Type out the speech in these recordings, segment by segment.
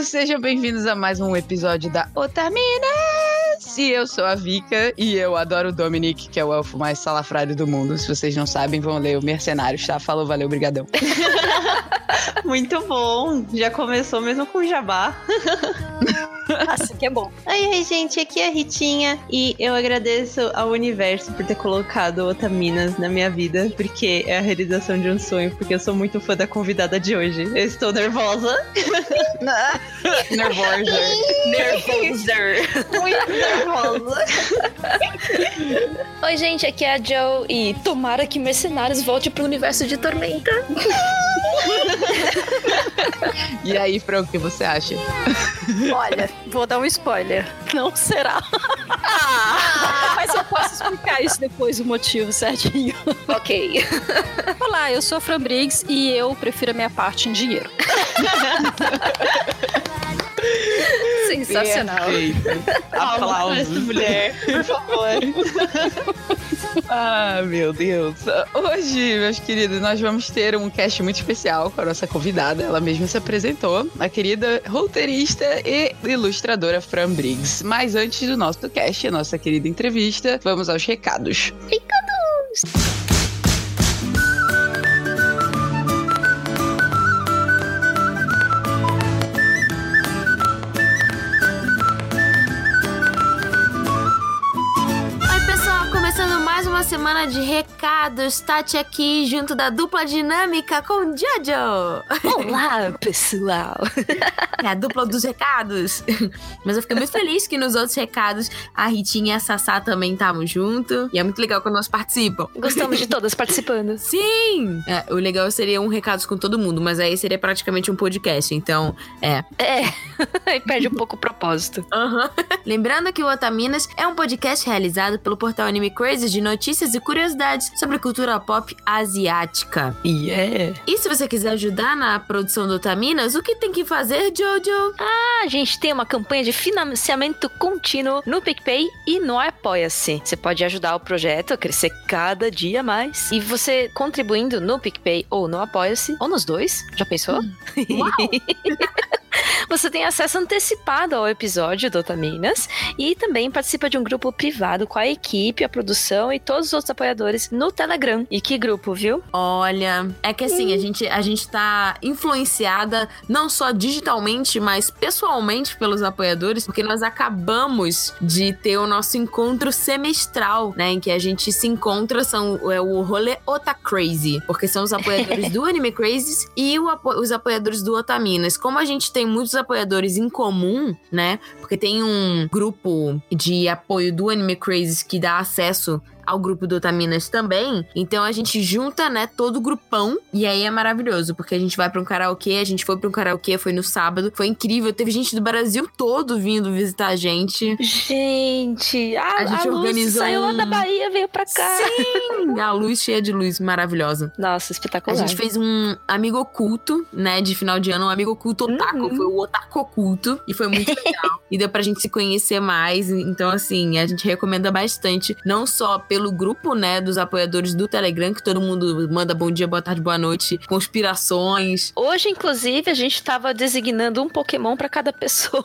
otakus, sejam bem-vindos a mais um episódio da Otaminas! E eu sou a Vika e eu adoro o Dominic, que é o elfo mais salafrário do mundo. Se vocês não sabem, vão ler o Mercenários, tá? Falou, valeu, brigadão. Muito bom. Já começou mesmo com jabá. Assim que é bom. Oi, oi, gente. Aqui é a Ritinha e eu agradeço ao universo por ter colocado Otaminas na minha vida, porque é a realização de um sonho, porque eu sou muito fã da convidada de hoje. Eu estou nervosa. Nervosa. Nervoser. Muito nervosa. Oi, gente, aqui é a Joe e tomara que Mercenários volte pro universo de Tormenta. E aí, Fran, o que você acha? Olha, vou dar um spoiler. Não será. Mas eu posso explicar isso depois, o motivo certinho. ok. Olá, eu sou a Fran Briggs e eu prefiro a minha parte em dinheiro. Sensacional. Aplausos. essa mulher, por favor. Ah, meu Deus. Hoje, meus queridos, nós vamos ter um cast muito especial com a nossa convidada. Ela mesma se apresentou, a querida roteirista e ilustradora Fran Briggs. Mas antes do nosso cast, a nossa querida entrevista, vamos aos recados. Oi, semana de recados. Tati aqui junto da dupla dinâmica com Jojo. Olá, pessoal. É a dupla dos recados. Mas eu fiquei muito feliz que nos outros recados a Ritinha e a Sassá também estavam junto. E é muito legal quando elas participam. Gostamos de todas participando. Sim! É, o legal seria um recados com todo mundo, mas aí seria praticamente um podcast. Então, é. É, aí perde um pouco o propósito. Lembrando que o Otaminas é um podcast realizado pelo portal Anime Crazy de notícias e curiosidades sobre cultura pop asiática. Yeah. E se você quiser ajudar na produção do Otaminas, o que tem que fazer, Jojo? A gente tem uma campanha de financiamento contínuo no PicPay e no Apoia-se. Você pode ajudar o projeto a crescer cada dia mais. E você contribuindo no PicPay ou no Apoia-se, ou nos dois, já pensou? Você tem acesso antecipado ao episódio do Otaminas e também participa de um grupo privado com a equipe, a produção e todos os outros apoiadores no Telegram. E que grupo, viu? Olha, é que assim, a gente, a gente tá influenciada não só digitalmente, mas pessoalmente pelos apoiadores, porque nós acabamos de ter o nosso encontro semestral, né? Em que a gente se encontra, são é o rolê Ota Crazy, porque são os apoiadores do Anime Crazes e o os apoiadores do Otaminas. Como a gente tem muitos apoiadores em comum, né? Porque tem um grupo de apoio do Anime Crazes que dá acesso ao grupo do Otaminas também. Então a gente junta, né, todo o grupão. E aí é maravilhoso, porque a gente vai pra um karaokê, a gente foi pra um karaokê, foi no sábado. Foi incrível, teve gente do Brasil todo vindo visitar a gente. Gente, a, A gente a organizou saiu lá da Bahia, veio pra cá. Sim, a luz cheia de luz, maravilhosa. Nossa, A espetacular. gente fez um amigo oculto, né, de final de ano, um amigo oculto otaku, Uhum. foi o otaku oculto, e foi muito legal. e deu pra gente se conhecer mais, então assim, a gente recomenda bastante, não só pelo grupo, né, dos apoiadores do Telegram, que todo mundo manda bom dia, boa tarde, boa noite, conspirações. Hoje, inclusive, a gente tava designando um Pokémon pra cada pessoa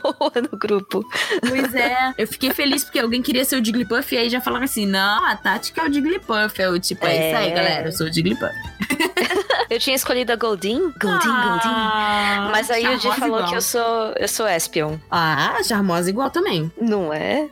no grupo. Pois é, eu fiquei feliz porque alguém queria ser o Jigglypuff, e aí já falava assim, não, a Tati que é o Jigglypuff, eu tipo, é, isso aí, É. galera, eu sou o Jigglypuff. Eu tinha escolhido a Goldin, Goldin, Goldin. Ah, Mas aí o Di falou igual. que eu sou, eu sou Espion. Ah, charmosa igual também. Não é?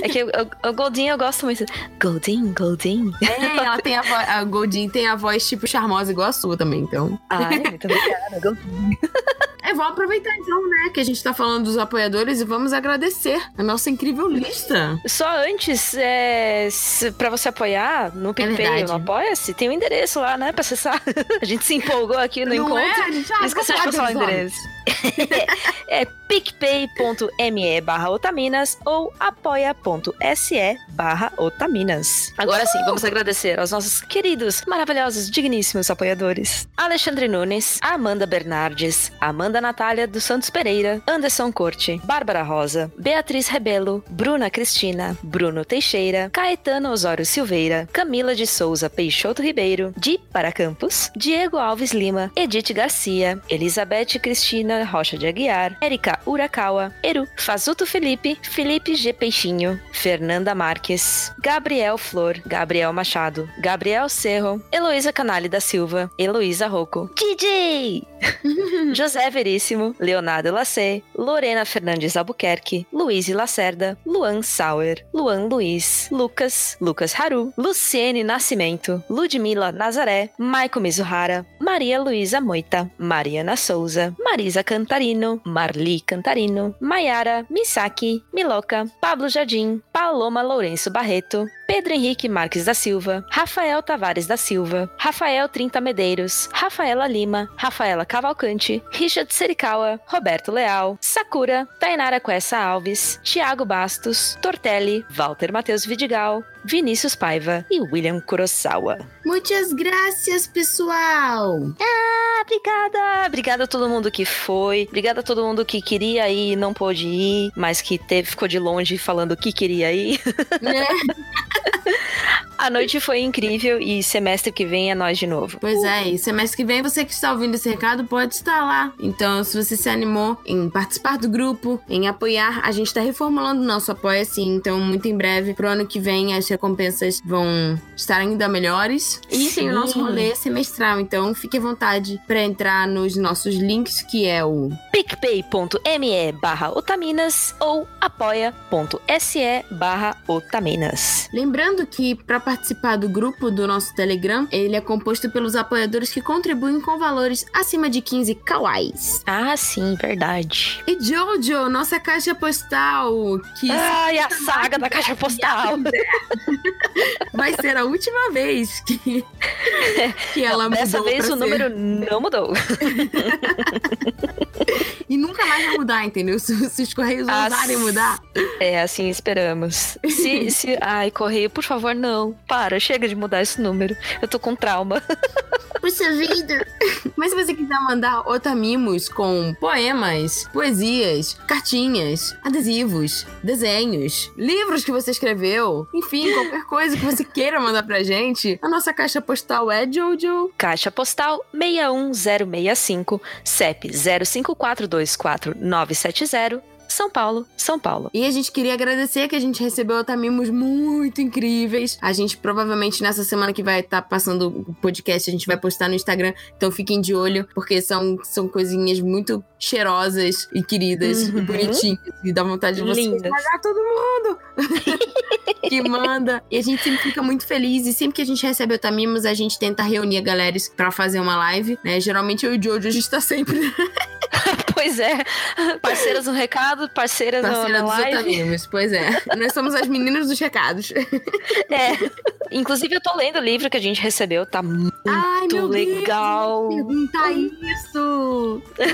É que o, o Goldin eu gosto muito. Goldin, Goldin. É, ela tem a voz. A Goldin tem a voz tipo charmosa igual a sua também, então. Ai, muito obrigada, Goldin. É, vamos aproveitar então, né, que a gente tá falando dos apoiadores e vamos agradecer a nossa incrível lista. Só antes, é, pra você apoiar no PicPay ou verdade. no Apoia-se, tem um endereço lá, né, pra acessar. A gente se empolgou aqui no Não encontro. é? A gente, ah, Esqueci de o falar deles, endereço. é picpay.me barra otaminas ou apoia.se barra otaminas. Agora sim, vamos agradecer aos nossos queridos, maravilhosos, digníssimos apoiadores. Alexandre Nunes, Amanda Bernardes, Amanda Natália dos Santos Pereira, Anderson Corte, Bárbara Rosa, Beatriz Rebelo, Bruna Cristina, Bruno Teixeira, Caetano Osório Silveira, Camila de Souza Peixoto Ribeiro, Di Para Campos, Diego Alves Lima, Edith Garcia, Elizabeth Cristina Rocha de Aguiar, Erika Urakawa, Eru, Fazuto Felipe, Felipe G. Peixinho, Fernanda Marques, Gabriel Flor, Gabriel Machado, Gabriel Cerro, Heloísa Canali da Silva, Heloísa Rocco, DJ! José Veríssimo, Leonardo Lacê, Lorena Fernandes Albuquerque, Luiz Lacerda, Luan Sauer, Luan Luiz, Lucas, Lucas Haru, Luciene Nascimento, Ludmila Nazaré, Maiko Mizuhara, Maria Luísa Moita, Mariana Souza, Marisa Cantarino, Marli Cantarino, Maiara Misaki, Miloca, Pablo Jardim, Paloma Lourenço Barreto, Pedro Henrique Marques da Silva, Rafael Tavares da Silva, Rafael Trinta Medeiros, Rafaela Lima, Rafaela Cavalcante, Richard Serikawa, Roberto Leal, Sakura, Tainara Cuessa Alves, Tiago Bastos, Tortelli, Walter Matheus Vidigal, Vinícius Paiva e William Kurosawa. Muitas graças, pessoal! Ah, obrigada! Obrigada a todo mundo que foi. Obrigada a todo mundo que queria ir e não pôde ir, mas que teve, ficou de longe falando que queria ir. Né? A noite foi incrível e semestre que vem é nós de novo. Pois é, e semestre que vem você que está ouvindo esse recado pode estar lá. Então, se você se animou em participar do grupo, em apoiar, a gente está reformulando o nosso apoio assim. Então, muito em breve, pro ano que vem, as recompensas vão estar ainda melhores. E tem o nosso Sim. rolê semestral. Então, fique à vontade para entrar nos nossos links, que é o picpay.me barra otaminas ou apoia.se barra otaminas. Lembrando que para participar do grupo do nosso Telegram, ele é composto pelos apoiadores que contribuem com valores acima de 15 kawais. Ah, sim, verdade. E Jojo, nossa caixa postal, que Ai, a saga da caixa postal. vai ser a última vez que, que ela mudou Dessa vez o ser. número não mudou. E nunca mais vai mudar, entendeu? Se, se os Correios Ah, mudar. É, assim esperamos. Se, se... Ai, correio, por favor, não. Para, chega de mudar esse número. Eu tô com trauma. Puxa vida! Mas se você quiser mandar otamimos com poemas, poesias, cartinhas, adesivos, desenhos, livros que você escreveu, enfim, qualquer coisa que você queira mandar pra gente, a nossa caixa postal é Jojo. Caixa postal 61065, CEP 05424970, São Paulo, São Paulo. E a gente queria agradecer que a gente recebeu otamimos muito incríveis. A gente provavelmente nessa semana que vai estar passando o podcast, a gente vai postar no Instagram. Então fiquem de olho, porque são, são coisinhas muito cheirosas e queridas e Uhum. bonitinhas. E dá vontade de você Lindas. pagar todo mundo que manda. E a gente sempre fica muito feliz. E sempre que a gente recebe otamimos, a gente tenta reunir a galera pra fazer uma live, né? Geralmente eu e o Jojo, a gente tá sempre Pois é, parceiras no recado, parceiras no- parceira na live. Pois é. Nós somos as meninas dos recados. É. Inclusive, eu tô lendo o livro que a gente recebeu, tá muito Ai, meu legal. Deus, perguntar isso.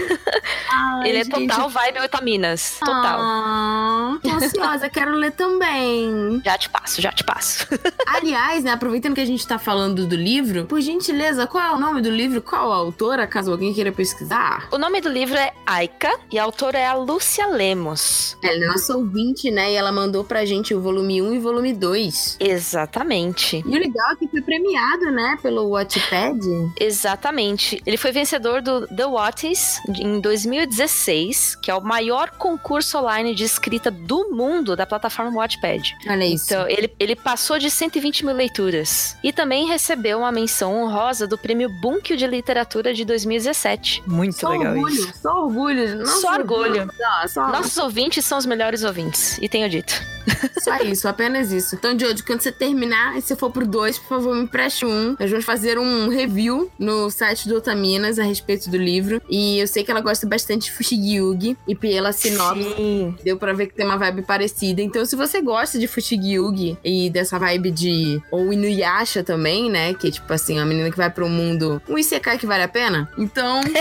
Ai, Ele é gente. total vibe Otaminas. Total. Ah, tô ansiosa, quero ler também. Já te passo, já te passo. Aliás, né, aproveitando que a gente tá falando do livro, por gentileza, qual é o nome do livro? Qual a autora, caso alguém queira pesquisar? O nome do livro é Aika e a autora é a Lúcia Lemos. Ela é nossa ouvinte, né? E ela mandou pra gente o volume 1 e volume 2. Exatamente. E o legal é que foi premiado, né, pelo Wattpad. Exatamente. Ele foi vencedor do The Watties em 2016, que é o maior concurso online de escrita do mundo da plataforma Wattpad. Olha isso. Então, ele, ele passou de 120 mil leituras. E também recebeu uma menção honrosa do Prêmio Bunkyo de Literatura de 2017. Muito só orgulho, só orgulho. Nossa, Só orgulho. Não, só, Nossos ouvintes são os melhores ouvintes. E tenho dito. só isso, apenas isso. Então, Jojo, quando você terminar, e se for pro dois, por favor, me preste um. Nós vamos fazer um review no site do Otaminas a respeito do livro. E eu sei que ela gosta bastante de Fushigi-Yugi. E pela sinopse, Sim. deu pra ver que tem uma vibe parecida. Então, se você gosta de Fushigi-Yugi e dessa vibe de... Ou Inuyasha também, né? Que é tipo assim, uma menina que vai pro mundo... Um Isekai que vale a pena. Então...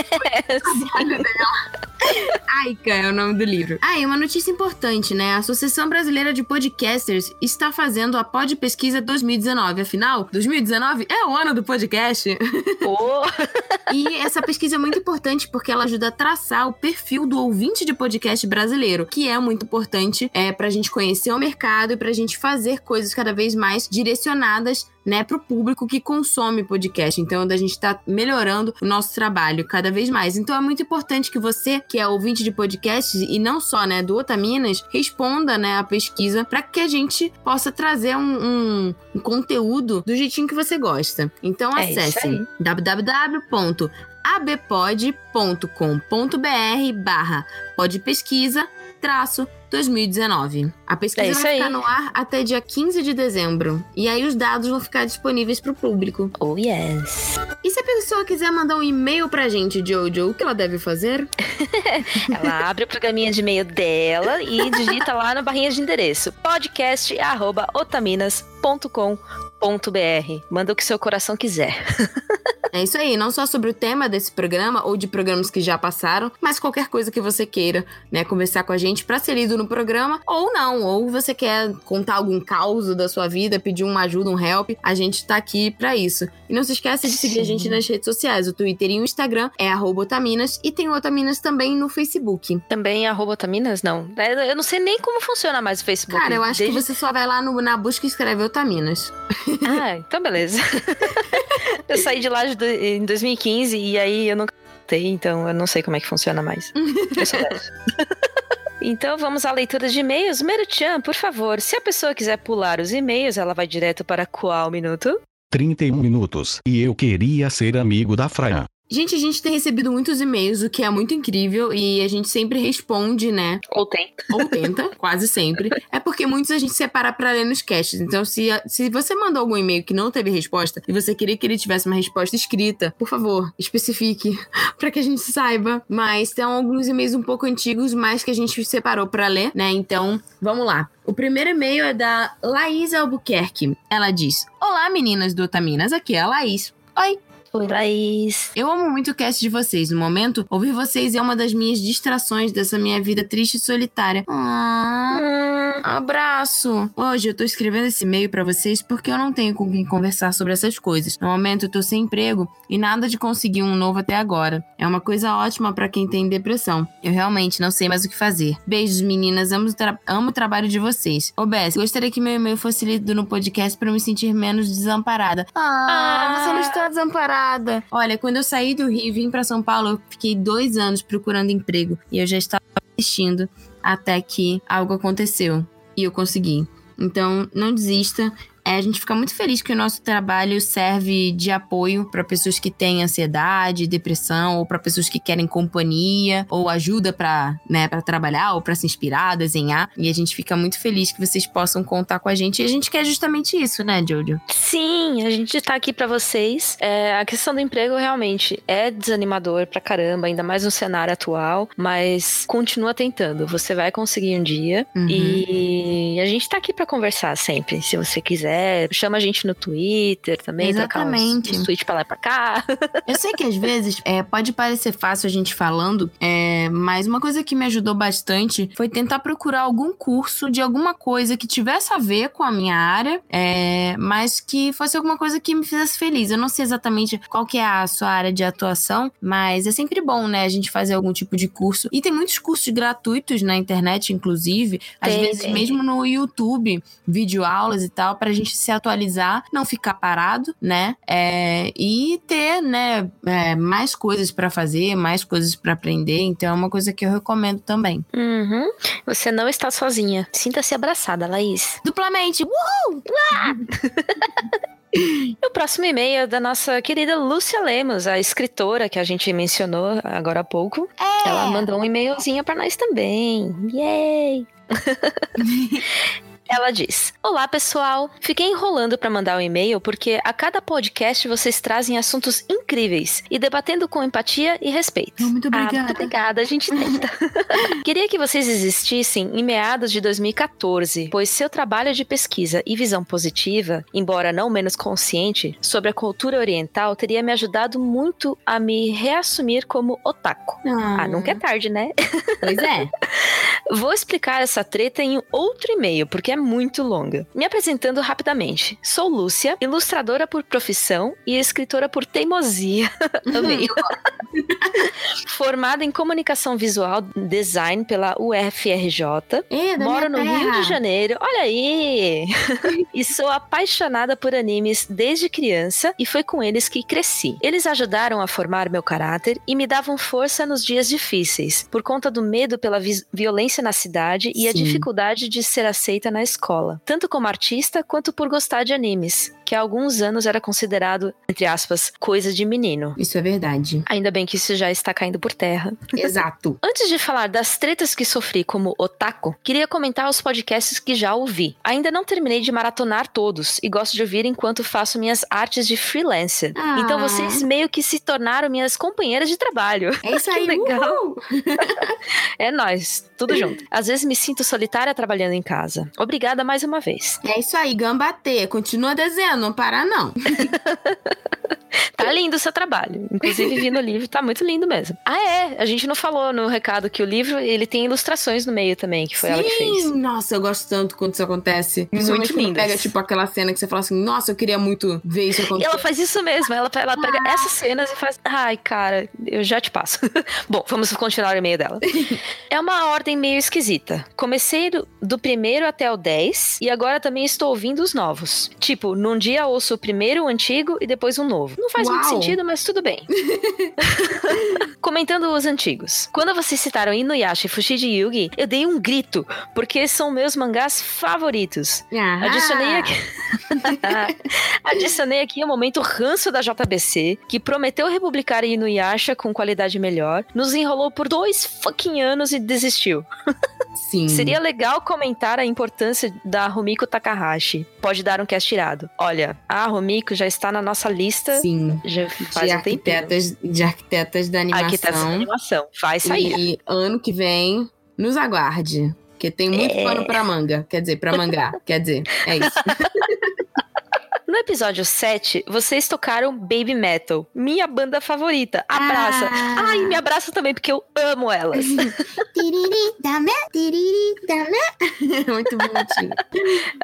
trabalho dela. Aika é o nome do livro. Ah, e uma notícia importante, né? A Associação Brasileira de Podcasters está fazendo a Pod Pesquisa 2019. Afinal, 2019 é o ano do podcast. Oh, E essa pesquisa é muito importante porque ela ajuda a traçar o perfil do ouvinte de podcast brasileiro, que é muito importante é, pra gente conhecer o mercado e pra gente fazer coisas cada vez mais direcionadas né, pro público que consome podcast. Então, a gente tá melhorando o nosso trabalho cada vez mais. Então, é muito importante que você, que é ouvinte de podcasts e não só, né, do Otaminas, responda, né, a pesquisa para que a gente possa trazer um, um, um, conteúdo do jeitinho que você gosta. Então, É acesse www.abpod.com.br barra podpesquisa traço 2019. A pesquisa É vai ficar aí. no ar até dia 15 de dezembro. E aí os dados vão ficar disponíveis para o público. Oh, yes. E se a pessoa quiser mandar um e-mail pra gente, Jojo, o que ela deve fazer? Ela abre o programinha de e-mail dela e digita lá na barrinha de endereço podcast@otaminas.com.br. Manda o que seu coração quiser. É isso aí, não só sobre o tema desse programa ou de programas que já passaram, mas qualquer coisa que você queira, né, conversar com a gente pra ser lido no programa, ou não, ou você quer contar algum caos da sua vida, pedir uma ajuda, um help, a gente tá aqui pra isso. E não se esquece de seguir a gente nas redes sociais, o Twitter e o Instagram é arroba Otaminas, e tem o Otaminas também no Facebook. Também arroba Otaminas? Não. É, Eu não sei nem como funciona mais o Facebook. Cara, eu acho Desde- que você só vai lá no- na busca e escreve Otaminas. Ah, então beleza. eu saí de lá de do- em 2015 e aí eu nunca voltei, então eu não sei como é que funciona mais. Eu sou. Então vamos à leitura de e-mails. Meruchan, por favor, se a pessoa quiser pular os e-mails, ela vai direto para qual minuto? 31 minutos. E eu queria ser amigo da Fran. Gente, a gente tem recebido muitos e-mails, o que é muito incrível, e a gente sempre responde, né? Ou tem. Ou tenta, quase sempre. É porque muitos a gente separa pra ler nos casts. Então, se, se você mandou algum e-mail que não teve resposta e você queria que ele tivesse uma resposta escrita, por favor, especifique pra que a gente saiba. Mas tem alguns e-mails um pouco antigos, mas que a gente separou pra ler, né? Então, vamos lá. O primeiro e-mail é da Laís Albuquerque. Ela diz: Olá, meninas do Otaminas, aqui é a Laís. Oi, Oi, Laís. eu amo muito o cast de vocês. No momento, ouvir vocês é uma das minhas distrações dessa minha vida triste e solitária. Ah, Hum, abraço! Hoje eu tô escrevendo esse e-mail pra vocês porque eu não tenho com quem conversar sobre essas coisas. No momento eu tô sem emprego e nada de conseguir um novo até agora. É uma coisa ótima pra quem tem depressão. Eu realmente não sei mais o que fazer. Beijos, meninas. Amo, o tra- amo o trabalho de vocês. Ô, Bess, gostaria que meu e-mail fosse lido no podcast pra eu me sentir menos desamparada. Ah, você não está desamparada. Olha, quando eu saí do Rio e vim pra São Paulo, eu fiquei dois anos procurando emprego. E eu já estava desistindo até que algo aconteceu e eu consegui. Então, não desista. É, a gente fica muito feliz que o nosso trabalho serve de apoio para pessoas que têm ansiedade, depressão, ou para pessoas que querem companhia, ou ajuda para né, pra trabalhar, ou para se inspirar, desenhar. E a gente fica muito feliz que vocês possam contar com a gente. E a gente quer justamente isso, né, Jojo? Sim, a gente tá aqui pra vocês. É, a questão do emprego realmente é desanimador pra caramba, ainda mais no cenário atual, mas continua tentando. Você vai conseguir um dia. Uhum. E a gente tá aqui pra conversar sempre. Se você quiser, chama a gente no Twitter também, Exatamente. uns, uns tweets pra lá e pra cá. Eu sei que às vezes é, pode parecer fácil a gente falando, é, mas uma coisa que me ajudou bastante foi tentar procurar algum curso de alguma coisa que tivesse a ver com a minha área, é, mas que fosse alguma coisa que me fizesse feliz. Eu não sei exatamente qual que é a sua área de atuação, mas é sempre bom, né, a gente fazer algum tipo de curso. E tem muitos cursos gratuitos na internet, inclusive, às Tem, vezes tem. mesmo no YouTube, videoaulas e tal, pra gente se atualizar, não ficar parado, né? É, e ter, né, é, mais coisas pra fazer, mais coisas pra aprender. Então é uma coisa que eu recomendo também. Uhum. Você não está sozinha. Sinta-se abraçada, Laís. Duplamente! Uh! E o próximo e-mail é da nossa querida Lúcia Lemos, a escritora que a gente mencionou agora há pouco. É. Ela mandou um e-mailzinho pra nós também. Yay! Ela diz: Olá, pessoal. Fiquei enrolando pra mandar o e-mail porque a cada podcast vocês trazem assuntos incríveis e debatendo com empatia e respeito. Muito Ah, obrigada. muito obrigada, a gente tenta. Queria que vocês existissem em meados de 2014, pois seu trabalho de pesquisa e visão positiva, embora não menos consciente, sobre a cultura oriental teria me ajudado muito a me reassumir como otaku. Ah, nunca é tarde, né? Pois é. Vou explicar essa treta em outro e-mail, porque é muito longa. Me apresentando rapidamente. Sou Lúcia, ilustradora por profissão e escritora por teimosia. Amei. Formada em comunicação visual design pela UFRJ. Moro no minha Rio de terra. Janeiro. Olha aí! e sou apaixonada por animes desde criança e foi com eles que cresci. Eles ajudaram a formar meu caráter e me davam força nos dias difíceis, por conta do medo pela vi- na cidade e a Sim. dificuldade de ser aceita na escola, tanto como artista quanto por gostar de animes, que há alguns anos era considerado, entre aspas, coisa de menino. Isso é verdade. Ainda bem que isso já está caindo por terra. Exato. Antes de falar das tretas que sofri como otaku, queria comentar os podcasts que já ouvi. Ainda não terminei de maratonar todos e gosto de ouvir enquanto faço minhas artes de freelancer. Ah. Então vocês meio que se tornaram minhas companheiras de trabalho. É isso aí. legal. É nós, tudo junto. Às vezes me sinto solitária trabalhando em casa. Obrigada mais uma vez. É isso aí, gambatê. Continua desenhando, não para não. Tá lindo o seu trabalho. Inclusive vi no livro, tá muito lindo mesmo. Ah, é. A gente não falou no recado que o livro ele tem ilustrações no meio também, que foi ela que fez. Sim, nossa, eu gosto tanto quando isso acontece. Muito lindas. pega, tipo, aquela cena que você fala assim, nossa, eu queria muito ver isso E acontecer. ela faz isso mesmo, ela, ela pega essas cenas e faz. Ai, cara, eu já te passo. Bom, vamos continuar o e-mail dela. é uma ordem meio esquisita. Comecei do, do primeiro até o 10 e agora também estou ouvindo os novos. Tipo, num dia ouço o primeiro, o antigo e depois um novo. Não faz muito Uau. sentido, mas tudo bem. Comentando os antigos. Quando vocês citaram Inuyasha e Fushigi Yugi, eu dei um grito, porque são meus mangás favoritos. Ah, Adicionei aqui. Adicionei aqui o momento ranço da JBC, que prometeu republicar Inuyasha com qualidade melhor, nos enrolou por dois fucking anos e desistiu. Sim. Seria legal comentar a importância da Rumiko Takahashi. Pode dar um cast irado. Olha, a Rumiko já está na nossa lista Sim. Já faz De um tempinho. arquitetas, de arquitetas da animação. Arquitetos da animação. Vai sair. E ano que vem, nos aguarde. Porque tem muito É. pano pra manga. Quer dizer, pra mangá. Quer dizer, é isso. No episódio 7, vocês tocaram Baby Metal, minha banda favorita. Abraça. Ah. Ai, me abraça também, porque eu amo elas. Muito bonitinho.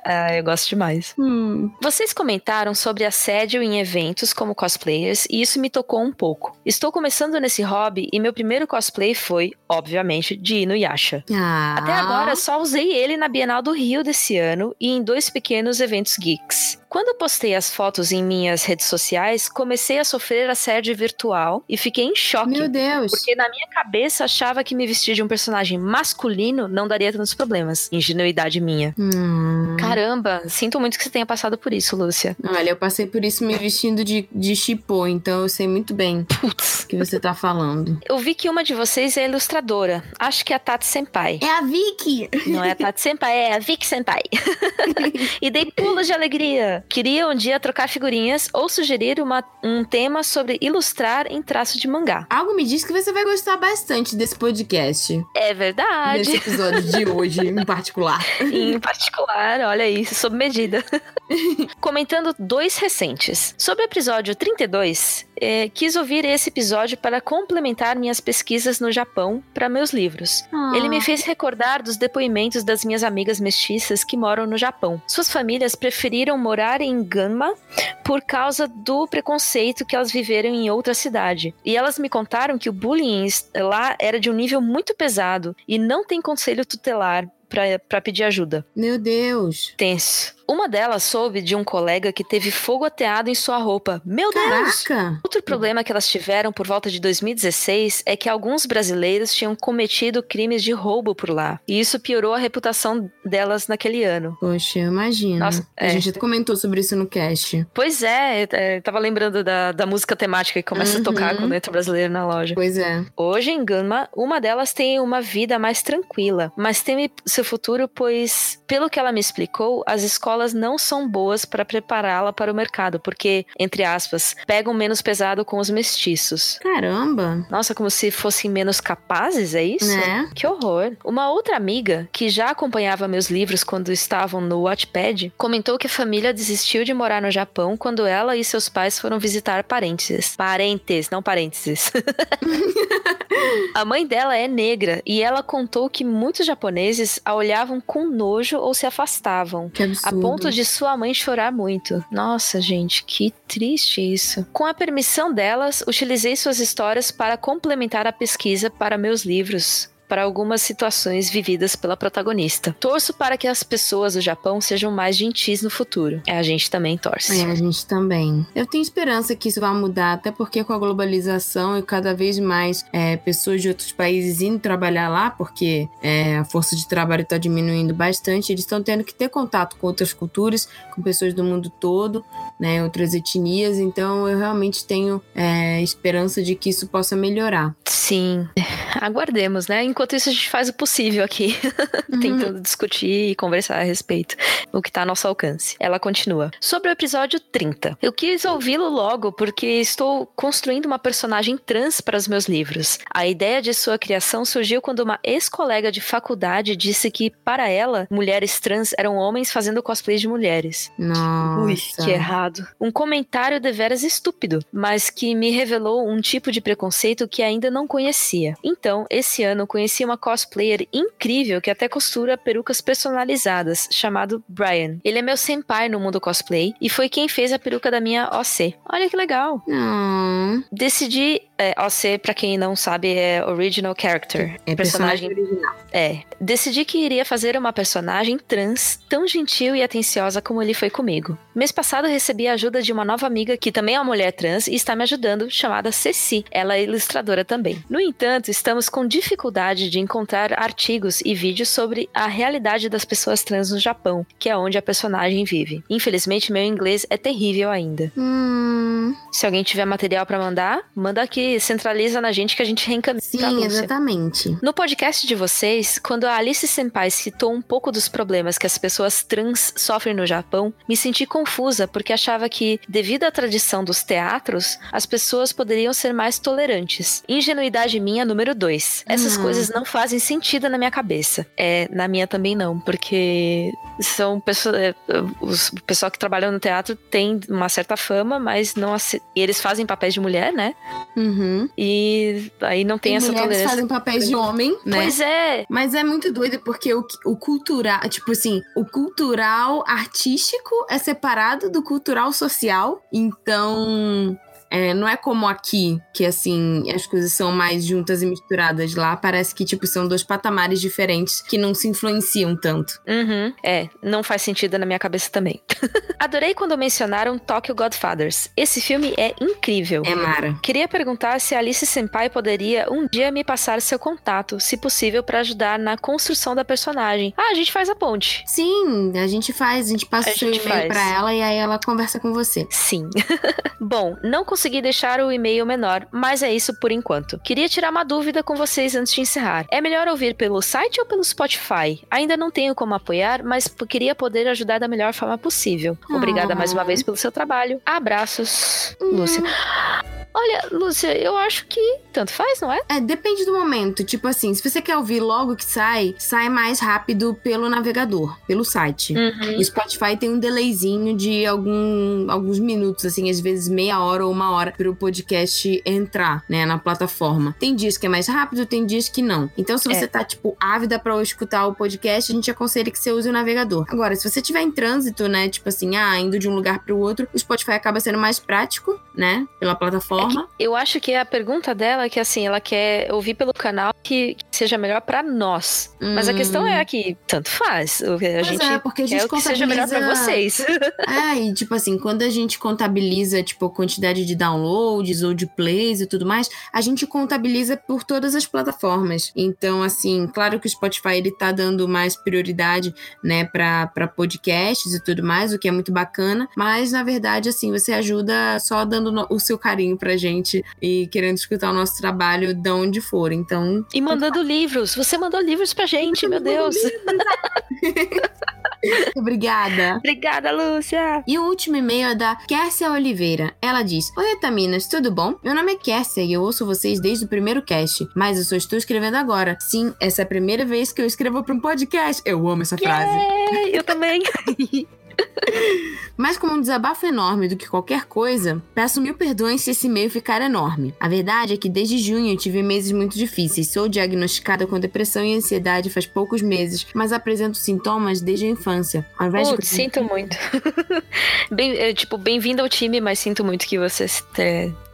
Ah, eu gosto demais. Hum. Vocês comentaram sobre assédio em eventos como cosplayers e isso me tocou um pouco. Estou começando nesse hobby e meu primeiro cosplay foi, obviamente, de Inuyasha. Ah. Até agora só usei ele na Bienal do Rio desse ano e em dois pequenos eventos geeks. Quando postei as fotos em minhas redes sociais, comecei a sofrer assédio virtual e fiquei em choque. Meu Deus. Porque na minha cabeça achava que me vestir de um personagem masculino não daria tantos problemas. Ingenuidade minha. Hum. Caramba, sinto muito que você tenha passado por isso, Lúcia. Olha, eu passei por isso me vestindo de, de chipô, então eu sei muito bem o que você tá falando. Eu vi que uma de vocês é ilustradora. Acho que é a Tati Senpai. É a Vicky! Não é a Tati Senpai, é a Vic Senpai. e dei pulos de alegria. Queria um dia trocar figurinhas ou sugerir uma- um tema sobre ilustrar em traço de mangá. Algo me diz que você vai gostar bastante desse podcast. É Desse verdade. episódio de hoje, em particular. em particular, olha aí, sob medida. Comentando dois recentes. Sobre o episódio 32, eh, quis ouvir esse episódio para complementar minhas pesquisas no Japão para meus livros. Ele me fez recordar dos depoimentos das minhas amigas mestiças que moram no Japão. Suas famílias preferiram morar em Ganma por causa do preconceito que elas viveram em outra cidade. E elas me contaram que o bullying lá era de um nível muito pesado e não tem conselho tutelar para pedir ajuda. Meu Deus. Tenso. Uma delas soube de um colega que teve fogo ateado em sua roupa. Meu Deus! Caraca! Outro problema que elas tiveram por volta de 2016 é que alguns brasileiros tinham cometido crimes de roubo por lá. E isso piorou a reputação delas naquele ano. Poxa, eu imagino. Nossa, A é. gente comentou sobre isso no cast. Pois é, é, tava lembrando da, da música temática que começa Uhum. a tocar quando entra o brasileiro na loja. Pois é. Hoje, em Ganma, uma delas tem uma vida mais tranquila, mas teme seu futuro, pois, pelo que ela me explicou, as escolas escolas não são boas para prepará-la para o mercado, porque, entre aspas, pegam menos pesado com os mestiços. Caramba. Nossa, como se fossem menos capazes, é isso? Né? Que horror. Uma outra amiga, que já acompanhava meus livros quando estavam no Wattpad, comentou que a família desistiu de morar no Japão quando ela e seus pais foram visitar parentes. Parentes, não parênteses. a mãe dela é negra e ela contou que muitos japoneses a olhavam com nojo ou se afastavam. Que absurdo. Ponto de sua mãe chorar muito. Nossa, gente, que triste isso. Com a permissão delas, utilizei suas histórias para complementar a pesquisa para meus livros. Para algumas situações vividas pela protagonista. Torço para que as pessoas do Japão sejam mais gentis no futuro. É, a gente também torce. É, a gente também. Eu tenho esperança que isso vai mudar, até porque com a globalização e cada vez mais é, pessoas de outros países indo trabalhar lá, porque é, a força de trabalho está diminuindo bastante, eles estão tendo que ter contato com outras culturas, com pessoas do mundo todo, né, outras etnias. Então eu realmente tenho é, esperança de que isso possa melhorar. Sim. Aguardemos, né? Enquanto isso, a gente faz o possível aqui, tentando discutir e conversar a respeito, o que tá a nosso alcance. Ela continua. Sobre o episódio 30. Eu quis ouvi-lo logo porque estou construindo uma personagem trans para os meus livros. A ideia de sua criação surgiu quando uma ex-colega de faculdade disse que, para ela, mulheres trans eram homens fazendo cosplay de mulheres. Nossa. Ui, que errado. Um comentário deveras estúpido, mas que me revelou um tipo de preconceito que ainda não conhecia. Então, esse ano conheci uma cosplayer incrível que até costura perucas personalizadas, chamado Brian. Ele é meu senpai no mundo cosplay e foi quem fez a peruca da minha OC. Olha que legal. Não. Decidi, é, OC, pra quem não sabe, é Original Character. É personagem original. É. Decidi que iria fazer uma personagem trans tão gentil e atenciosa como ele foi comigo. Mês passado recebi a ajuda de uma nova amiga que também é uma mulher trans e está me ajudando, chamada Ceci. Ela é ilustradora também. No entanto, estamos com dificuldade de encontrar artigos e vídeos sobre a realidade das pessoas trans no Japão, que é onde a personagem vive. Infelizmente, meu inglês é terrível ainda. Hum, Se alguém tiver material pra mandar, manda aqui, centraliza na gente que a gente reencaminha. sim, exatamente. No podcast de vocês, quando a Alice Senpai citou um pouco dos problemas que as pessoas trans sofrem no Japão, me senti confusa porque achava que, devido à tradição dos teatros, as pessoas poderiam ser mais tolerantes. Ingenuidade minha número 2. Essas Hum. coisas não fazem sentido na minha cabeça. É, na minha também não, porque são pessoas. é, os- O pessoal que trabalha no teatro tem uma certa fama, mas não e eles fazem papéis de mulher, né? Uhum. E aí não tem E essa mulheres tolerância. fazem papéis de homem, né? Pois é, Mas é muito doido porque o, o cultural, tipo assim, o cultural artístico é separado do cultural social. Então, é, não é como aqui, que assim, as coisas são mais juntas e misturadas. Lá parece que, tipo, são dois patamares diferentes que não se influenciam tanto. Uhum. É, não faz sentido na minha cabeça também. Adorei quando mencionaram Tokyo Godfathers. Esse filme é incrível. É Mara. Queria perguntar se Alice Senpai poderia um dia me passar seu contato, se possível, pra ajudar na construção da personagem. Ah, a gente faz a ponte. Sim, a gente faz, a gente passa A o seu e-mail pra ela e aí ela conversa com você. Sim. Bom, não consegui deixar o e-mail menor, mas é isso por enquanto. Queria tirar uma dúvida com vocês antes de encerrar. É melhor ouvir pelo site ou pelo Spotify? Ainda não tenho como apoiar, mas queria poder ajudar da melhor forma possível. Obrigada Ah. mais uma vez pelo seu trabalho. Abraços, Lúcia. Olha, Lúcia, eu acho que tanto faz, não é? É, depende do momento. Tipo assim, se você quer ouvir logo que sai, sai mais rápido pelo navegador, pelo site. Uhum. O Spotify tem um delayzinho de algum, alguns minutos, assim, às vezes meia hora ou uma hora para o podcast entrar, né, na plataforma. Tem dias que é mais rápido, tem dias que não. Então, se você É. tá, tipo, ávida para escutar o podcast, a gente aconselha que você use o navegador. Agora, se você tiver em trânsito, né, tipo assim, ah, indo de um lugar para o outro, o Spotify acaba sendo mais prático, né, pela plataforma. Eu acho que a pergunta dela é que assim, ela quer ouvir pelo canal que, que seja melhor pra nós. Mas a questão é que tanto faz. A Hum. Pois gente é, porque a gente quer o que seja melhor pra contabiliza- vocês. É, e tipo assim, quando a gente contabiliza, tipo, a quantidade de downloads ou de plays e tudo mais, a gente contabiliza por todas as plataformas. Então, assim, claro que o Spotify, ele tá dando mais prioridade, né, pra, pra podcasts e tudo mais, o que é muito bacana, mas, na verdade, assim, você ajuda só dando no- o seu carinho pra gente e querendo escutar o nosso trabalho de onde for. Então, E mandando livros. Você mandou livros pra gente, meu Deus. Obrigada. Obrigada, Lúcia. E o último e-mail é da Kércia Oliveira. Ela diz: Oi, Etaminas, tudo bom? Meu nome é Kércia e eu ouço vocês desde o primeiro cast, mas eu só estou escrevendo agora. Sim, essa é a primeira vez que eu escrevo para um podcast. Eu amo essa frase. Eu também. Mas como um desabafo enorme do que qualquer coisa, peço mil perdões se esse e-mail ficar enorme. A verdade é que desde junho eu tive meses muito difíceis. Sou diagnosticada com depressão e ansiedade faz poucos meses, mas apresento sintomas desde a infância. Ao invés Putz, de... sinto muito. bem, é, tipo, bem-vindo ao time, mas sinto muito que você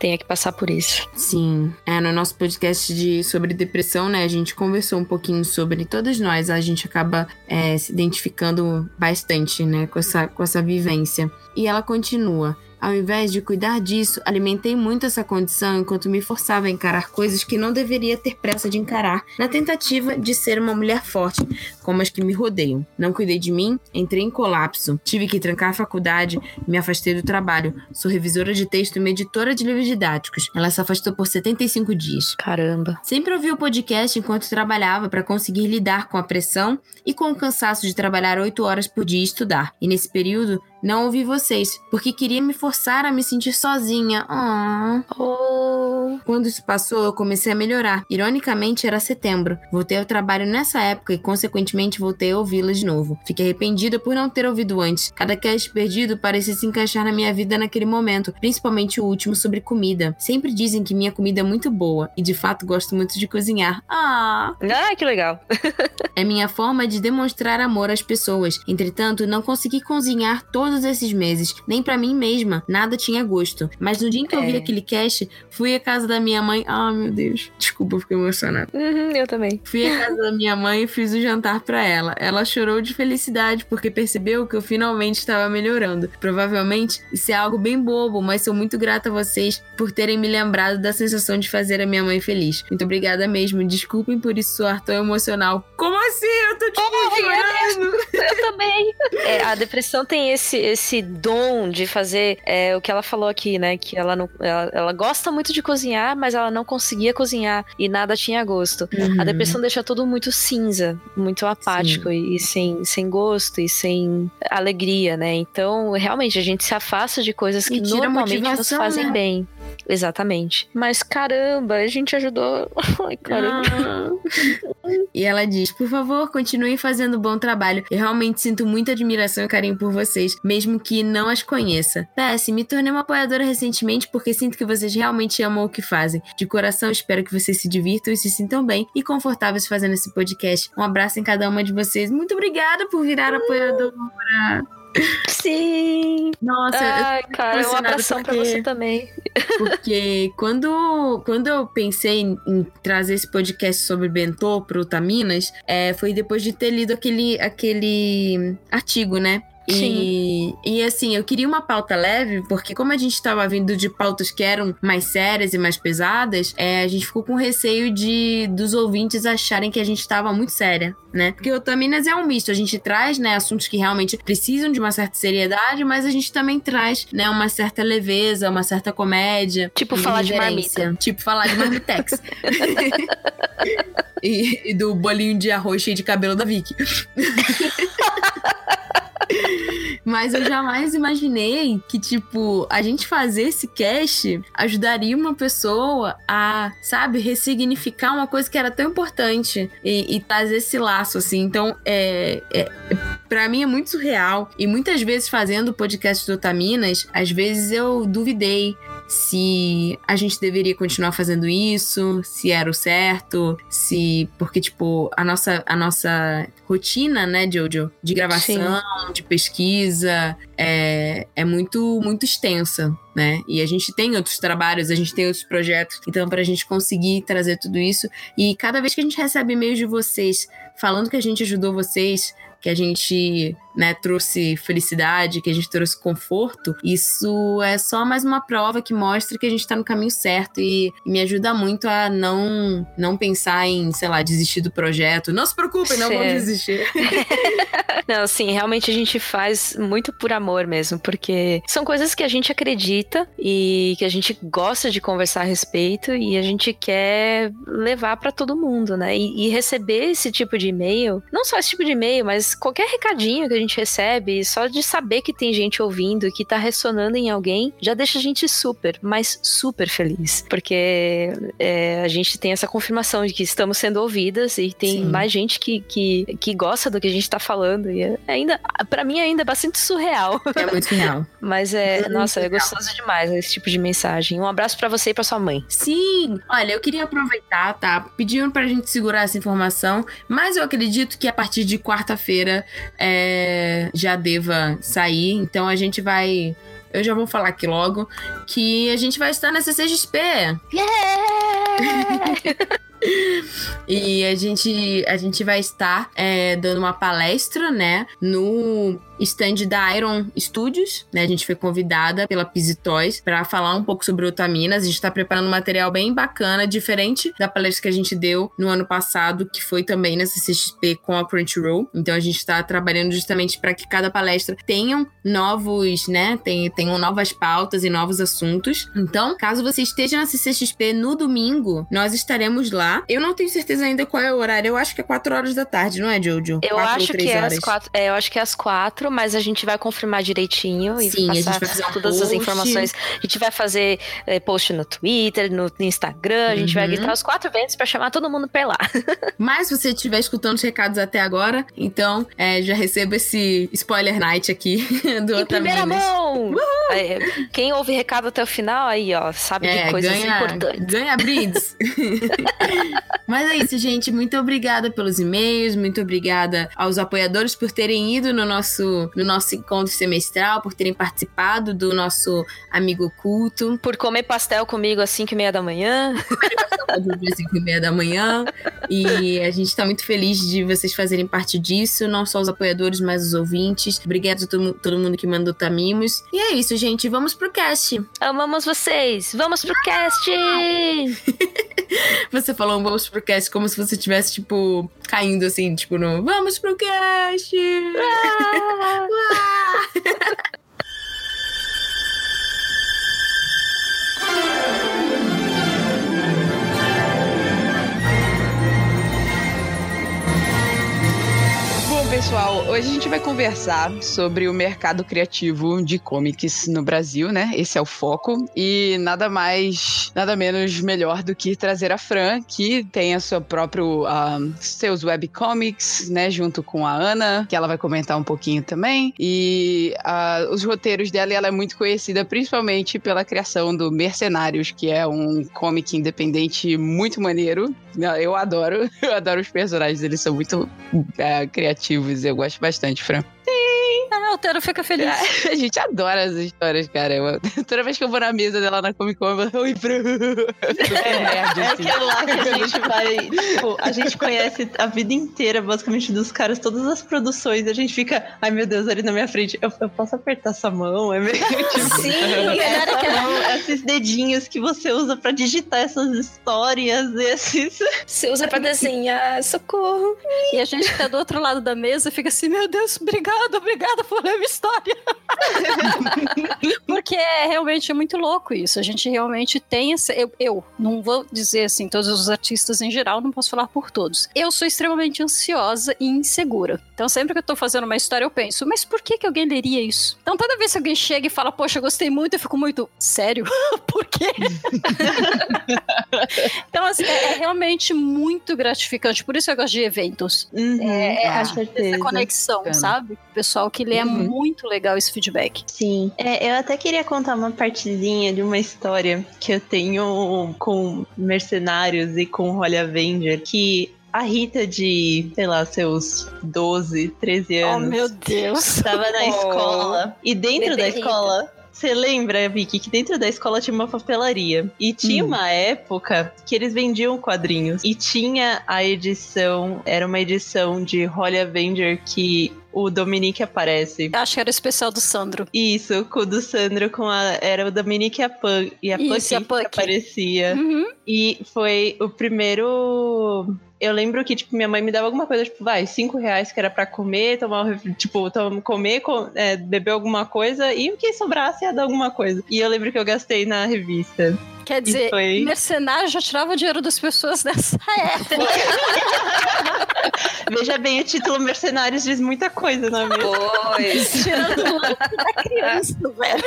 tenha que passar por isso. Sim, é, no nosso podcast de, sobre depressão, né, a gente conversou um pouquinho sobre todas nós, a gente acaba é, se identificando bastante, né, com essa, com essa vivência. E ela continua. Ao invés de cuidar disso, alimentei muito essa condição enquanto me forçava a encarar coisas que não deveria ter pressa de encarar, na tentativa de ser uma mulher forte, como as que me rodeiam. Não cuidei de mim, entrei em colapso. Tive que trancar a faculdade, me afastei do trabalho. Sou revisora de texto e uma editora de livros didáticos. Ela se afastou por 75 dias. Caramba. Sempre ouvi o podcast enquanto trabalhava para conseguir lidar com a pressão e com o cansaço de trabalhar oito horas por dia e estudar. E nesse período, não ouvi vocês, porque queria me forçar a me sentir sozinha. Oh. Quando isso passou, eu comecei a melhorar. Ironicamente, era setembro. Voltei ao trabalho nessa época e, consequentemente, voltei a ouvi-la de novo. Fiquei arrependida por não ter ouvido antes. Cada cast perdido parecia se encaixar na minha vida naquele momento, principalmente o último sobre comida. Sempre dizem que minha comida é muito boa e, de fato, gosto muito de cozinhar. Ah! Ah, que legal. É minha forma de demonstrar amor às pessoas. Entretanto, não consegui cozinhar todos esses meses, nem pra mim mesma. Nada tinha gosto. Mas no dia em que eu vi É. aquele cast, fui à casa da minha mãe. Ah, meu Deus. Desculpa, eu fiquei emocionada. Uhum, eu também. Fui à casa da minha mãe e fiz o jantar pra ela. Ela chorou de felicidade porque percebeu que eu finalmente estava melhorando. Provavelmente isso é algo bem bobo, mas sou muito grata a vocês por terem me lembrado da sensação de fazer a minha mãe feliz. Muito obrigada mesmo. Desculpem por isso soar tão emocional. Como assim? Eu tô te chorando. Eu também. É, a depressão tem esse, esse dom de fazer é, o que ela falou aqui, né? Que ela, não, ela, ela gosta muito de cozinhar, mas ela não conseguia cozinhar e nada tinha gosto. Uhum. A depressão deixa tudo muito cinza, muito apático e, e sem, sem gosto e sem alegria, né? Então, realmente, a gente se afasta de coisas que normalmente nos fazem né? bem. Exatamente. Mas caramba, a gente ajudou. Ai, caramba. E ela diz: Por favor, continuem fazendo bom trabalho. Eu realmente sinto muita admiração e carinho por vocês, mesmo que não as conheça. PS, me tornei uma apoiadora recentemente porque sinto que vocês realmente amam o que fazem. De coração, espero que vocês se divirtam e se sintam bem e confortáveis fazendo esse podcast. Um abraço em cada uma de vocês. Muito obrigada por virar apoiadora. Sim! Nossa, eu Ai, cara, um emocionada abração pra porque- você também. Porque quando, quando eu pensei em, em trazer esse podcast sobre bentô pro Taminas, é, foi depois de ter lido aquele, aquele artigo, né? E, e assim, eu queria uma pauta leve, porque como a gente estava vindo de pautas que eram mais sérias e mais pesadas, é, a gente ficou com receio de dos ouvintes acharem que a gente estava muito séria, né? Porque o Taminas é um misto, a gente traz, né, assuntos que realmente precisam de uma certa seriedade, mas a gente também traz, né, uma certa leveza, uma certa comédia. Tipo, falar de irreverência. Tipo, falar de marmitex. e, e do bolinho de arroz cheio de cabelo da Vicky. Mas eu jamais imaginei que, tipo, a gente fazer esse cast ajudaria uma pessoa a, sabe, ressignificar uma coisa que era tão importante e, e trazer esse laço, assim. Então, é, é, Pra mim é muito surreal. E muitas vezes fazendo o podcast do Otaminas, às vezes eu duvidei se a gente deveria continuar fazendo isso, se era o certo, se. Porque, tipo, a nossa, a nossa rotina, né, Jojo, de gravação, de pesquisa, é, é muito, muito extensa. Né? E a gente tem outros trabalhos, a gente tem outros projetos. Então, pra gente conseguir trazer tudo isso. E cada vez que a gente recebe e-mails de vocês falando que a gente ajudou vocês, que a gente né, trouxe felicidade, que a gente trouxe conforto, isso é só mais uma prova que mostra que a gente tá no caminho certo e, me ajuda muito a não não pensar em, sei lá, desistir do projeto. Não se preocupem, não Certo. desistir. Não, sim, realmente a gente faz muito por amor mesmo, porque são coisas que a gente acredita e que a gente gosta de conversar a respeito e a gente quer levar pra todo mundo, né? E, e receber esse tipo de e-mail, não só esse tipo de e-mail, mas qualquer recadinho que a gente recebe, só de saber que tem gente ouvindo, que tá ressonando em alguém, já deixa a gente super, mas super feliz. Porque é, a gente tem essa confirmação de que estamos sendo ouvidas e tem Sim. mais gente que, que, que gosta do que a gente tá falando. E é ainda, para mim, ainda é bastante surreal. É muito real. Mas é, Muito nossa, é legal. gostoso demais esse tipo de mensagem. Um abraço pra você e pra sua mãe. Sim! Olha, eu queria aproveitar, tá? Pedindo pra gente segurar essa informação, mas eu acredito que a partir de quarta-feira é, já deva sair, então a gente vai. Eu já vou falar aqui logo que a gente vai estar na CCXP. E a gente, a gente vai estar é, dando uma palestra, né, no stand da Iron Studios, né? A gente foi convidada pela Pizzy Toys para falar um pouco sobre otaminas. A gente tá preparando um material bem bacana, diferente da palestra que a gente deu no ano passado, que foi também na CCXP com a Crunchyroll. Então a gente tá trabalhando justamente para que cada palestra tenham novos, né? Tenham novas pautas e novos assuntos. Então, caso você esteja na CCXP no domingo, nós estaremos lá. Eu não tenho certeza ainda qual é o horário. Eu acho que é 4 horas da tarde, não é, Jojo? Eu Quatro acho que é horas. às quatro. É, eu acho que é às quatro, mas a gente vai confirmar direitinho e Sim, a gente passar vai fazer um todas as post. informações. A gente vai fazer eh, post no Twitter, no Instagram, a gente vai Uhum. gritar os quatro ventos pra chamar todo mundo pra lá. Mas se você estiver escutando os recados até agora, então é, já receba esse spoiler night aqui do em primeira Otaminas. mão! É, quem ouve recado até o final, aí, ó, sabe É, de coisas ganha, importantes. ganha brindes. Mas é isso, gente. Muito obrigada pelos e-mails, muito obrigada aos apoiadores por terem ido no nosso, no nosso encontro semestral, por terem participado do nosso amigo culto. Por comer pastel comigo às 5 e meia da manhã. às 5 e meia da manhã. E a gente tá muito feliz de vocês fazerem parte disso, não só os apoiadores, mas os ouvintes. Obrigado a todo, todo mundo que mandou tamimos. E é isso, gente. Vamos pro cast. Amamos vocês! Vamos pro cast! Você falou um vamos pro cast como se você tivesse, tipo, caindo assim, tipo, no vamos pro cast! Bom, pessoal, hoje a gente vai conversar sobre o mercado criativo de comics no Brasil, né? Esse é o foco. E nada mais, nada menos melhor do que trazer a Fran, que tem a sua próprio, ah, seus webcomics, né? Junto com a Ana, que ela vai comentar um pouquinho também. E ah, os roteiros dela, ela é muito conhecida principalmente pela criação do Mercenários, que é um comic independente muito maneiro. Eu adoro, eu adoro os personagens, eles são muito é, criativos, eu gosto bastante, Fran. Ah, o Tero fica feliz. A gente adora as histórias, cara. Eu- toda vez que eu vou na mesa dela na Comic Con, eu falo, oi, Fran. É, nerd, É assim. aquilo lá que a gente vai. Tipo, a gente conhece a vida inteira, basicamente, dos caras, todas as produções. E a gente fica, ai meu Deus, ali na minha frente, eu, eu posso apertar essa mão? É meio tipo. Sim, Essa mão, esses dedinhos que você usa pra digitar essas histórias, esses. Você usa pra desenhar, socorro. E a gente que tá do outro lado da mesa fica assim, meu Deus, obrigado, obrigada por ler minha história. Porque é realmente é muito louco isso. A gente realmente tem essa. Eu, eu não vou dizer assim, todos os artistas em geral, não posso falar por todos. Eu sou extremamente ansiosa e insegura. Então, sempre que eu tô fazendo uma história, eu penso, mas por que, que alguém leria isso? Então, toda vez que alguém chega e fala, poxa, eu gostei muito, eu fico muito, sério? por quê? então, assim, é, é realmente muito gratificante. Por isso eu gosto de eventos. É, é, com a gente tem essa conexão, Bacana. sabe? Pessoal que lê é Uhum. muito legal esse feedback. Sim. É, eu até queria contar uma partezinha de uma história que eu tenho com mercenários e com Holly Avenger, que a Rita de, sei lá, seus 12, 13 Oh, anos. meu Deus. Tava na Oh. escola. E dentro Bebê da Rita. escola. Você lembra, Vicky, que dentro da escola tinha uma papelaria. E tinha Hum. uma época que eles vendiam quadrinhos. E tinha a edição, era uma edição de Holly Avenger que o Dominique aparece. Acho que era o especial do Sandro. Isso, com o do Sandro, com a, era o Dominique e a Pug. E a Puck que aparecia. Uhum. E foi o primeiro. Eu lembro que, tipo, minha mãe me dava alguma coisa, tipo, vai, cinco reais que era pra comer, tomar, um tipo, tom- comer, co- é, beber alguma coisa, e o que sobrasse ia dar alguma coisa. E eu lembro que eu gastei na revista. Quer dizer, foi. mercenário já tirava dinheiro das pessoas nessa época. Veja bem, o título Mercenários diz muita coisa, não é mesmo? Pois. Tirando o lance da criança, velho.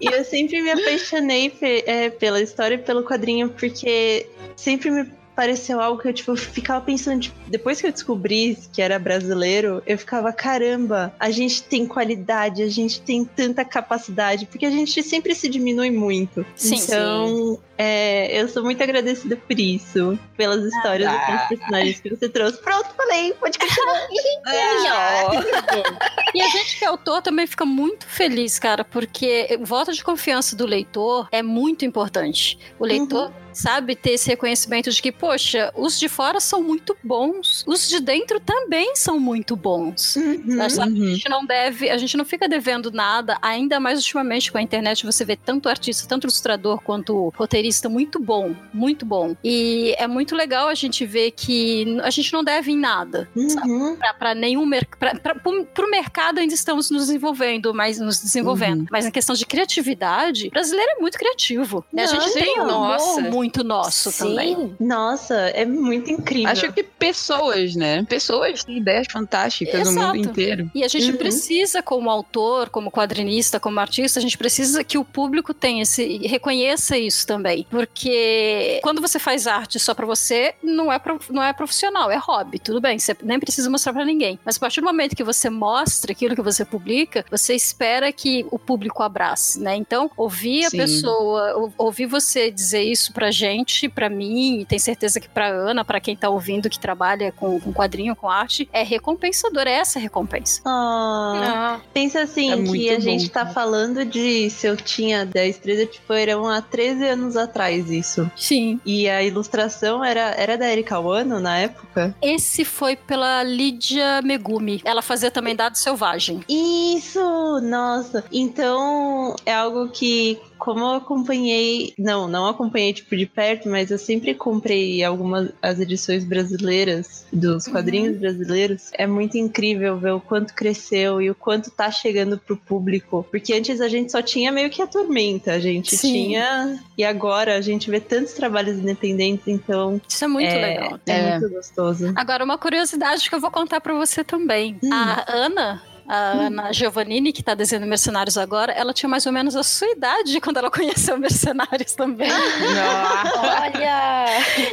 E eu sempre me apaixonei é, pela história e pelo quadrinho, porque sempre me pareceu algo que eu, tipo, ficava pensando, tipo, depois que eu descobri que era brasileiro, eu ficava, caramba, a gente tem qualidade, a gente tem tanta capacidade, porque a gente sempre se diminui muito. Sim. então, é, eu sou muito agradecida por isso, pelas histórias e pelos personagens que você trouxe. Pronto, falei, pode continuar. E a gente que é autor também fica muito feliz, cara, porque o voto de confiança do leitor é muito importante. O leitor sabe ter esse reconhecimento de que, poxa, os de fora são muito bons, os de dentro também são muito bons. Mas, sabe, a gente não deve, a gente não fica devendo nada, ainda mais ultimamente com a internet você vê tanto artista, tanto ilustrador quanto roteirista muito bom, muito bom. E é muito legal a gente ver que a gente não deve em nada Uhum. para nenhum mercado. Para o mercado ainda estamos nos desenvolvendo, mas nos desenvolvendo. Uhum. Mas na questão de criatividade, o brasileiro é muito criativo. né? a Não, gente tem um nossa. humor muito nosso também. Nossa, é muito incrível. Acho que pessoas, né? Pessoas têm ideias fantásticas no mundo Exato. inteiro. E a gente Uhum. precisa, como autor, como quadrinista, como artista, a gente precisa que o público tenha esse reconheça isso também, porque quando você faz arte só pra você, não é prof- não é profissional, é hobby, tudo bem, você nem precisa mostrar pra ninguém. Mas a partir do momento que você mostra aquilo que você publica, você espera que o público abrace, né? Então, ouvir a Sim. pessoa, ou- ouvir você dizer isso pra gente, pra mim, e tenho certeza que pra Ana, pra quem tá ouvindo que trabalha com, com quadrinho, com arte, é recompensador, é essa a recompensa. Ah, pensa assim, É que a bom, gente tá falando de se eu tinha 10, 13, tipo, eram há 13 anos atrás isso. Sim. E a ilustração era, era da Erika Wano na época? Esse foi pela Lídia Megumi. Ela fazia também Dado Selvagem. Isso! Nossa! Então, é algo que, como eu acompanhei, não, não acompanhei tipo de perto, mas eu sempre comprei algumas as edições brasileiras dos quadrinhos brasileiros. É muito incrível ver o quanto cresceu e o quanto tá chegando pro público, porque antes a gente só tinha meio que a Tormenta, a gente Sim. tinha e agora a gente vê tantos trabalhos independentes, então Isso é muito é, legal. é É. muito gostoso. Agora, uma curiosidade que eu vou contar pra você também. Hum. A Ana. A Ana Giovannini, que tá desenhando Mercenários agora, ela tinha mais ou menos a sua idade quando ela conheceu Mercenários também. Olha!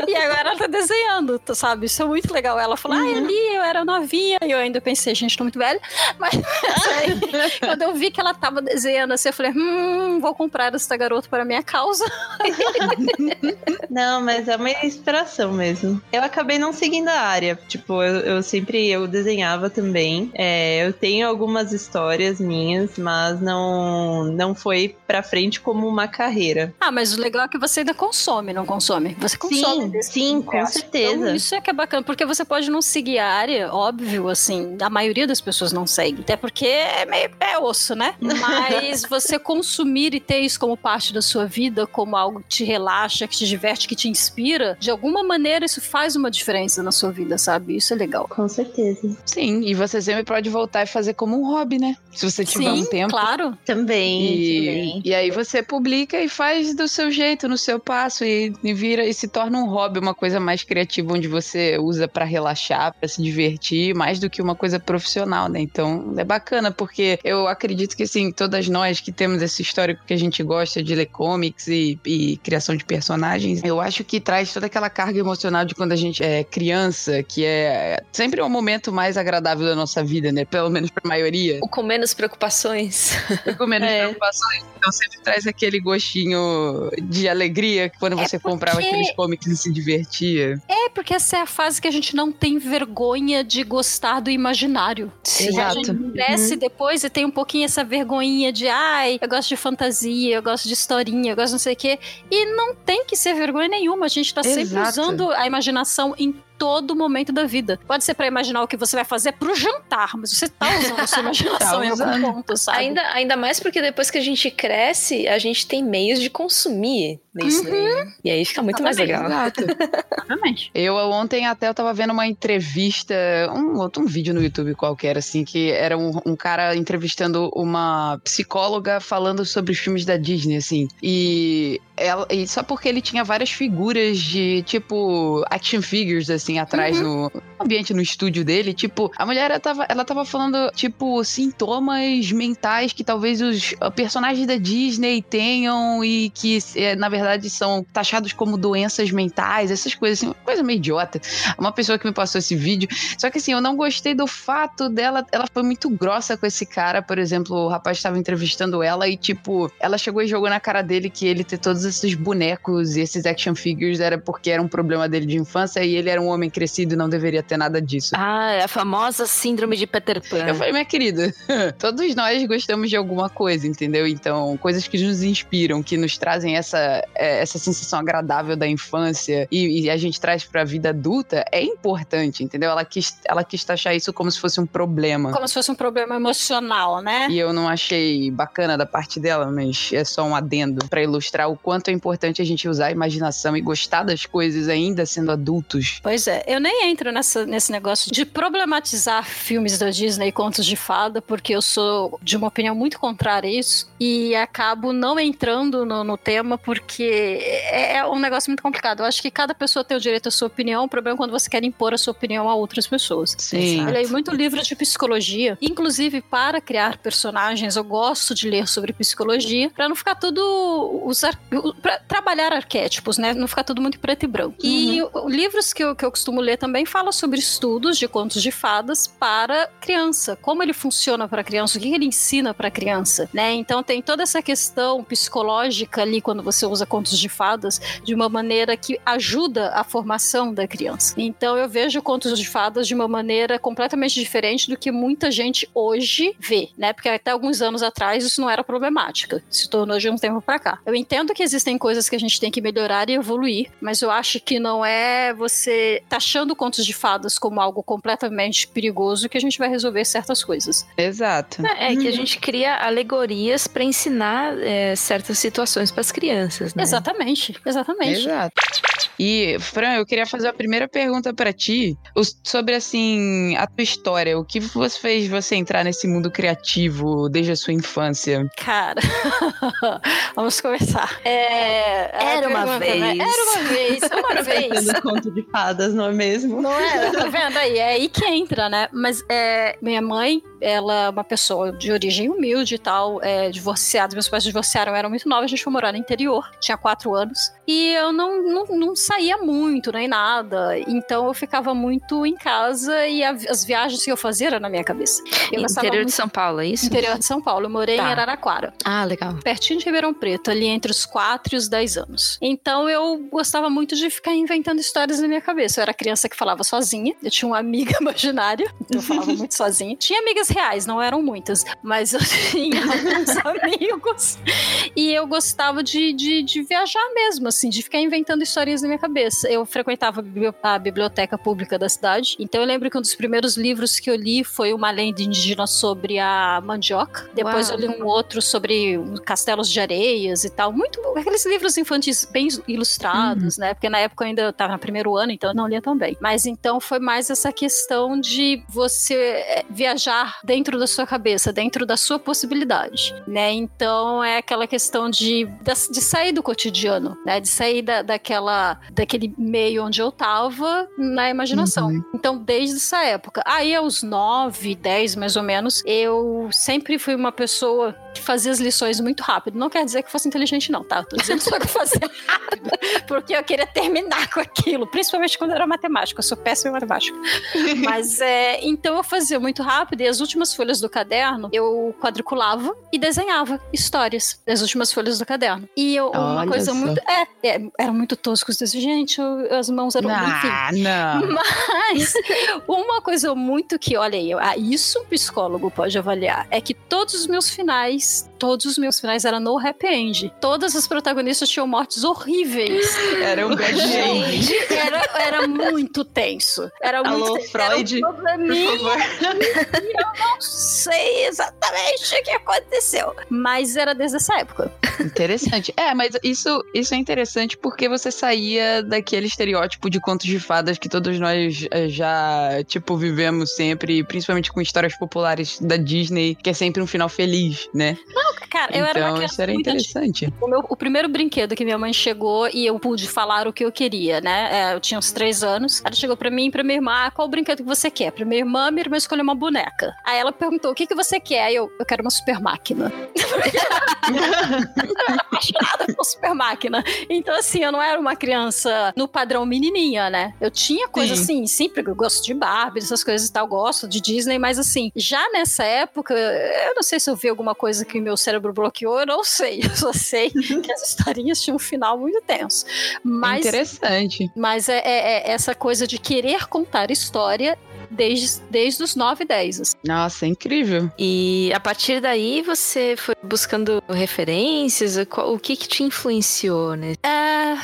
e agora ela tá desenhando, tu sabe? Isso é muito legal. Ela falou, ah, eu li, eu era novinha. E eu ainda pensei, gente, tô muito velha. Mas aí, quando eu vi que ela tava desenhando assim, eu falei, hum, vou comprar esta garota para minha causa. Não, mas é uma inspiração mesmo. Eu acabei não seguindo a área. Tipo, eu, eu sempre eu desenhava também. É, eu tenho algumas histórias minhas, mas não não foi pra frente como uma carreira. Ah, mas o legal é que você ainda consome, não consome? Você consome. Sim, sim, com certeza. Então, isso é que é bacana, porque você pode não seguir a área, óbvio, assim, a maioria das pessoas não segue. Até porque é meio é osso, né? Mas você consumir e ter isso como parte da sua vida, como algo que te relaxa, que te diverte, que te inspira, de alguma maneira isso faz uma diferença na sua vida, sabe? Isso é legal. Com certeza. Sim, e você sempre pode voltar e fazer como um hobby, né? Se você tiver Sim, um tempo. claro. Também, E, também. e aí você publica e faz do seu jeito, no seu passo, e, e vira e se torna um hobby, uma coisa mais criativa, onde você usa pra relaxar, pra se divertir, mais do que uma coisa profissional, né? Então é bacana, porque eu acredito que assim, todas nós que temos esse histórico que a gente gosta de ler comics e, e criação de personagens, eu acho que traz toda aquela carga emocional de quando a gente é criança, que é sempre o momento mais agradável da nossa vida, né? Pelo menos maioria. O com menos preocupações. Com menos É. preocupações. Então sempre traz aquele gostinho de alegria quando É você comprava porque- aqueles comics e se divertia. É porque essa é a fase que a gente não tem vergonha de gostar do imaginário. Sim. A gente Exato. cresce depois e tem um pouquinho essa vergonhinha de ai, eu gosto de fantasia, eu gosto de historinha, eu gosto de não sei o quê. E não tem que ser vergonha nenhuma. A gente tá sempre Exato. usando a imaginação em todo momento da vida. Pode ser pra imaginar o que você vai fazer pro jantar, mas você tá usando a sua imaginação Tá em algum usando. ponto, sabe? Ainda, ainda mais porque depois que a gente cresce, a gente tem meios de consumir isso daí. né? E aí fica muito mais legal. Exato. Exatamente. Eu ontem até eu tava vendo uma entrevista, um, outro- um vídeo no YouTube qualquer, assim, que era um, um cara entrevistando uma psicóloga falando sobre os filmes da Disney, assim. E, ela, e só porque ele tinha várias figuras de, tipo, action figures, assim, atrás no ambiente no estúdio dele. Tipo, a mulher ela tava, ela tava falando, tipo, sintomas mentais que talvez os uh, personagens da Disney tenham e que, eh, na verdade, são taxados como doenças mentais, essas coisas, assim, uma coisa meio idiota. Uma pessoa que me passou esse vídeo. Só que, assim, eu não gostei do fato dela, ela foi muito grossa com esse cara, por exemplo, o rapaz estava entrevistando ela e, tipo, ela chegou e jogou na cara dele que ele ter todos esses bonecos e esses action figures era porque era um problema dele de infância e ele era um homem crescido e não deveria ter nada disso. Ah, é a famosa síndrome de Peter Pan. Eu minha querida, todos nós gostamos de alguma coisa, entendeu? Então, coisas que nos inspiram, que nos trazem essa, é, essa sensação agradável da infância e, e a gente traz pra vida adulta, é importante, entendeu? Ela quis, ela quis taxar isso como se fosse um problema. Como se fosse um problema emocional, né? E eu não achei bacana da parte dela, mas é só um adendo pra ilustrar o quanto é importante a gente usar a imaginação e gostar das coisas ainda sendo adultos. Pois é, eu nem entro nessa, nesse negócio de problematizar filmes da Disney e contos de fada, porque eu sou de uma opinião muito contrária a isso e acabo não entrando no, no tema porque é, é um negócio muito complicado. Eu acho que cada pessoa tem o direito à sua opinião, o problema é quando você quer impor a sua opinião a outras pessoas. Sim. Eu leio muito livro de psicologia, inclusive para criar personagens, eu gosto de ler sobre psicologia, para não ficar tudo usar, para trabalhar arquétipos, né? Não ficar tudo muito preto e branco. E o- livros que eu, que eu costumo ler também falam sobre estudos de contos de fadas para criança, como ele funciona para criança, o que ele ensina para criança, né? Então tem toda essa questão psicológica ali quando você usa contos de fadas de uma maneira que ajuda a formação da criança. Então eu vejo contos de fadas de uma maneira completamente diferente do que muita gente hoje vê, né? Porque até alguns anos atrás isso não era problemática, se tornou de um tempo pra cá. Eu entendo que existem coisas que a gente tem que melhorar e evoluir, mas eu acho que não é você taxando contos de fadas como algo completamente perigoso que a gente vai resolver certas coisas. Exato. É, é que a gente cria alegorias pra ensinar é, certas situações pras crianças, né? Exatamente, exatamente. Exato. E, Fran, eu queria fazer a primeira pergunta pra ti sobre, assim, a tua história. O que você fez você entrar nesse mundo criativo desde a sua infância? Cara, vamos começar. É, Era uma pergunta, né? vez. Era uma vez, uma vez. Tendo conto de fadas, não é mesmo? Não é? Tá vendo aí? É aí que entra, né? Mas é, minha mãe, ela é uma pessoa de origem humilde e tal, é, divorciada. Meus pais divorciaram, eu era muito nova, a gente foi morar no interior, tinha quatro anos. E eu não, não, não saía muito, nem nada. Então eu ficava muito em casa e a- as viagens que eu fazia eram na minha cabeça. Eu Interior de muito- São Paulo, é isso? Interior de São Paulo. Eu morei Tá. em Araraquara Ah, legal. pertinho de Ribeirão Preto, ali entre os 4 e os 10 anos. Então eu gostava muito de ficar inventando histórias na minha cabeça. Eu era criança que falava sozinha, eu tinha uma amiga imaginária, então eu falava muito sozinha. Tinha amigas reais, não eram muitas, mas eu tinha alguns amigos. E eu gostava de, de, de viajar mesmo, assim, de ficar inventando histórias na minha cabeça. Eu frequentava a bibli- a biblioteca pública da cidade, então eu lembro que um dos primeiros livros que eu li foi uma lenda indígena sobre a mandioca. Depois Uau. eu li um outro sobre castelos de areias e tal. Muito aqueles livros infantis bem ilustrados, né? Porque na época eu ainda estava no primeiro ano, então eu não lia tão bem. Mas então foi mais essa questão de você é, viajar dentro da sua cabeça, dentro da sua possibilidade, né? Então é aquela questão de, de sair do cotidiano, né? De sair da, daquela, daquele meio onde eu tava na imaginação. Então, desde essa época. Aí, aos 9, 10 mais ou menos, eu sempre fui uma pessoa que fazia as lições muito rápido. Não quer dizer que fosse inteligente, não, tá? Tô dizendo só que eu fazia rápido, porque eu queria terminar com aquilo, principalmente quando era matemática. Eu sou péssima em matemática. Mas é, então eu fazia muito rápido e as últimas folhas do caderno eu quadriculava e desenhava histórias das últimas folhas do caderno. E eu, uma Olha coisa só. muito. É, é, eram muito toscos desse gente, eu- as mãos eram. enfim. Ah, não. Mas uma coisa muito que, olha aí, ah, isso um psicólogo pode avaliar, é que todos os meus finais todos os meus finais eram no happy end. Todas as protagonistas tinham mortes horríveis. Era um bad end. Gente, era, era muito tenso. Era Alô, muito tenso. Freud, Era um probleminha Por favor. e eu não sei exatamente o que aconteceu. Mas era desde essa época. Interessante. É, mas isso, isso é interessante porque você saía daquele estereótipo de contos de fadas que todos nós eh, já, tipo, vivemos sempre, principalmente com histórias populares da Disney, que é sempre um final feliz, né? Cara, eu era uma então isso era interessante. O, meu- o primeiro brinquedo que minha mãe chegou e eu pude falar o que eu queria, né? É, eu tinha uns três anos. Ela chegou pra mim e pra minha irmã: ah, qual o brinquedo que você quer? Pra minha irmã, minha irmã escolheu uma boneca. Aí ela perguntou: o que, que você quer? Aí eu, eu quero uma super máquina. eu era apaixonada por super máquina. Então, assim, eu não era uma criança no padrão menininha, né? Eu tinha coisa Sim. assim, sempre eu gosto de Barbie, essas coisas e tal, gosto de Disney, mas assim, já nessa época, eu não sei se eu vi alguma coisa que meu cérebro bloqueou, eu não sei. Eu só sei que as historinhas tinham um final muito tenso. Mas, Interessante. mas é, é- é essa coisa de querer contar história desde, desde os 9, 10. assim. Nossa, é incrível. E a partir daí você foi buscando referências? O que que te influenciou, né? É,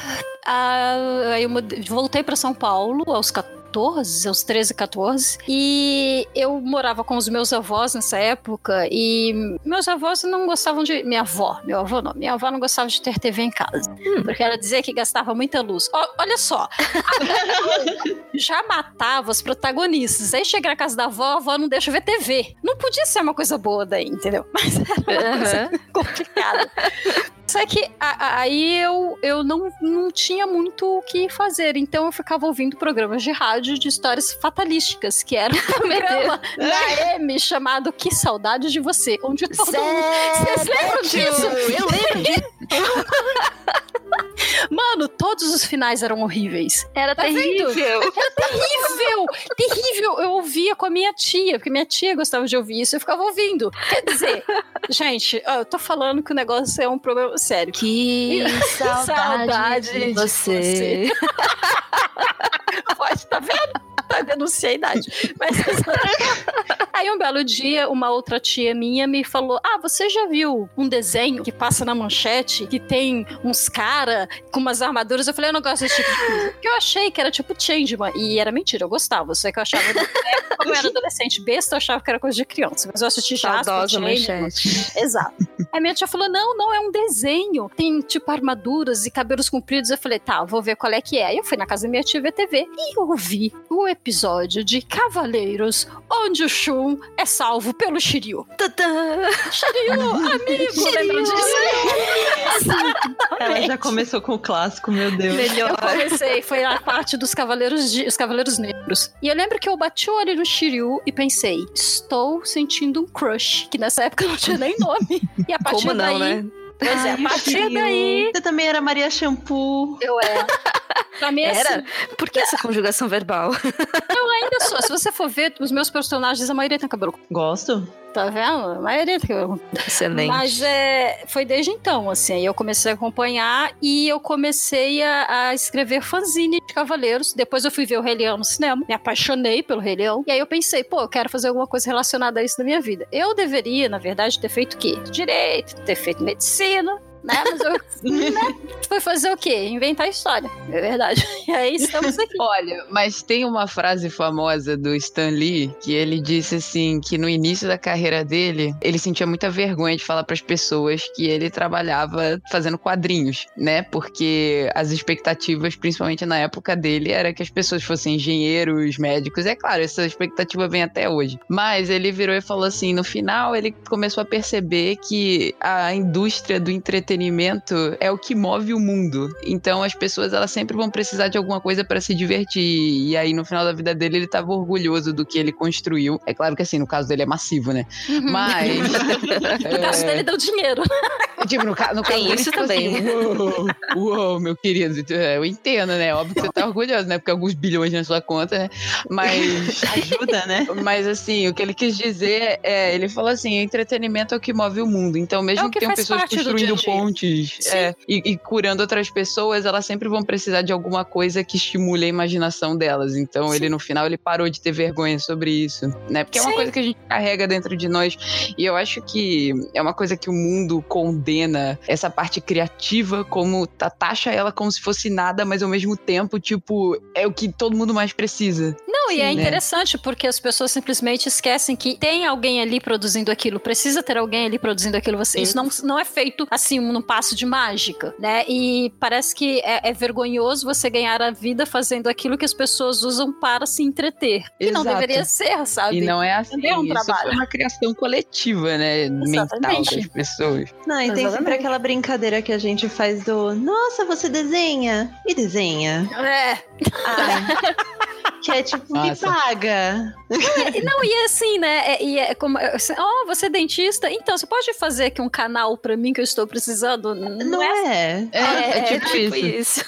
ah, aí eu voltei para São Paulo aos 14, aos 13, 14. E eu morava com os meus avós nessa época. E meus avós não gostavam de. Minha avó, meu avô não. Minha avó não gostava de ter TV em casa. Porque ela dizia que gastava muita luz. Ó, olha só. já matava os protagonistas. Aí chega na casa da avó, a avó não deixa ver TV. Não podia ser uma coisa boa daí, entendeu? Mas era uma coisa Aham. complicada. Só que a- a- aí eu, eu não, não tinha muito o que fazer, então eu ficava ouvindo programas de rádio de histórias fatalísticas, que era um programa da M chamado Que Saudade de Você, onde todo mundo. Vocês lembram disso? Eu lembro disso. Mano, todos os finais eram horríveis. Era Tá terrível. Terrível! terrível! Eu ouvia com a minha tia, porque minha tia gostava de ouvir isso, eu ficava ouvindo. Quer dizer, gente, eu tô falando que o negócio é um problema sério. Que saudade, Saudade de de você. Pode, tá vendo? Tá denunciando a idade. Mas aí um belo dia, uma outra tia minha me falou: Ah, você já viu um desenho que passa na manchete que tem uns cara com umas armaduras? Eu falei, eu não gosto desse tipo de coisa. Porque eu achei que era tipo Changeman. E era mentira, eu gostava. Só que eu achava. Como eu era adolescente besta, eu achava que era coisa de criança. Mas eu assisti já. Saudosa manchete. Exato. Aí minha tia falou: não, não, é um desenho. Tem, tipo, armaduras e cabelos compridos. Eu falei, tá, vou ver qual é que é. Aí eu fui na casa da minha tia ver TV e eu vi o episódio de Cavaleiros, onde o Shun é salvo pelo Shiryu. Tadã. Shiryu, amigo, lembra disso? Ela já começou com o clássico, meu Deus. Eu comecei, foi a parte dos Cavaleiros, de, os Cavaleiros Negros. E eu lembro que eu bati o olho no Shiryu e pensei, estou sentindo um crush, que nessa época não tinha nem nome. E a partir Como não, daí, né? Pois é, a partir daí Você também era Maria Shampoo. Eu era. Pra mim, Era? assim, Por que essa conjugação verbal? eu ainda sou. Se você for ver, os meus personagens, a maioria tem cabelo. Gosto. Tá vendo? A maioria cabelo. curto. Excelente. Mas é, foi desde então, assim. Aí eu comecei a acompanhar e eu comecei a, a escrever fanzine de Cavaleiros. Depois eu fui ver o Rei Leão no cinema. Me apaixonei pelo Rei Leão. E aí eu pensei, pô, eu quero fazer alguma coisa relacionada a isso na minha vida. Eu deveria, na verdade, ter feito o quê? Direito, ter feito medicina. Né? Mas eu né? fui fazer o quê? Inventar história. É verdade. E aí estamos aqui. Olha, mas tem uma frase famosa do Stan Lee que ele disse assim que no início da carreira dele, ele sentia muita vergonha de falar para as pessoas que ele trabalhava fazendo quadrinhos, né? Porque as expectativas, principalmente na época dele, era que as pessoas fossem engenheiros, médicos. É claro, essa expectativa vem até hoje. Mas ele virou e falou assim, no final ele começou a perceber que a indústria do entretenimento é o que move o mundo. Então as pessoas elas sempre vão precisar de alguma coisa para se divertir. E aí no final da vida dele ele tava orgulhoso do que ele construiu. É claro que assim, no caso dele é massivo, né? Mas O gasto é, dele deu dinheiro. Tipo, no, ca- no caso Tem isso tipo também. Assim, uou, uou, meu querido. É, Eu entendo, né? Óbvio que você tá orgulhoso, né? Porque alguns bilhões na sua conta, né? Mas. Ajuda, né? Mas assim, o que ele quis dizer é, ele falou assim, entretenimento é o que move o mundo. Então, mesmo É o que tenham pessoas construindo dia dia. Pontes Sim. é, e, e curando outras pessoas, elas sempre vão precisar de alguma coisa que estimule a imaginação delas. Então, ele no final ele parou de ter vergonha sobre isso, né? Porque é uma Sim. coisa que a gente carrega dentro de nós. E eu acho que é uma coisa que o mundo condena essa parte criativa, como ta- taxa ela como se fosse nada, mas ao mesmo tempo, tipo, é o que todo mundo mais precisa. Não, e é Sim, né? interessante porque as pessoas simplesmente esquecem que tem alguém ali produzindo aquilo, precisa ter alguém ali produzindo aquilo. Você, isso não, não é feito assim num passo de mágica, né? E parece que é, é vergonhoso você ganhar a vida fazendo aquilo que as pessoas usam para se entreter. E não Exato. deveria ser, sabe? E não é assim, Também é um isso trabalho. foi uma criação coletiva, né? Mental Exatamente. das pessoas. Não, e tem sempre Exatamente. aquela brincadeira que a gente faz do Nossa, você desenha? E desenha. É. Ai. que é tipo, me Nossa. paga. Não, e é assim, né? É, e é como. é assim, Oh, você é dentista? Então, você pode fazer aqui um canal pra mim que eu estou precisando? Não é? É, é tipo, isso. isso.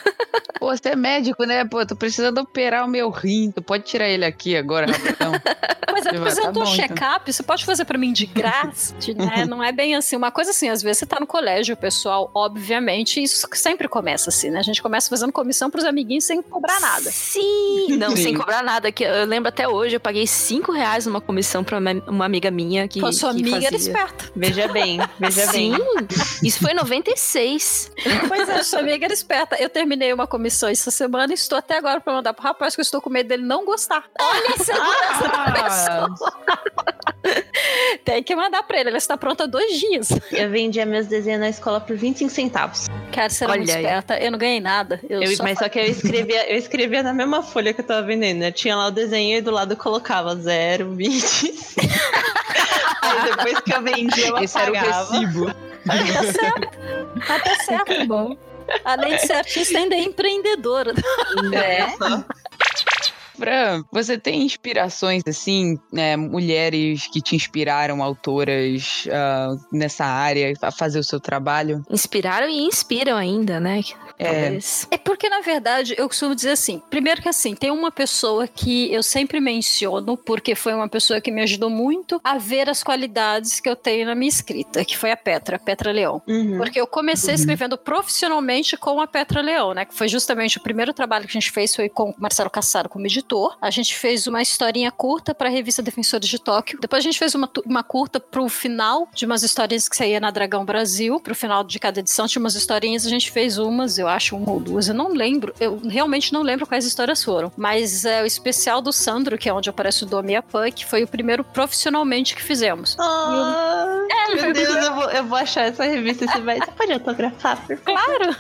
Pô, você é médico, né? Pô, tô precisando operar o meu rim. Tu pode tirar ele aqui agora, rapidão. Mas é Você vai, fazer tá um então. check-up, você pode fazer pra mim de graça, de- né? Não é bem assim. Uma coisa assim, às vezes você tá no colégio, pessoal, obviamente, isso sempre começa assim, né? A gente começa fazendo comissão pros amiguinhos sem cobrar nada. Sim! Não, Sim. Sem cobrar nada. Que eu lembro até hoje, eu paguei 5 reais numa comissão pra uma, uma amiga minha que. Pô, sua que amiga era fazia. esperta. Veja bem, veja Sim, bem. isso foi em 96. Pois é, sua amiga era esperta. Eu terminei uma comissão essa semana e estou até agora pra mandar pro rapaz que eu estou com medo dele não gostar. Olha a insegurança da pessoa. Tem que mandar pra ele, ela está pronta há dois dias. Eu vendia meus desenhos na escola por 25 centavos. Cara, você era muito Olha aí. esperta. Eu não ganhei nada. Eu, Eu- só mas só que eu escrevia, eu escrevia na mesma folha que eu tava vendendo, né? Tinha lá o desenho e do lado eu colocava 0, 20. Aí depois que eu vendia, eu Esse era o apagava. recibo. Tá certo. Tá certo. Bom. Além de ser artista, ainda é empreendedora. É. Fran, você tem inspirações, assim, né, mulheres que te inspiraram, autoras ah, nessa área, a fazer o seu trabalho? Inspiraram e inspiram ainda, né? É. Talvez. É porque, na verdade, eu costumo dizer assim: primeiro que assim, tem uma pessoa que eu sempre menciono, porque foi uma pessoa que me ajudou muito a ver as qualidades que eu tenho na minha escrita, que foi a Petra, Petra Leão. Uhum. Porque eu comecei escrevendo profissionalmente com a Petra Leão, né? Que foi justamente o primeiro trabalho que a gente fez foi com o Marcelo Cassaro como editor. A gente fez uma historinha curta para a revista Defensores de Tóquio. Depois a gente fez uma, uma curta pro final de umas historinhas que saía na Dragão Brasil. Pro final de cada edição tinha umas historinhas. A gente fez umas, eu acho, uma ou duas. Eu não lembro. Eu realmente não lembro quais histórias foram. Mas é o especial do Sandro, que é onde aparece o Domi e a Punk, foi o primeiro profissionalmente que fizemos. Ah, meu Deus, eu vou, eu vou achar essa revista e você vai. Você pode autografar, por favor? Claro,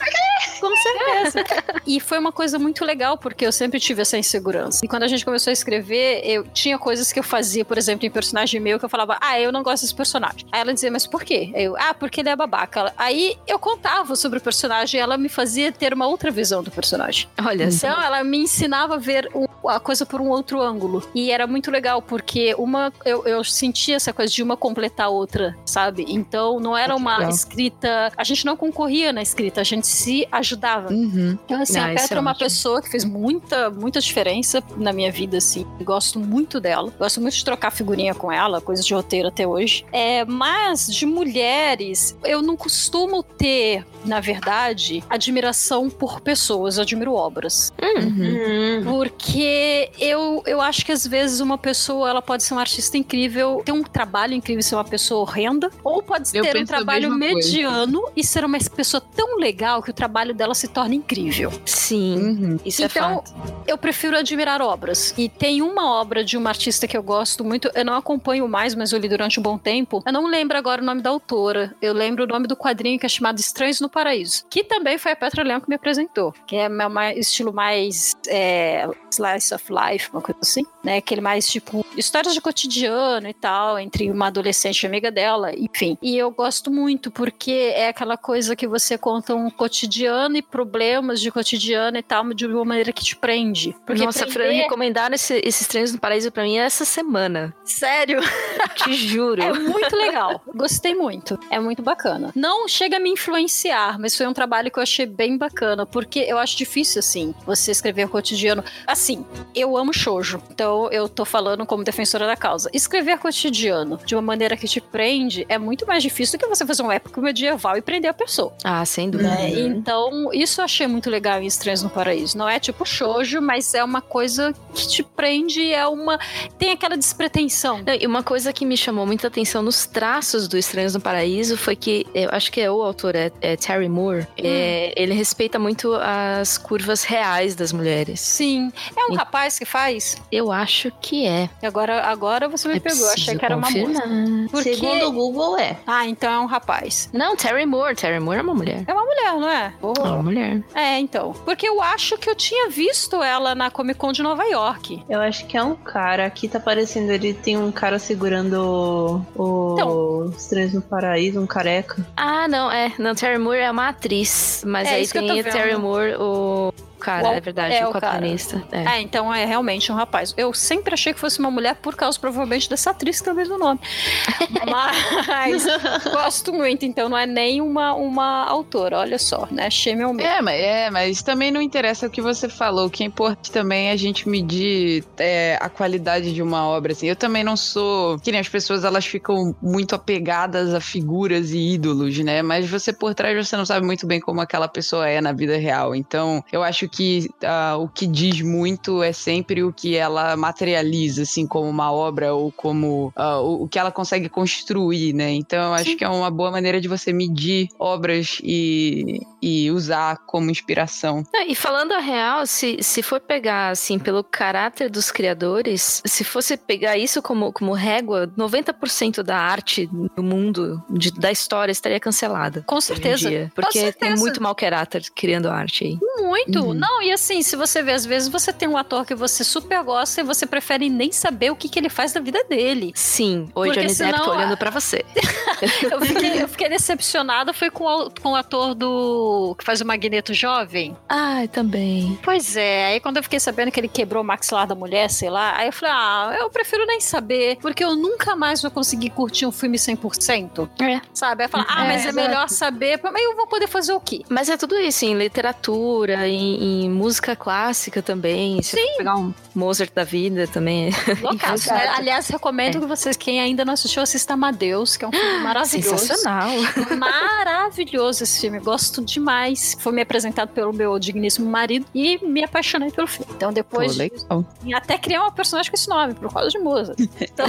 com certeza. e foi uma coisa muito legal, porque eu sempre tive essa insegurança. E quando a gente começou a escrever, eu tinha coisas que eu fazia, por exemplo, em personagem meu, que eu falava, ah, eu não gosto desse personagem. Aí ela dizia, mas por quê? Eu, ah, porque ele é babaca. Aí eu contava sobre o personagem e ela me fazia ter uma outra visão do personagem. Olha só. Então ela me ensinava a ver o- a coisa por um outro ângulo. E era muito legal, porque uma eu, eu sentia essa coisa de uma completar a outra, sabe? Então não era uma Legal. escrita. A gente não concorria na escrita, a gente se ajudava. Uhum. Então, assim, Ah, a isso Petra é é uma ótimo. pessoa que fez muita, muita diferença na minha vida, assim. Gosto muito dela. Gosto muito de trocar figurinha com ela, coisa de roteiro até hoje. É, mas de mulheres, eu não costumo ter, na verdade, admiração por pessoas. Eu admiro obras. Uhum. Porque eu, eu acho que às vezes uma pessoa ela pode ser uma artista incrível, ter um trabalho incrível ser uma pessoa horrenda, ou pode Eu ter um trabalho mesma coisa. mediano e ser uma pessoa tão legal que o trabalho dela se torna incrível. Sim, Uhum. isso é então, fato. eu prefiro admirar obras. E tem uma obra de uma artista que eu gosto muito, eu não acompanho mais, mas eu li durante um bom tempo. Eu não lembro agora o nome da autora. Eu lembro o nome do quadrinho que é chamado Estranhos no Paraíso. Que também foi a Petra Leão que me apresentou. Que é um estilo mais é, slice of life, uma coisa assim. Né? Aquele mais tipo histórias de cotidiano e tal, entre uma adolescente e amiga dela, enfim. E eu gosto muito porque é aquela coisa que você conta um cotidiano e problemas de cotidiano e tal, de uma maneira que te prende. Porque Nossa, Fran, prender... recomendaram esse, esses treinos no paraíso pra mim essa semana. Sério? Te juro. É muito legal. Gostei muito. É muito bacana. Não chega a me influenciar, mas foi um trabalho que eu achei bem bacana, porque eu acho difícil, assim, você escrever o cotidiano. Assim, eu amo shoujo, então eu tô falando como defensora da causa. Escrever cotidiano de uma maneira que te prende é muito mais difícil do que você fazer um época medieval e prender a pessoa. Ah, sem dúvida. Né? Então, isso eu achei muito legal em Estranhos no Paraíso. Não é tipo shoujo, mas é uma coisa que te prende, é uma. tem aquela despretensão. Não, e uma coisa que me chamou muita atenção nos traços do Estranhos no Paraíso foi que, eu acho que é o autor, é, é Terry Moore, é, ele respeita muito as curvas reais das mulheres. Sim. É um E- rapaz que faz? Eu acho que é. Agora, agora você me É pegou, achei que era uma confirmar. moça. Porque... Segundo o Google, é. Ah, então é um rapaz. Não, Terry Moore. Terry Moore é uma mulher. É uma mulher, não é? É uma mulher. É, então. Porque eu acho que eu tinha visto ela na Comic Con de Nova York. Eu acho que é um cara. Aqui tá parecendo, ele tem um cara segurando o Então. Estranhos no Paraíso, um careca. Ah, não, é. Não, Terry Moore é uma atriz. Mas É aí isso que eu tem tô o vendo. Terry Moore, o cara, O- é verdade, é, o o quadrinista. É. É, então é realmente um rapaz. Eu sempre achei que fosse uma mulher por causa, provavelmente, dessa atriz que tem o mesmo nome. Mas gosto muito, então não é nem uma, uma autora, olha só, né? Shame on me. É, mas, é, mas também não interessa o que você falou. O que é importante também é a gente medir é, a qualidade de uma obra. Assim. Eu também não sou. Que nem as pessoas elas ficam muito apegadas a figuras e ídolos, né? Mas você por trás você não sabe muito bem como aquela pessoa é na vida real. Então eu acho que ah, o que diz muito é sempre o que ela materializa, assim, como uma obra ou como ah, o, o que ela consegue construir, né? Então eu acho que é uma boa maneira de você medir obras e, e usar como inspiração. E falando a real, se, se for pegar, assim, pelo caráter dos criadores, se fosse pegar isso como, como régua, 90% da arte do mundo, de- da história, estaria cancelada. Com certeza. dia. Com Porque tem certeza. muito mau caráter criando arte aí. Muito. Uhum. Não, e assim, se você vê, às vezes você tem um ator que você super gosta e você prefere nem saber o que, que ele faz da vida dele. Sim, oi Porque Johnny Depp, tô senão- olhando pra você. Eu fiquei, eu fiquei decepcionada, foi com o, com o ator do. que faz o Magneto jovem. Ai, também. Pois é, aí quando eu fiquei sabendo que ele quebrou o maxilar da mulher, sei lá, aí eu falei, ah, eu prefiro nem saber, porque eu nunca mais vou conseguir curtir um filme 100%, É. sabe? Aí fala, ah, É, mas é exato. melhor saber, mas eu vou poder fazer o quê? Mas é tudo isso, em literatura, em, em música clássica também. Se for pegar um Mozart da vida também. Loucaço, né? Aliás, recomendo que vocês, quem ainda não assistiu, assista Amadeus, que é um filme maravilhoso. Sensacional. Maravilhoso esse filme, gosto demais. Foi me apresentado pelo meu digníssimo marido e me apaixonei pelo filme. Então depois Pô, legal. e até criei uma personagem com esse nome, por causa de Mozart. Então,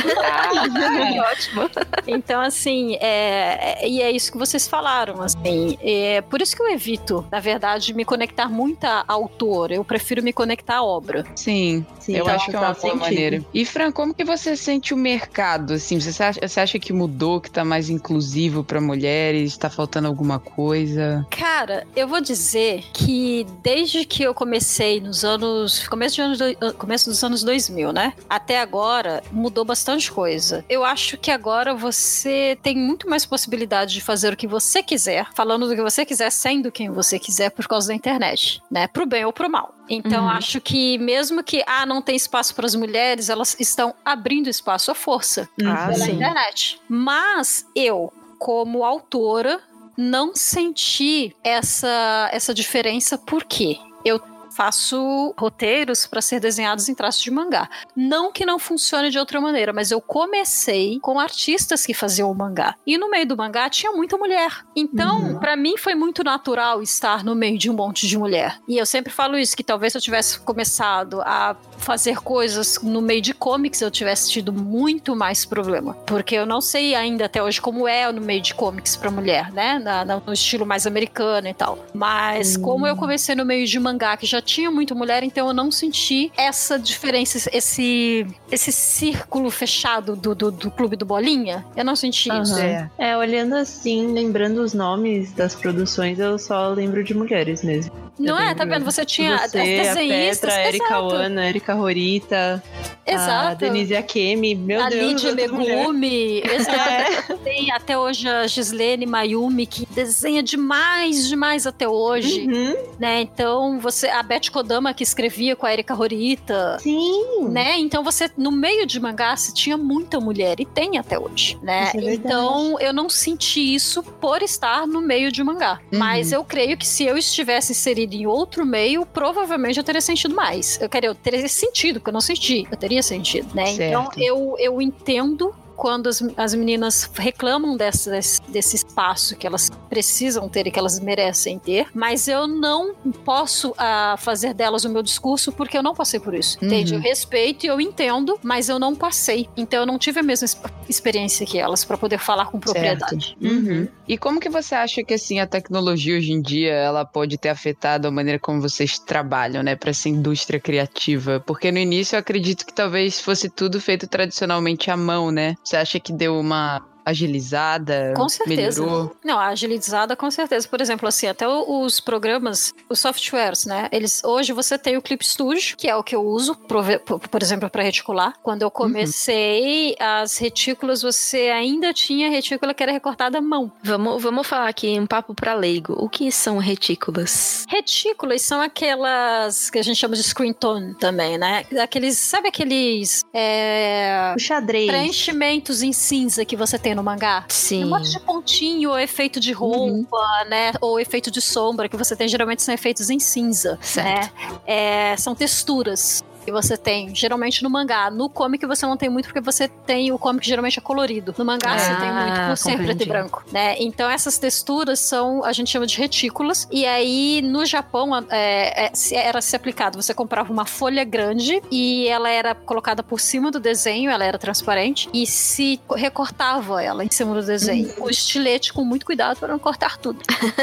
ótimo. então assim, é, é- e é isso que vocês falaram, assim. É por isso que eu evito, na verdade, me conectar muito a autor. Eu prefiro me conectar à obra. Sim, Sim, eu tá- acho que é uma boa sentido. maneira. E Fran, como que você sente o mercado? Assim, você acha, você acha que mudou, que tá mais inclusivo para mulheres? Tá faltando alguma coisa? Cara, eu vou dizer que desde que eu comecei nos anos. Começo, de anos começo dos anos 2000, né? Até agora, mudou bastante coisa. Eu acho que agora você tem muito mais possibilidade de fazer o que você quiser, falando do que você quiser, sendo quem você quiser por causa da internet, né? Pro bem ou pro mal. Então, Uhum. acho que mesmo que ah, não tem espaço para as mulheres, elas estão abrindo espaço à força Ah, pela sim. internet. Mas eu, como autora, não senti essa, essa diferença porque eu faço roteiros para ser desenhados em traços de mangá. Não que não funcione de outra maneira, mas eu comecei com artistas que faziam o mangá. E no meio do mangá tinha muita mulher. Então, pra mim foi muito natural estar no meio de um monte de mulher. E eu sempre falo isso que talvez se eu tivesse começado a fazer coisas no meio de comics eu tivesse tido muito mais problema, porque eu não sei ainda até hoje como é no meio de comics pra mulher, né? Na- no estilo mais americano e tal. Mas como eu comecei no meio de mangá que já tinha muito mulher, então eu não senti essa diferença, esse esse círculo fechado do, do, do clube do bolinha. Eu não senti isso. Aham. É, olhando assim, lembrando os nomes das produções, eu só lembro de mulheres mesmo. Não Eu é? Tá vendo? Você tinha Você, a desenhistas. Petra, a Erika exato. Wano, a Erika Horita. A Denise Akemi, meu a Deus. Lídia outra mulher. Megumi, exato. Tem até hoje a Gislene Mayumi, que desenha demais, demais até hoje, Uhum. né? Então, você... A Beth Kodama, que escrevia com a Erika Horita, Sim. né? Então você no meio de mangá você tinha muita mulher e tem até hoje, né? É então eu não senti isso por estar no meio de mangá, Uhum. mas eu creio que se eu estivesse inserido em outro meio, provavelmente eu teria sentido mais. Eu queria eu teria sentido, porque eu não senti, eu teria sentido, né? Então Certo. eu eu entendo quando as, as meninas reclamam desse, desse, desse espaço que elas precisam ter e que elas merecem ter, mas eu não posso ah, fazer delas o meu discurso porque eu não passei por isso. Entende? Uhum. Eu respeito e eu entendo, mas eu não passei. Então eu não tive a mesma es- experiência que elas para poder falar com propriedade. Uhum. E como que você acha que assim a tecnologia hoje em dia ela pode ter afetado a maneira como vocês trabalham, né, para essa indústria criativa? Porque no início eu acredito que talvez fosse tudo feito tradicionalmente à mão, né? Você acha que deu uma agilizada? Com certeza. Melhorou? Não, agilizada com certeza. Por exemplo, assim, até os programas, os softwares, né? Eles hoje você tem o Clip Studio, que é o que eu uso, por, exemplo, para reticular. Quando eu comecei as retículas, você ainda tinha retícula que era recortada à mão. Vamos, vamos falar aqui um papo pra leigo. O que são retículas? Retículas são aquelas que a gente chama de screen tone também, né? Aqueles, sabe aqueles é, O xadrez. preenchimentos em cinza que você tem no mangá? Sim. Um monte de pontinho, ou efeito de roupa, né? Ou efeito de sombra, que você tem geralmente são efeitos em cinza, Certo. né? É, são texturas que você tem, geralmente no mangá. No comic você não tem muito, porque você tem o comic geralmente é colorido. No mangá você tem muito Ah, por ser preto e branco, né? Então essas texturas são, a gente chama de retículas. E aí no Japão é, é, se- era se aplicado, você comprava uma folha grande e ela era colocada por cima do desenho, ela era transparente e se recortava ela em cima do desenho. Com estilete com muito cuidado para não cortar tudo.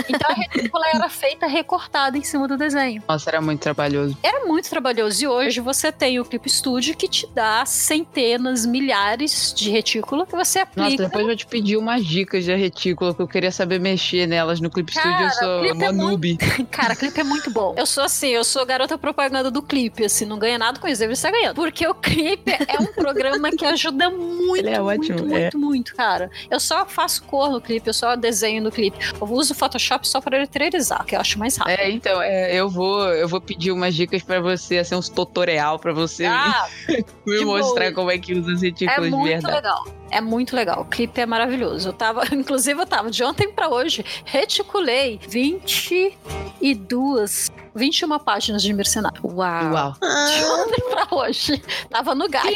Então a retícula era feita recortada em cima do desenho. Nossa, era muito trabalhoso. Era muito trabalhoso. E hoje você tem o Clip Studio que te dá centenas, milhares de retícula que você Nossa, aplica. depois eu vou te pedir umas dicas de retícula, que eu queria saber mexer nelas no Clip Cara, Studio, eu sou clipe é uma noob. Cara, clipe é muito bom. Eu sou assim, eu sou garota propaganda do clipe, assim, não ganha nada com isso, deve estar ganhando. Porque o clipe é um programa que ajuda muito, Ele é ótimo, muito, é. muito, muito, cara. Eu só faço cor no clipe, eu só desenho no clipe. Eu uso o Photoshop só para letreirizar, que eu acho mais rápido. É, então, é, eu vou eu vou pedir umas dicas pra você, assim, uns tutorial pra você Ah, me de mostrar como é que usa as é retículas de muito verdade. legal. É muito legal. O clipe é maravilhoso. Eu tava, inclusive, eu tava de ontem pra hoje, reticulei 22, 21 páginas de Mercenário. Uau. Uau. De ontem pra hoje. Tava no gás.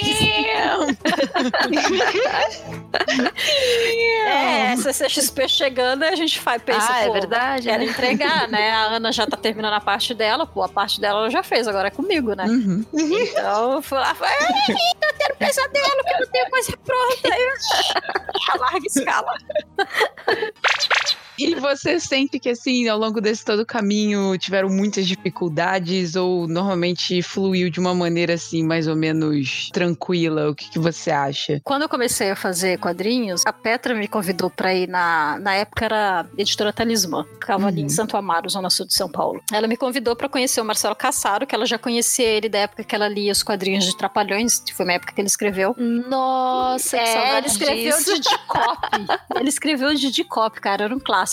É, CCXP chegando, a gente faz, pensa, ah, é pô, verdade. Quero né? entregar, né? A Ana já tá terminando a parte dela, pô, a parte dela ela já fez, agora é comigo, né? Uhum. Então eu fui lá, falei, "Ai, eu tenho pesadelo, que eu não tenho coisa pronta. A larga escala. E você sente que, assim, ao longo desse todo caminho, tiveram muitas dificuldades ou normalmente fluiu de uma maneira, assim, mais ou menos tranquila? O que, que você acha? Quando eu comecei a fazer quadrinhos, a Petra me convidou pra ir na. Na época era editora Talismã, ficava ali Uhum. em Santo Amaro, Zona Sul de São Paulo. Ela me convidou pra conhecer o Marcelo Cassaro, que ela já conhecia ele da época que ela lia os quadrinhos de Trapalhões, que foi uma época que ele escreveu. Nossa, que É, ele saudade escreveu disso. Didi Cop. ele escreveu Didi Cop, cara, era um clássico.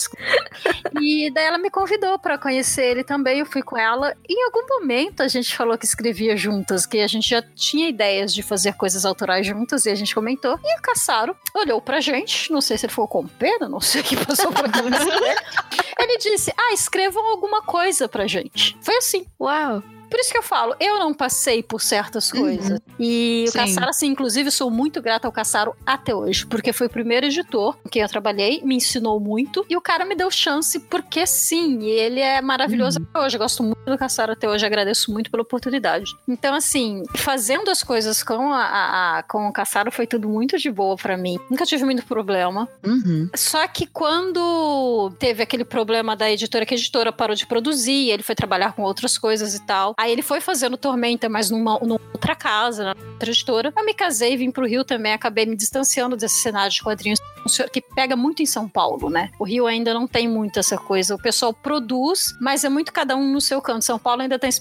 E daí ela me convidou pra conhecer ele também, eu fui com ela. Em algum momento a gente falou que escrevia juntas, que a gente já tinha ideias de fazer coisas autorais juntas e a gente comentou. E o Caçaro olhou pra gente, não sei se ele ficou com pena, não sei o que passou pela cabeça dele. Ele disse: Ah, escrevam alguma coisa pra gente. Foi assim. Uau. Por isso que eu falo, eu não passei por certas Uhum. coisas. E o Sim. Caçaro, assim, inclusive, sou muito grata ao Caçaro até hoje, porque foi o primeiro editor com quem eu trabalhei, me ensinou muito, e o cara me deu chance, porque sim, ele é maravilhoso Uhum. até hoje. Eu gosto muito do Caçaro até hoje, agradeço muito pela oportunidade. Então, assim, fazendo as coisas com, a, a- a- com o Caçaro foi tudo muito de boa pra mim. Nunca tive muito problema. Uhum. Só que quando teve aquele problema da editora, que a editora parou de produzir, ele foi trabalhar com outras coisas e tal. Aí ele foi fazendo Tormenta, mas numa, numa outra casa, na outra editora. Eu me casei, vim pro Rio também, acabei me distanciando desse cenário de quadrinhos que pega muito em São Paulo, né? O Rio ainda não tem muito essa coisa. O pessoal produz, mas é muito cada um no seu canto. São Paulo ainda tem esse,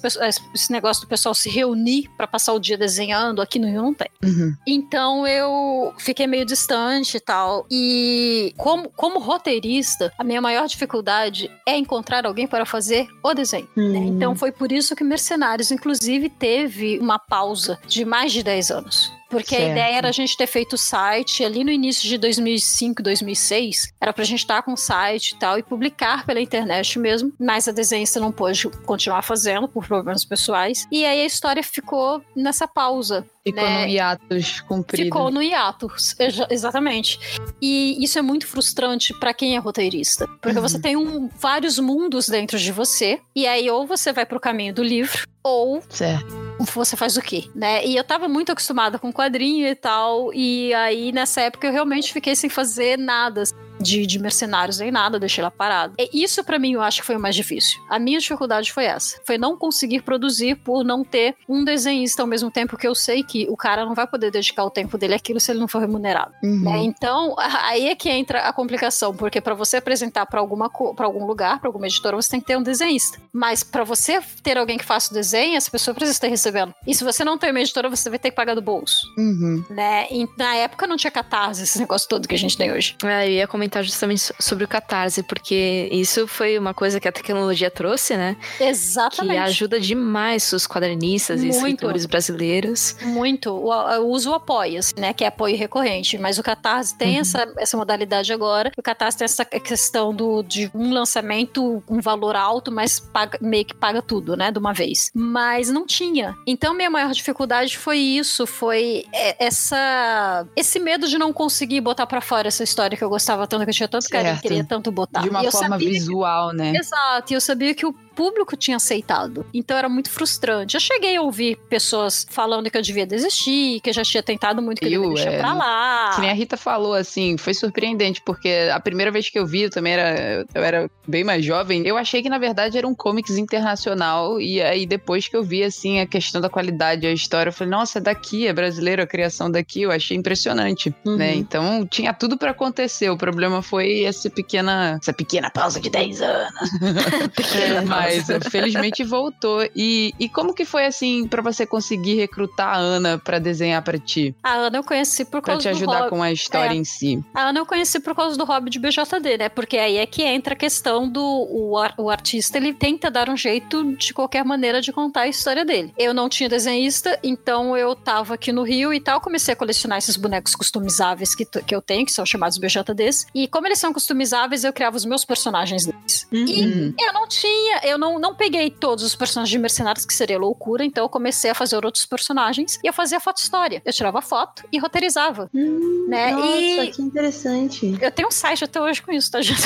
esse negócio do pessoal se reunir para passar o dia desenhando. Aqui no Rio não tem. Uhum. Então eu fiquei meio distante e tal. E como, como roteirista, a minha maior dificuldade é encontrar alguém para fazer o desenho. Né? Hum. Então foi por isso que Mercenários, inclusive, teve uma pausa de mais de 10 anos. Porque Certo. a ideia era a gente ter feito o site ali no início de 2005, 2006. Era pra gente estar com o site e tal e publicar pela internet mesmo. Mas a desenhista não pôde continuar fazendo por problemas pessoais. E aí a história ficou nessa pausa. Ficou né? num hiatus comprido. Ficou no hiato, exa- exatamente. E isso é muito frustrante pra quem é roteirista, porque Uhum. você tem um- vários mundos dentro de você, e aí ou você vai pro caminho do livro, ou Certo. Você faz o quê, né? E eu tava muito acostumada com quadrinho e tal, e aí nessa época eu realmente fiquei sem fazer nada assim, de, de mercenários nem nada, deixei ela parada. E isso pra mim eu acho que foi o mais difícil. A minha dificuldade foi essa, foi não conseguir produzir por não ter um desenhista ao mesmo tempo que eu sei que o cara não vai poder dedicar o tempo dele àquilo se ele não for remunerado. Uhum. né? Então, aí é que entra a complicação, porque para você apresentar para alguma para algum lugar, para alguma editora, você tem que ter um desenhista. Mas para você ter alguém que faça o desenho, essa pessoa precisa estar recebendo. E se você não tem uma editora, você vai ter que pagar do bolso, Uhum. né? E na época não tinha catarse, esse negócio todo que a gente tem hoje. É, eu ia comentar justamente so- sobre o Catarse, porque isso foi uma coisa que a tecnologia trouxe, né? Que Exatamente. ajuda demais os quadrinistas e Muito. escritores brasileiros. Muito. O, o uso apoia, né? Que é apoio recorrente. Mas o Catarse tem Uhum. essa, essa modalidade agora. O Catarse tem essa questão do, de um lançamento, um valor alto, mas paga- meio que paga tudo, né? De uma vez. Mas não tinha. Então, minha maior dificuldade foi isso. Foi é, essa esse medo de não conseguir botar pra fora essa história que eu gostava tanto, que eu tinha tanto carinho, Certo. queria tanto botar. De uma forma sabia visual, né? Exato, e eu sabia que o público tinha aceitado. Então era muito frustrante. Eu cheguei a ouvir pessoas falando que eu devia desistir, que eu já tinha tentado muito, que eu Eu, devia deixar é, pra lá. Que nem a Rita falou, assim, foi surpreendente, porque a primeira vez que eu vi, eu também era, eu era bem mais jovem, eu achei que na verdade era um comics internacional, e aí depois que eu vi, assim, a questão da qualidade, a história, eu falei, nossa, é daqui, é brasileiro, a criação daqui, eu achei impressionante, Uhum. né? Então tinha tudo pra acontecer, o problema foi essa pequena, essa pequena pausa de 10 anos. Mas felizmente voltou. E, e como que foi assim pra você conseguir recrutar a Ana pra desenhar pra ti? A Ana eu conheci por Pra causa te do ajudar hobby. com a história É. em si. A Ana eu conheci por causa do hobby de BJD, né? Porque aí é que entra a questão do o, ar- o artista, ele tenta dar um jeito de qualquer maneira de contar a história dele. Eu não tinha desenhista, então eu tava aqui no Rio e tal, comecei a colecionar esses bonecos customizáveis que, que eu tenho, que são chamados BJDs. E como eles são customizáveis, eu criava os meus personagens deles. E Uhum. eu não tinha, eu não, não peguei todos os personagens de mercenários, que seria loucura, então eu comecei a fazer outros personagens e eu fazia foto história. Eu tirava foto e roteirizava, né? Nossa, E que interessante. eu tenho um site até hoje com isso, tá, gente?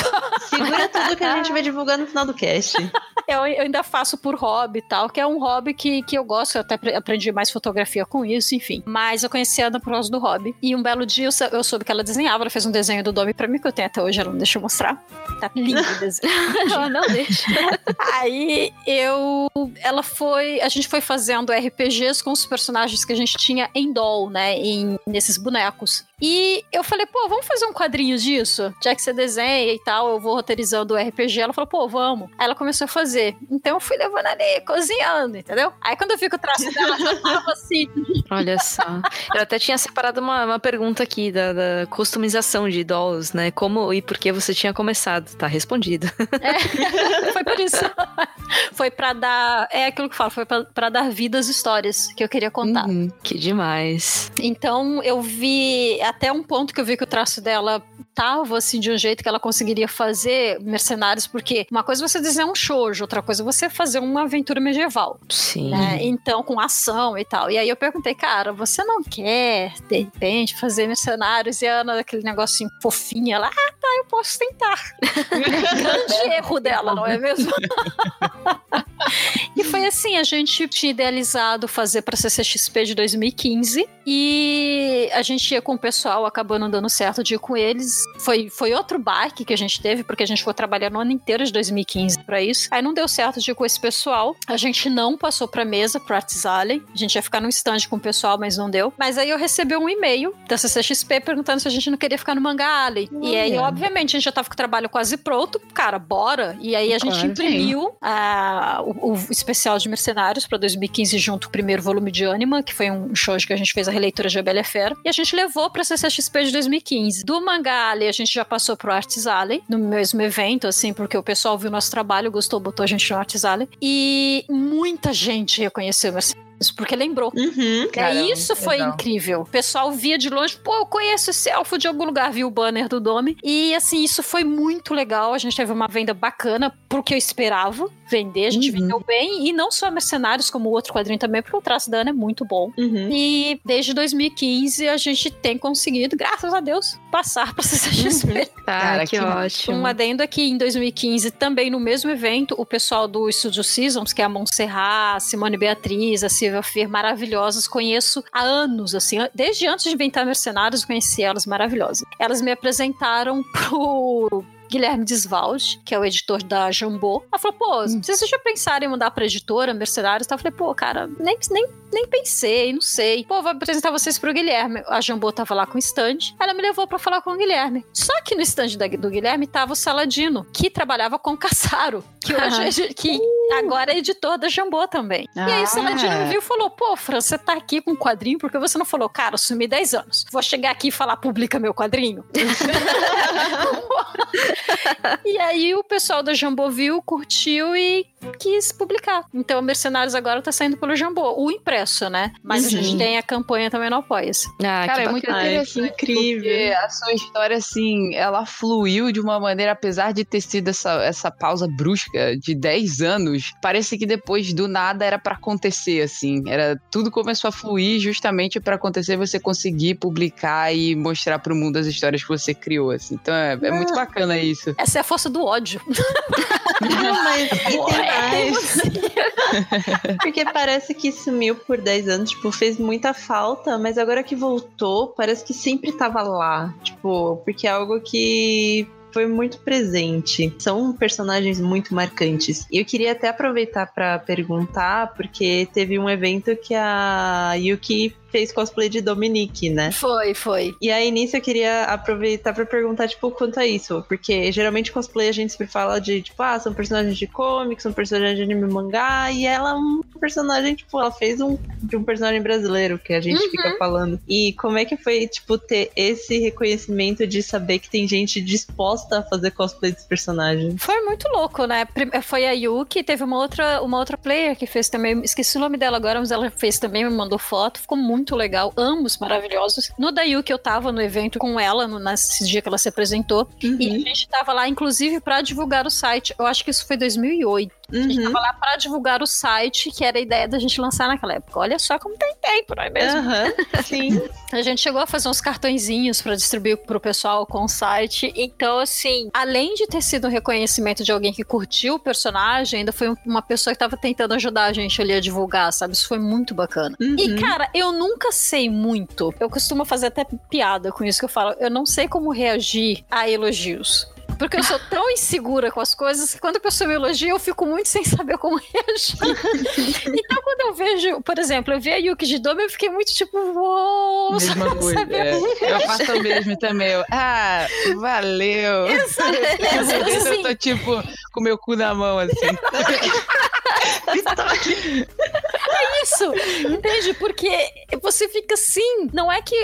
Segura tudo que a gente vai divulgar no final do cast. Eu, eu ainda faço por hobby e tal, que é um hobby que, que eu gosto, eu até apre- aprendi mais fotografia com isso, enfim. Mas eu conheci a Ana por causa do hobby. E um belo dia eu, eu soube que ela desenhava, ela fez um desenho do Domi pra mim, que eu tenho até hoje, ela não deixa eu mostrar. Tá lindo o desenho. Não, não deixa. Aí eu. Ela foi. A gente foi fazendo RPGs com os personagens que a gente tinha em doll, né? Em, nesses bonecos. E eu falei, pô, vamos fazer um quadrinho disso? Já que você desenha e tal, eu vou roteirizando o RPG. Ela falou, pô, vamos. Aí ela começou a fazer. Então eu fui levando ali, cozinhando, entendeu? Aí quando eu vi que o traço dela já tava assim. Olha só. Eu até tinha separado uma, uma pergunta aqui da, da customização de dolls, né? Como e por que você tinha começado. Tá respondido. Foi por isso. foi pra dar. É aquilo que eu falo, foi pra, pra dar vida às histórias que eu queria contar. Uhum. Que demais. Então eu vi até um ponto que eu vi que o traço dela tava assim de um jeito que ela conseguiria fazer mercenários, porque uma coisa é você desenhar um shoujo, outra coisa é você fazer uma aventura medieval, Sim. né? Então com ação e tal. E aí eu perguntei, cara, você não quer de repente fazer mercenários e a Ana aquele negocinho fofinha lá? Ah, tá, eu posso tentar. Grande erro dela, não é mesmo? e foi assim, a gente tinha idealizado fazer pra CCXP de 2015 e a gente ia com o pessoal, acabou não dando certo de ir com eles. Foi, foi outro baque que a gente teve, porque a gente foi trabalhando o ano inteiro de 2015 pra isso. Aí não deu certo de ir com esse pessoal. A gente não passou pra mesa, pro Arts Alley. A gente ia ficar no stand com o pessoal, mas não deu. Mas aí eu recebi um e-mail da CCXP perguntando se a gente não queria ficar no Manga Alley. E aí, Olha. obviamente, a gente já tava com o trabalho quase pronto. Cara, bora. E aí a gente Claro. imprimiu ah, o, o especial de Mercenários pra 2015 junto com o primeiro volume de Anima, que foi um show que a gente fez a releitura de A Bela e a Fera. E a gente levou pra CCXP de 2015. Do Manga Alley, a gente já passou pro Arts Alley, no mesmo evento, assim, porque o pessoal viu nosso trabalho, gostou, botou a gente no Arts Alley. E muita gente reconheceu Mercenários, porque lembrou. Uhum. Caramba, É, isso foi legal. incrível. O pessoal via de longe, pô, eu conheço esse elfo de algum lugar, viu o banner do Dome. E assim, isso foi muito legal. A gente teve uma venda bacana pro que eu esperava vender. A gente Uhum. vendeu bem. E não só Mercenários, como o outro quadrinho também, porque o traço da Ana é muito bom. Uhum. E desde 2015 a gente tem conseguido, graças a Deus, passar pra CCXP. Cara, Ah, que, que ótimo. Um adendo aqui em 2015, também no mesmo evento, o pessoal do Estúdio Seasons, que é a Montserrat, a Simone Beatriz, a Silvia Fer, maravilhosas, conheço há anos, assim, desde antes de inventar Mercenários, conheci elas maravilhosas. Elas me apresentaram pro Guilherme Desvalde, que é o editor da Jambô. Ela falou, pô, vocês já pensaram em mudar pra editora, Mercenários? e tal? Eu falei, pô, cara, nem, nem, nem pensei, não sei. Pô, vou apresentar vocês pro Guilherme. A Jambô tava lá com o stand, ela me levou pra falar com o Guilherme. Só que no stand da- do Guilherme tava o Saladino, que trabalhava com o Caçaro, que hoje é, que agora é editor da Jambô também. E aí o Ah. Saladino me viu e falou, pô, Fran, você tá aqui com um quadrinho, porque você não falou, cara, eu sumi 10 anos. Vou chegar aqui e falar, publica meu quadrinho? E aí o pessoal da Jambô viu, curtiu e quis publicar. Então, Mercenários agora tá saindo pelo Jambô, o impresso, né? Mas a gente tem a campanha também no Apoia-se. Ah, Cara, que é muito bacana. Ai, que interessante. incrível. A sua história, assim, ela fluiu de uma maneira, apesar de ter sido essa, essa pausa brusca de 10 anos, parece que depois do nada era pra acontecer, assim. Era, tudo começou a fluir justamente pra acontecer você conseguir publicar e mostrar pro mundo as histórias que você criou, assim. Então é, é muito bacana isso. Essa é a força do ódio. Não, mas e tem É, mais. Porque parece que sumiu por 10 anos, tipo, fez muita falta, mas agora que voltou, parece que sempre tava lá. Tipo, porque é algo que foi muito presente. São personagens muito marcantes. E eu queria até aproveitar pra perguntar, porque teve um evento que a Yuki fez cosplay de Dominique, né? Foi, foi. E aí, nisso, eu queria aproveitar pra perguntar, tipo, quanto a isso. Porque geralmente cosplay a gente sempre fala de, tipo, ah, são personagens de comics, são personagens de anime mangá. E ela é um personagem, tipo, ela fez um de um personagem brasileiro que a gente fica falando. E como é que foi, tipo, ter esse reconhecimento de saber que tem gente disposta a fazer cosplay desse personagem? Foi muito louco, né? Foi a Yuki, teve uma outra, uma outra player que fez também, esqueci o nome dela agora, mas ela fez também, me mandou foto, ficou muito legal, ambos maravilhosos. No da Yuki eu tava no evento com ela, no, nesse dia que ela se apresentou, e a Uhum. gente tava lá, inclusive, pra divulgar o site. Eu acho que isso foi 2008. A gente Uhum. tava lá pra divulgar o site, que era a ideia da gente lançar naquela época. Olha só como tem tempo, não é mesmo? Aham, sim. A gente chegou a fazer uns cartõezinhos pra distribuir pro pessoal com o site. Então, assim, além de ter sido um reconhecimento de alguém que curtiu o personagem, ainda foi um- uma pessoa que tava tentando ajudar a gente ali a divulgar, sabe? Isso foi muito bacana. Uhum. E, cara, eu nunca sei muito. Eu costumo fazer até piada com isso que eu falo. Eu não sei como reagir a elogios. Porque eu sou tão insegura com as coisas que quando a pessoa me elogia, eu fico muito sem saber como reagir. então, quando eu vejo, por exemplo, eu vi a Yuki de Dome, eu fiquei muito tipo, uou, Mesma coisa. é. Eu faço o mesmo também. Eu, ah, valeu. Exato. Às vezes eu Assim, tô, tipo, com meu cu na mão, assim. isso, entende? Porque você fica assim, não é que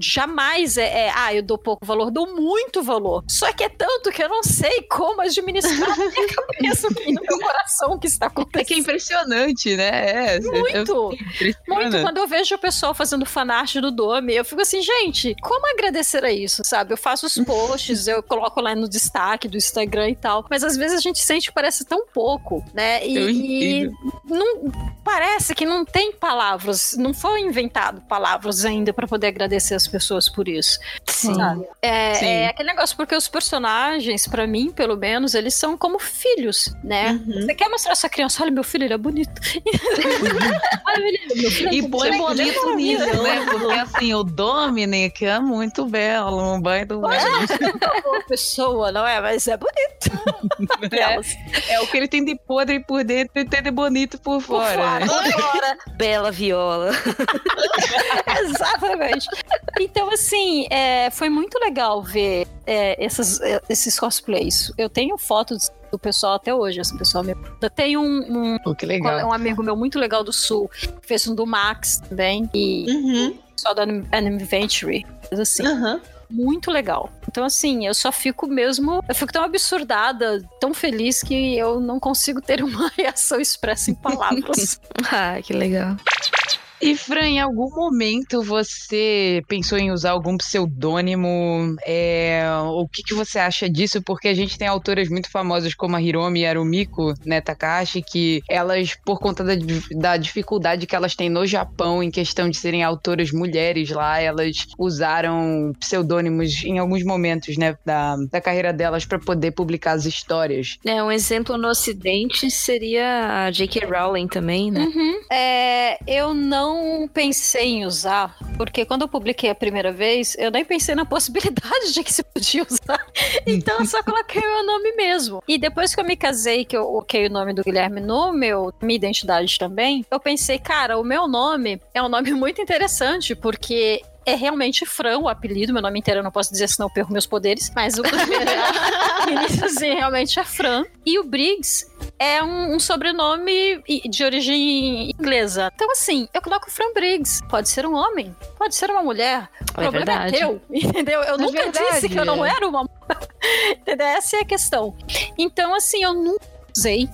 jamais é, é, ah, eu dou pouco valor, dou muito valor. Só que é tanto que eu não sei como administrar na minha cabeça e no meu coração o que está É que é acontecendo. impressionante, né? É, Muito. eu- Muito, impressiona. quando eu vejo o pessoal fazendo fanart do Dome, eu fico assim, gente, como agradecer a isso, sabe? Eu faço os posts, eu coloco lá no destaque do Instagram e tal, mas às vezes a gente sente que parece tão pouco, né? E, Tão e não, parece que não tem palavras, não foi inventado palavras ainda pra poder agradecer as pessoas por isso. Sim. É, Sim. é aquele negócio, porque os personagens, pra mim, pelo menos, eles são como filhos, né? Uhum. Você quer mostrar sua criança, olha meu filho, ele é bonito. olha ele, meu filho é E Ele é bonito nisso, né? Porque assim, o Dominic é muito belo, um banho do Boa pessoa, não é? Mas é bonito. Aquelas. É o que ele tem de podre por dentro e tem de bonito por fora. né? Fora. Bela viola. Exatamente. Então, assim, é, foi muito legal ver é, essas, é, esses cosplays. Eu tenho fotos do pessoal até hoje, esse pessoal me... Eu tenho um, um, legal. um amigo meu muito legal do Sul, que fez um do Max também, e Uhum. o pessoal da Anim- Animventure, coisa assim. Aham. Muito legal. Então, assim, eu só fico mesmo. Eu fico tão absurdada, tão feliz que eu não consigo ter uma reação expressa em palavras. ah, que legal. E Fran, em algum momento você pensou em usar algum pseudônimo? É, o que, que você acha disso? Porque a gente tem autoras muito famosas como a Hiromi Arumiko, né, Takashi, que elas, por conta da, da dificuldade que elas têm no Japão em questão de serem autoras mulheres lá, elas usaram pseudônimos em alguns momentos, né, da, da carreira delas para poder publicar as histórias. É, um exemplo no ocidente seria a J.K. Rowling também, né? Uhum. É, eu não pensei em usar, porque quando eu publiquei a primeira vez, eu nem pensei na possibilidade de que se podia usar. Então eu só coloquei o meu nome mesmo. E depois que eu me casei, que eu coloquei o nome do Guilherme no meu, minha identidade também, eu pensei, cara, o meu nome é um nome muito interessante, porque é realmente Fran, o apelido. Meu nome inteiro eu não posso dizer, senão eu perco meus poderes. Mas o primeiro é, iníciozinho realmente é Fran. E o Briggs é um, um sobrenome de origem inglesa. Então, assim, eu coloco Fran Briggs. Pode ser um homem, pode ser uma mulher. O É problema verdade. é teu, entendeu? Eu nunca verdade, disse que eu não é. era uma mulher. Entendeu? Essa é a questão. Então, assim, eu nunca usei.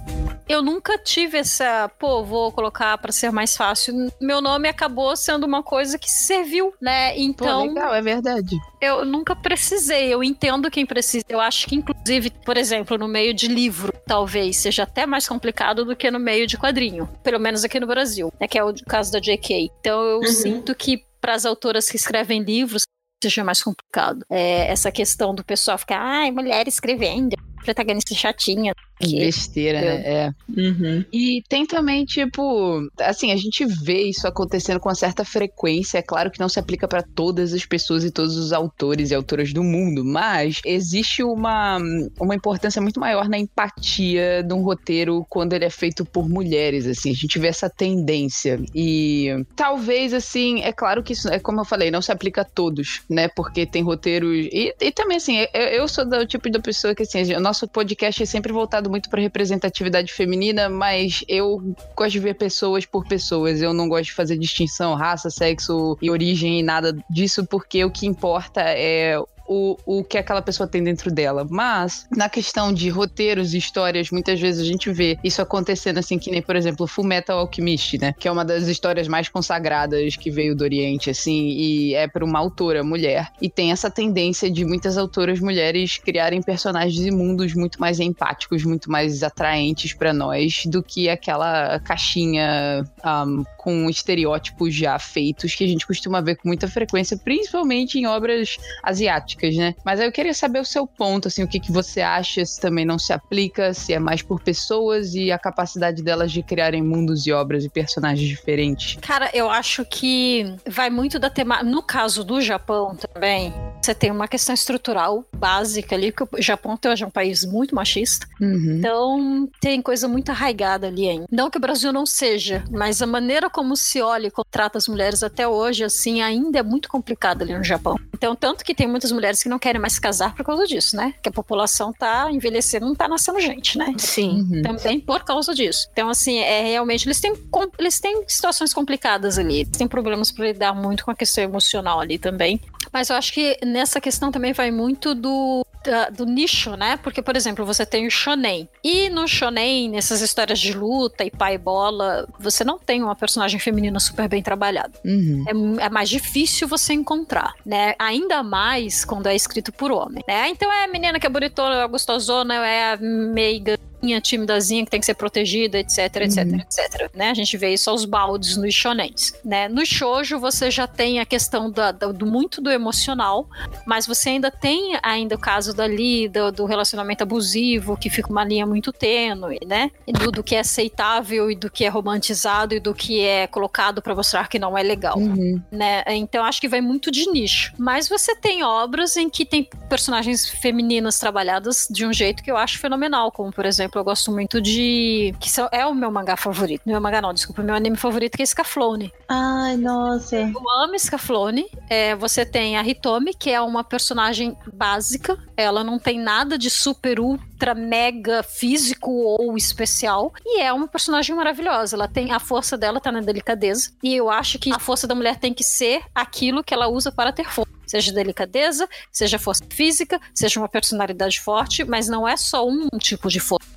Eu nunca tive essa, pô, vou colocar pra ser mais fácil. Meu nome acabou sendo uma coisa que serviu, né? Pô, Então, legal, é verdade. eu nunca precisei, eu entendo quem precisa. Eu acho que, inclusive, por exemplo, no meio de livro, talvez seja até mais complicado do que no meio de quadrinho. Pelo menos aqui no Brasil, né? Que é o caso da J.K. Então eu Uhum. sinto que para as autoras que escrevem livros seja mais complicado. É, essa questão do pessoal ficar, ai, mulher escrevendo, protagonista chatinha. que- Besteira, né? É. Uhum. E tem também, tipo, assim, a gente vê isso acontecendo com uma certa frequência. É claro que não se aplica para todas as pessoas e todos os autores e autoras do mundo, mas existe uma, uma importância muito maior na empatia de um roteiro quando ele é feito por mulheres, assim. A gente vê essa tendência. E talvez, assim, é claro que isso, é como eu falei, não se aplica a todos, né? Porque tem roteiros. E, e também, assim, eu, eu sou do tipo da pessoa que, assim, o nosso podcast é sempre voltado muito para representatividade feminina, mas eu gosto de ver pessoas por pessoas. Eu não gosto de fazer distinção, raça, sexo e origem e nada disso, porque o que importa é o, o que aquela pessoa tem dentro dela. Mas, na questão de roteiros e histórias, muitas vezes a gente vê isso acontecendo assim, que nem, por exemplo, Full Metal Alchemist, né? Que é uma das histórias mais consagradas que veio do Oriente, assim, e é por uma autora mulher. E tem essa tendência de muitas autoras mulheres criarem personagens e mundos muito mais empáticos, muito mais atraentes pra nós do que aquela caixinha um, com estereótipos já feitos que a gente costuma ver com muita frequência, principalmente em obras asiáticas, né? Mas aí eu queria saber o seu ponto, assim, o que, que você acha, se também não se aplica, se é mais por pessoas e a capacidade delas de criarem mundos e obras e personagens diferentes. Cara, eu acho que vai muito da temática. No caso do Japão também, você tem uma questão estrutural básica ali, porque o Japão hoje é um país muito machista. Uhum. Então, tem coisa muito arraigada ali ainda. Não que o Brasil não seja, mas a maneira como se olha e como trata as mulheres até hoje, assim, ainda é muito complicada ali no Japão. Então, tanto que tem muitas mulheres que não querem mais se casar por causa disso, né? Que a população tá envelhecendo, não tá nascendo gente, né? Sim. Uhum. Também por causa disso. Então, assim, é realmente. Eles têm, eles têm situações complicadas ali. Eles têm problemas para lidar muito com a questão emocional ali também. Mas eu acho que nessa questão também vai muito do, da- do nicho, né? Porque, por exemplo, você tem o shonen. E no shonen, nessas histórias de luta e pai bola, você não tem uma personagem feminina super bem trabalhada. Uhum. É, é mais difícil você encontrar, né? Ainda mais quando é escrito por homem, né? Então é a menina que é bonitona, é gostosona, é a meiga menina timidazinha que tem que ser protegida, etc, etc, Uhum. etc. Né? A gente vê isso aos baldes nos shonens. Né? No shoujo você já tem a questão da- da- do muito do emocional, mas você ainda tem ainda o caso dali do, do relacionamento abusivo, que fica uma linha muito tênue, né? E Do, do que é aceitável e do que é romantizado e do que é colocado pra mostrar que não é legal Uhum. né? Então acho que vai muito de nicho. Mas você tem obras em que tem personagens femininas trabalhadas de um jeito que eu acho fenomenal, como por exemplo, eu gosto muito de que são- é o meu mangá favorito. Meu mangá não, desculpa, meu anime favorito que é Scaflone. Ai, nossa. Eu amo Scaflone. É, você tem a Hitomi, que é uma personagem básica. Ela não tem nada de super ultra mega físico ou especial e é uma personagem maravilhosa. Ela tem a força dela tá na delicadeza e eu acho que a força da mulher tem que ser aquilo que ela usa para ter força. Seja delicadeza, seja força física, seja uma personalidade forte, mas não é só um tipo de força.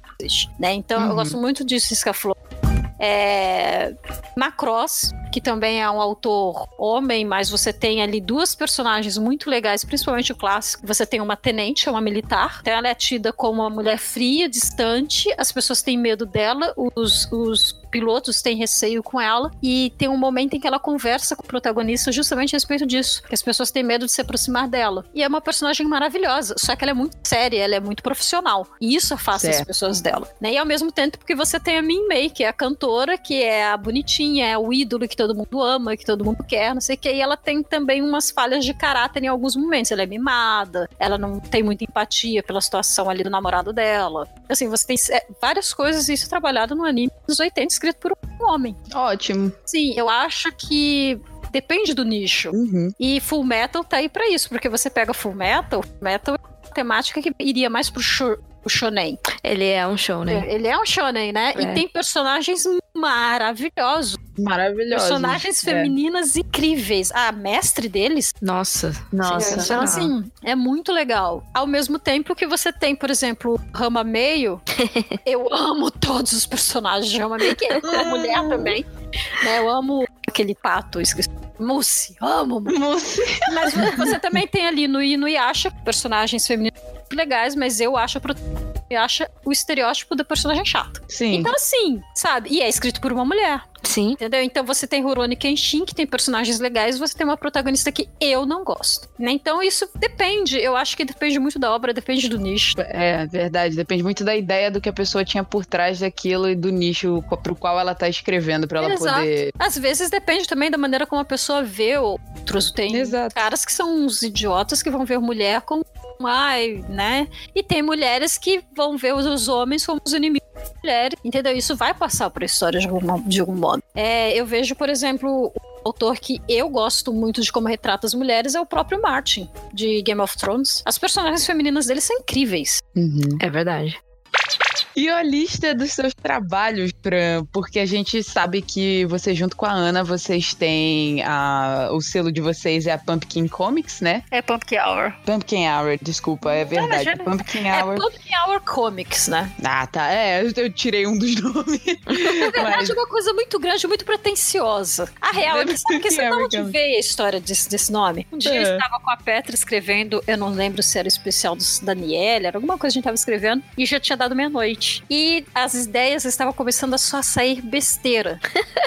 Né? Então eu Uhum. gosto muito disso, Scaflone. É... Macross, que também é um autor homem, mas você tem ali duas personagens muito legais, principalmente o clássico. Você tem uma tenente, uma militar. Então ela é tida como uma mulher fria, distante. As pessoas têm medo dela, os, os pilotos têm receio com ela. E tem um momento em que ela conversa com o protagonista justamente a respeito disso. Que as pessoas têm medo de se aproximar dela. E é uma personagem maravilhosa, só que ela é muito séria, ela é muito profissional. E isso afasta as Certo. pessoas dela. Né? E ao mesmo tempo que você tem a Min Mei, que é a cantora, que é a bonitinha, é o ídolo que todo mundo ama, que todo mundo quer, não sei o que. E ela tem também umas falhas de caráter em alguns momentos. Ela é mimada, ela não tem muita empatia pela situação ali do namorado dela. Assim, você tem é, várias coisas, e isso é trabalhado no anime dos 80, escrito por um homem. Ótimo. Sim, eu acho que depende do nicho. Uhum. E Full Metal tá aí pra isso, porque você pega Full Metal, Metal é uma temática que iria mais pro, pro shonen. Ele é um show, né? Ele é um shonen, né? É. E tem personagens maravilhosos. Maravilhoso. Personagens É. femininas incríveis. A mestre deles. Nossa. Nossa. Então, assim, é muito legal. Ao mesmo tempo que você tem, por exemplo, Rama Meio. eu amo todos os personagens de Rama Meio, que é uma mulher também. Né? Eu amo aquele pato, esqueci. Mousse, amo Moça. Mas você também tem ali no Inuyasha personagens femininas legais, mas eu acho pro Inuyasha o estereótipo da personagem chata. Sim. Então assim, sabe? E é escrito por uma mulher, Sim. entendeu? Então você tem Rurouni Kenshin, que tem personagens legais, você tem uma protagonista que eu não gosto. Né? Então isso depende, eu acho que depende muito da obra, depende do nicho. É, verdade. Depende muito da ideia do que a pessoa tinha por trás daquilo e do nicho pro qual ela tá escrevendo pra ela Exato. poder. Às vezes depende também da maneira como a pessoa vê outros. Tem Exato. caras que são uns idiotas que vão ver mulher como ai, né? E tem mulheres que vão ver os- homens como os inimigos das mulheres, entendeu? Isso vai passar por história de algum, de algum modo. É, eu vejo, por exemplo, o autor que eu gosto muito de como retrata as mulheres é o próprio Martin, de Game of Thrones. As personagens femininas dele são incríveis. Uhum. É verdade. E a lista dos seus trabalhos, Fran, porque a gente sabe que você, junto com a Ana, vocês têm a, o selo de vocês é a Pumpkin Comics, né? É Pumpkin Hour. Pumpkin Hour, desculpa, é verdade. imagina. Pumpkin É Hour. Pumpkin Hour Comics, né? Ah, tá. É, eu- eu tirei um dos nomes. Na verdade, é uma coisa muito grande, muito pretensiosa. A real é que sabe que você É, Americano. veio a história desse, desse nome? Um dia É. eu estava com a Petra escrevendo, eu não lembro se era o especial do Daniel, era alguma coisa que a gente estava escrevendo, e já tinha dado meia-noite. E as ideias estavam começando a só sair besteira.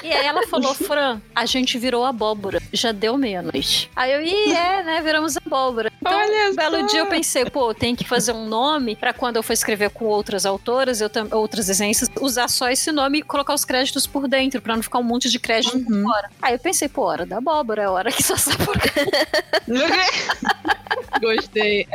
E aí ela falou, Fran, a gente virou abóbora, já deu meia-noite. Aí eu, ih, é, né, viramos abóbora. Então, Olha um belo só. dia eu pensei, pô, tem que fazer um nome pra quando eu for escrever com outras autoras, eu outras desenhistas, usar só esse nome e colocar os créditos por dentro, pra não ficar um monte de crédito por Uhum. fora. Aí eu pensei, pô, hora da abóbora, é hora que só sabe por Gostei.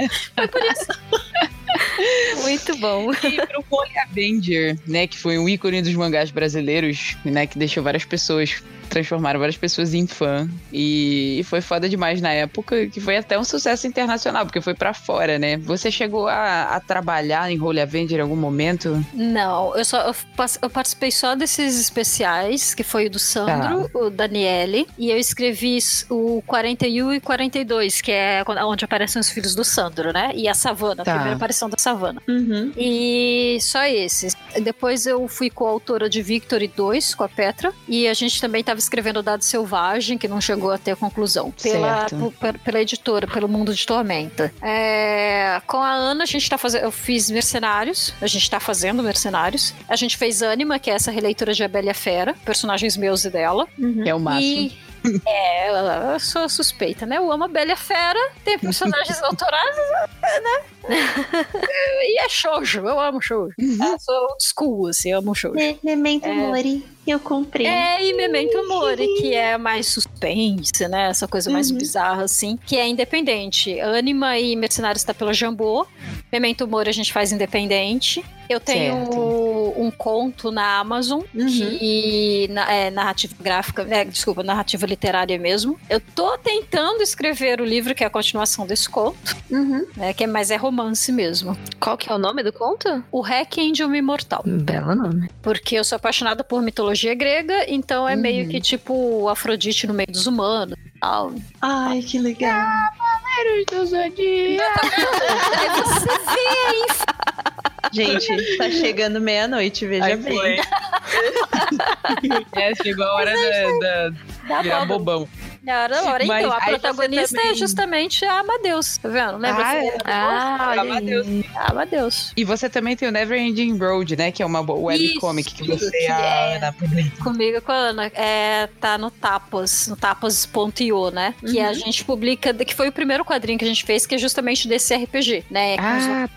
Muito bom. E pro Avenger, né? Que foi um ícone dos mangás brasileiros, né? Que deixou várias pessoas, transformaram várias pessoas em fã. E, e foi foda demais na época, que foi até um sucesso internacional, porque foi pra fora, né? Você chegou a, a trabalhar em Holy Avenger em algum momento? Não, eu só eu, eu participei só desses especiais, que foi o do Sandro, o Daniele, e eu escrevi o 41 e 42, que é onde aparecem os filhos do Sandro, né? E a Savana, a Tá. primeira aparição da Savana. Uhum. E só esses. Depois eu fui coautora de Victory 2 com a Petra. E a gente também estava escrevendo Dado Selvagem, que não chegou a ter conclusão. Pela, pela editora, pelo Mundo de Tormenta. É, com a Ana, a gente tá fazendo. Eu fiz Mercenários. A gente tá fazendo Mercenários. A gente fez Anima, que é essa releitura de A Bela e a Fera. Personagens meus e dela. Que é o máximo. E. É, eu- sou suspeita, né? Eu amo a Bela e a Fera, tem personagens autorais, né? E é shoujo, eu amo shoujo. Eu sou old school, assim, eu amo shoujo. Memento É. Mori, eu comprei. É, e Memento Mori, que é mais suspense, né? Essa coisa mais Uhum. bizarra, assim, que é independente. Anima e Mercenários tá pela Jambô. Memento Mori a gente faz independente. Eu tenho Certo. um conto na Amazon, Uhum. que na- é narrativa gráfica, é, desculpa, narrativa literária mesmo. Eu tô tentando escrever o livro que é a continuação desse conto, Uhum. né? Que é, mas é romance mesmo. Qual que é o nome do conto? O Requiem de uma Imortal. Belo nome. Porque eu sou apaixonada por mitologia grega, então é Uhum. meio que tipo Afrodite no meio dos humanos e tal. Ai, que legal. Aí você vê aí, Gente, tá chegando meia-noite, veja Aí bem. foi. é, chegou a hora da, da dá virar bobão. Na hora, na hora. Então, a protagonista também- é justamente a Amadeus, tá vendo? Lembra? Ah, que- é? Ah, olha Amadeus. Amadeus. E você também tem o Never Ending Road, né? Que é uma webcomic que você e que a é- Ana publicam. Comigo com a Ana. É, tá no Tapas, no tapas.io, né? Que Uhum. a gente publica, que foi o primeiro quadrinho que a gente fez, que é justamente desse RPG, né? Ah,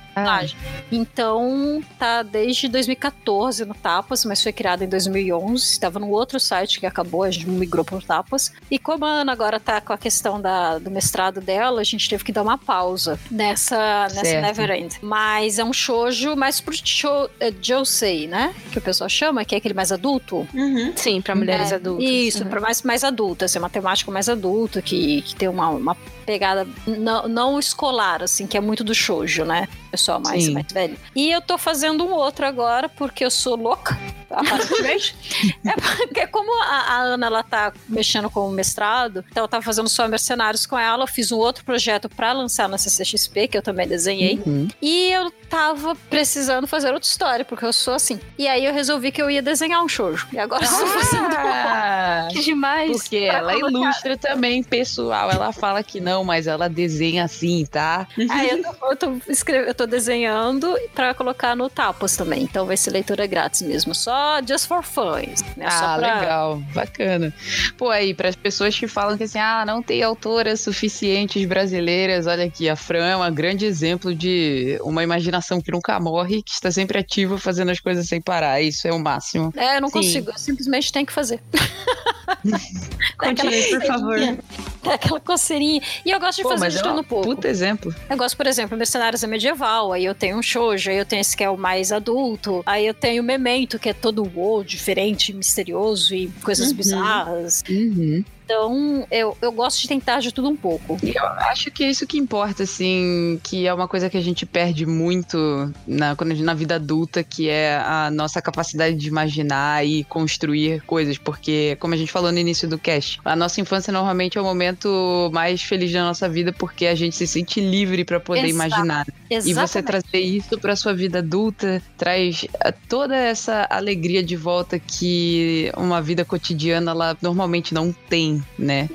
Então, tá desde 2014 no Tapas, mas foi criado em 2011. Estava no outro site que acabou, a gente migrou pro Tapas. E como a Ana agora tá com a questão da, do mestrado dela, a gente teve que dar uma pausa nessa, nessa Certo. Never End. Mas é um shoujo mais pro show, é, Josei, né? Que o pessoal chama, que é aquele mais adulto. Uhum. Sim, pra mulheres É, adultas. Isso, Uhum. para mais, mais adulta, assim, uma temática mais adulta, que, que tem uma, uma pegada não, não escolar, assim, que é muito do shoujo, né? Pessoal mais, Sim. mais velho. E eu tô fazendo um outro agora, porque eu sou louca, aparentemente. é porque como a, a Ana, ela tá mexendo com o mestrado, então eu tava fazendo só mercenários com ela, eu fiz um outro projeto pra lançar na CCXP, que eu também desenhei. Uhum. E eu tava precisando fazer outra história, porque eu sou assim. E aí eu resolvi que eu ia desenhar um shoujo. E agora eu estou fazendo Ah, Que demais. porque ela colocar- ilustra também, pessoal. Ela fala que não, mas ela desenha assim, tá? Aí eu tô, eu tô, eu tô desenhando pra colocar no Tapas também. Então vai ser leitura grátis mesmo. Só just for fun. Né? ah, pra... legal, bacana. Pô, aí, para as pessoas que falam que assim, ah, não tem autoras suficientes brasileiras, olha aqui, a Fran é um grande exemplo de uma imaginação que nunca morre, que está sempre ativa fazendo as coisas sem parar. Isso é o máximo. É, eu não Sim. consigo. Eu simplesmente tenho que fazer. Continue, por favor. É aquela coceirinha. E eu gosto de Pô, fazer de é tudo um um pouco. puta exemplo. Eu gosto, por exemplo, Mercenários é medieval, aí eu tenho um shoujo, aí eu tenho esse que é o mais adulto, aí eu tenho o Memento, que é todo wow, diferente, misterioso e coisas Uhum. bizarras. Uhum. Então, eu, eu gosto de tentar de tudo um pouco. Eu acho que é isso que importa, assim, que é uma coisa que a gente perde muito na, quando a gente- na vida adulta, que é a nossa capacidade de imaginar e construir coisas, porque, como a gente falou no início do cast, a nossa infância normalmente é o momento mais feliz da nossa vida, porque a gente se sente livre pra poder Exato. imaginar. E você Exatamente. trazer isso pra sua vida adulta traz eh, toda essa alegria de volta que uma vida cotidiana ela normalmente não tem, né?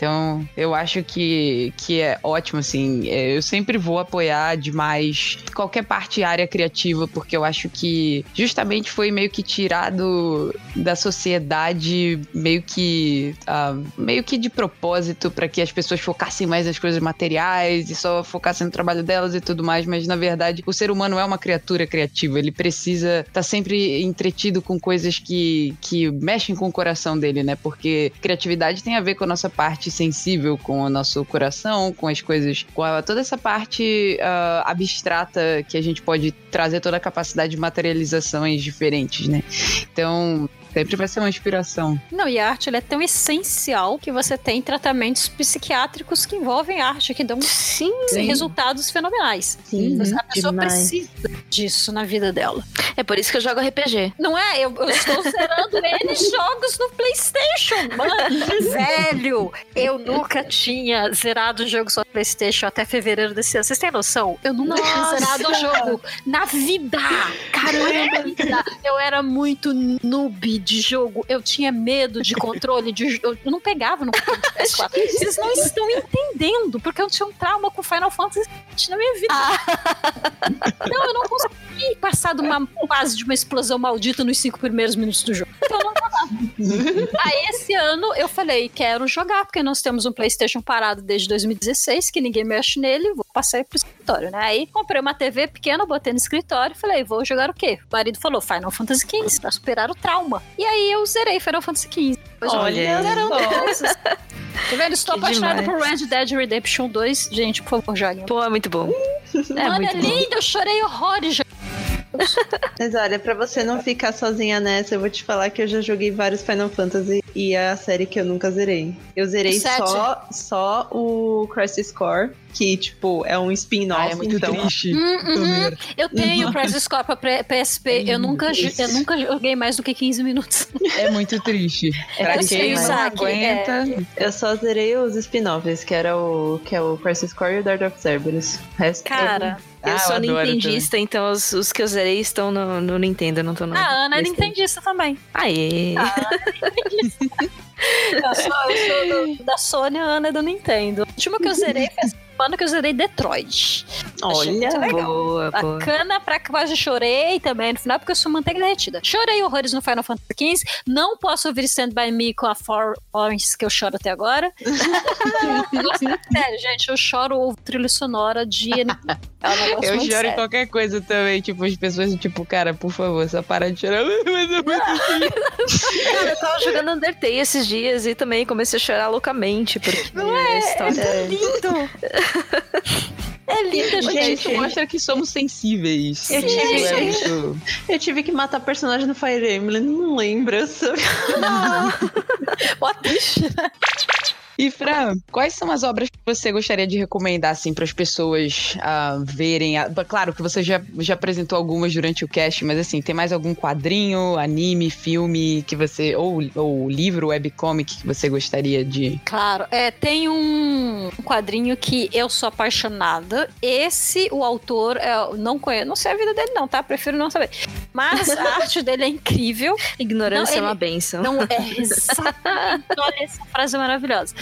Então, eu acho que, que é ótimo, assim. É, Eu sempre vou apoiar demais qualquer parte área criativa, porque eu acho que justamente foi meio que tirado da sociedade, meio que. ah, meio que de propósito, para que as pessoas focassem mais nas coisas materiais e só focassem no trabalho delas e tudo mais. Mas, na verdade, o ser humano é uma criatura criativa. Ele precisa estar sempre entretido com coisas que, que mexem com o coração dele, né? Porque criatividade tem a ver com a nossa parte sensível, com o nosso coração, com as coisas, com a- toda essa parte ah, abstrata que a gente pode trazer toda a capacidade de materializações diferentes, né? Então, Sempre vai ser uma inspiração. Não, e a arte ela é tão essencial que você tem tratamentos psiquiátricos que envolvem arte, que dão Sim. resultados fenomenais. Sim, A pessoa demais. precisa disso na vida dela. É por isso que eu jogo RPG. Não é? Eu, eu estou zerando N jogos no PlayStation, mano. Velho, eu nunca tinha zerado um jogo só no PlayStation até fevereiro desse ano. Vocês têm noção? Eu nunca tinha Nossa! zerado um jogo na vida. Caramba! Eu era muito noob de jogo. Eu tinha medo de controle de jogo. Eu não pegava no controle de PS4. Vocês não estão entendendo, porque eu tinha um trauma com Final Fantasy na minha vida. Não, eu não consegui passar de uma fase de uma explosão maldita nos cinco primeiros minutos do jogo. Então eu não. Aí esse ano eu falei, quero jogar, porque nós temos um Playstation parado desde 2016, que ninguém mexe nele, vou passar aí pro escritório, né? Aí comprei uma TV pequena, botei no escritório e falei, vou jogar o quê? O marido falou, Final Fantasy XV, pra superar o trauma. E aí eu zerei Final Fantasy XV. Olha só. Tá vendo? Estou Que apaixonada demais. por Red Dead Redemption 2. Gente, por favor, joguem. Pô, é muito bom. É Mano, é muito bom. lindo, eu chorei horrores. Mas olha, pra você não ficar sozinha nessa, eu vou te falar que eu já joguei vários Final Fantasy e é a série que eu nunca zerei. Eu zerei só, só o Crisis Core, que, tipo, é um spin-off, Ah, é muito então... triste. Hum, uhum. Também. Eu tenho Crisis Core pra PSP, eu nunca, jo- eu nunca joguei mais do que 15 minutos. É muito triste. É pra quem não aguenta. Eu só zerei os spin-offs, que era o que é o Crisis Core e o Dark of Cerberus. O resto Cara, Eu Ah, sou adoro nintendista, então os, os que eu zerei estão no, no Nintendo, não tô no. a Ana é nintendista também. Aê! Eu sou, eu sou do- da Sony, a Ana é do Nintendo. O último que eu zerei foi semana que eu zerei Detroit. Olha, legal. Boa, boa. Bacana pra quase chorei também no final, porque eu sou manteiga derretida. Chorei horrores no Final Fantasy XV. Não posso ouvir Stand By Me com a Four Orange que eu choro até agora. Sério, gente, eu choro ouvo trilha sonora de. É um Eu choro em sério. qualquer coisa também. Tipo, as pessoas, tipo, cara, por favor, só para de chorar. Mas é muito Cara, eu tava jogando Undertale esses dias e também comecei a chorar loucamente, porque a história. É lindo! É lindo, Gente, gente. isso mostra que somos sensíveis. Eu Isso tive- é muito- eu tive que matar personagem no Fire Emblem, não lembro. Mó triste. E Fran, quais são as obras que você gostaria de recomendar assim para as pessoas ah, verem? Ah, Claro que você já, já apresentou algumas durante o cast, mas assim, tem mais algum quadrinho, anime, filme que você ou, ou livro, webcomic que você gostaria de? Claro, é, tem um quadrinho que eu sou apaixonada. Esse, o autor, é, eu não conheço, não sei a vida dele não, tá? Prefiro não saber. Mas a arte dele é incrível. Ignorância Não, é uma ele- benção. Não é exatamente. Olha essa frase maravilhosa.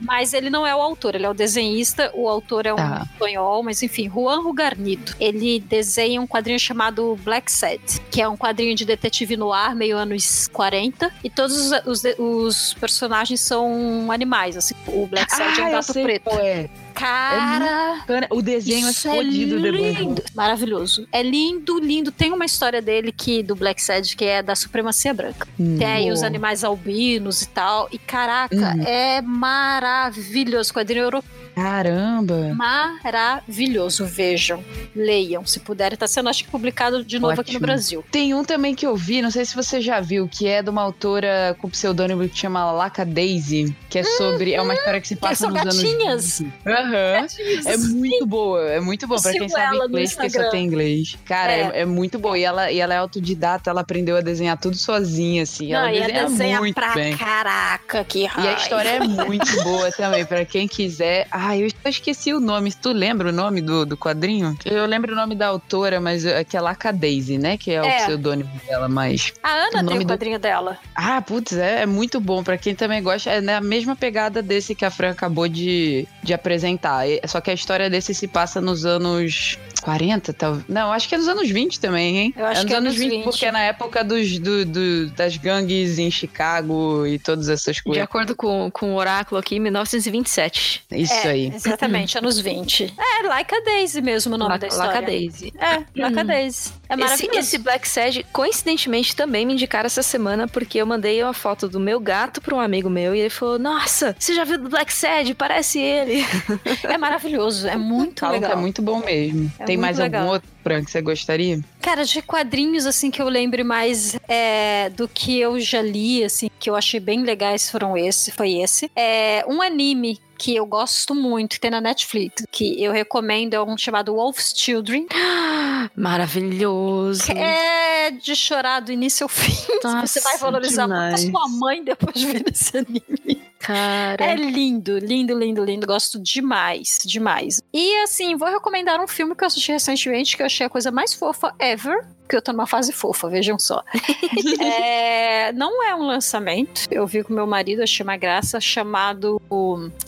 Mas ele não é o autor, ele é o desenhista. O autor é um Tá. espanhol, mas enfim, Juan Rugarnido. Ele desenha um quadrinho chamado Black Sad, que é um quadrinho de detetive no ar, meio anos 40. E todos os, os, os personagens são animais, assim. O Black Sad é um Ah, gato preto. é. Cara, Bacana. O desenho isso é fodido é lindo. Maravilhoso. É lindo, lindo. Tem uma história dele que do Black Sad que é da supremacia branca. Tem aí os animais albinos e tal. E caraca, Uhum. é maravilhoso. Quadrinho europeu. Caramba. Maravilhoso. Vejam, leiam, se puderem. Tá sendo, acho que, publicado de novo aqui no Ótimo. Brasil. Tem um também que eu vi, não sei se você já viu, que é de uma autora com pseudônimo que chama Laca Daisy, que é sobre. É uma história que se passa são nos gatinhas. anos. 20. Aham. É muito boa, é muito boa. Eu Pra quem sabe ela inglês, quem só tem inglês. Cara, é. É. é muito boa. E ela, e ela é autodidata, ela aprendeu a desenhar tudo sozinha, assim. Ela Não, e a desenha desenha muito pra bem. caraca, que E a raiva. história é muito boa também, pra quem quiser. Ai, eu esqueci o nome. Tu lembra o nome do, do quadrinho? Eu lembro o nome da autora, mas é que é Laca Daisy, né? Que é, o É. pseudônimo dela, mas. A Ana o tem nome o do- quadrinho dela. Ah, putz, é, é muito bom. Pra quem também gosta, é na mesma pegada desse que a Fran acabou de, de apresentar. E- Só que a história desse se passa nos anos 40, talvez. Não, acho que é nos anos 20 também, hein? Eu acho é nos que é anos anos 20, 20. porque é na época dos, do- do- das gangues em Chicago e todas essas De coisas. acordo com, com o oráculo aqui, 1927. Isso é, aí. Exatamente, anos 20. É, Like a Daisy mesmo o nome da história. Laca Daisy. É, Like a Hum. Daisy. É Esse, maravilhoso. esse Black Sad, coincidentemente, também me indicaram essa semana, porque eu mandei uma foto do meu gato pra um amigo meu e ele falou: Nossa, você já viu do Black Sad? Parece ele. É maravilhoso, é muito Falam legal. que é muito bom mesmo. É Tem mais legal. algum outro, Fran, que você gostaria? Cara, de quadrinhos, assim, que eu lembre mais é, do que eu já li, assim, que eu achei bem legais foram esse, foi esse. É um anime que eu gosto muito, que tem na Netflix, que eu recomendo, é um chamado Wolf's Children. Maravilhoso. É de chorar do início ao fim. Nossa, Você vai valorizar muito a demais. sua mãe depois de ver esse anime. Cara. É lindo, lindo, lindo, lindo. Gosto demais, demais. E assim, vou recomendar um filme que eu assisti recentemente, que eu achei a coisa mais fofa ever. Porque eu tô numa fase fofa, vejam só. É, não é um lançamento. Eu vi com meu marido, achei uma graça, chamado.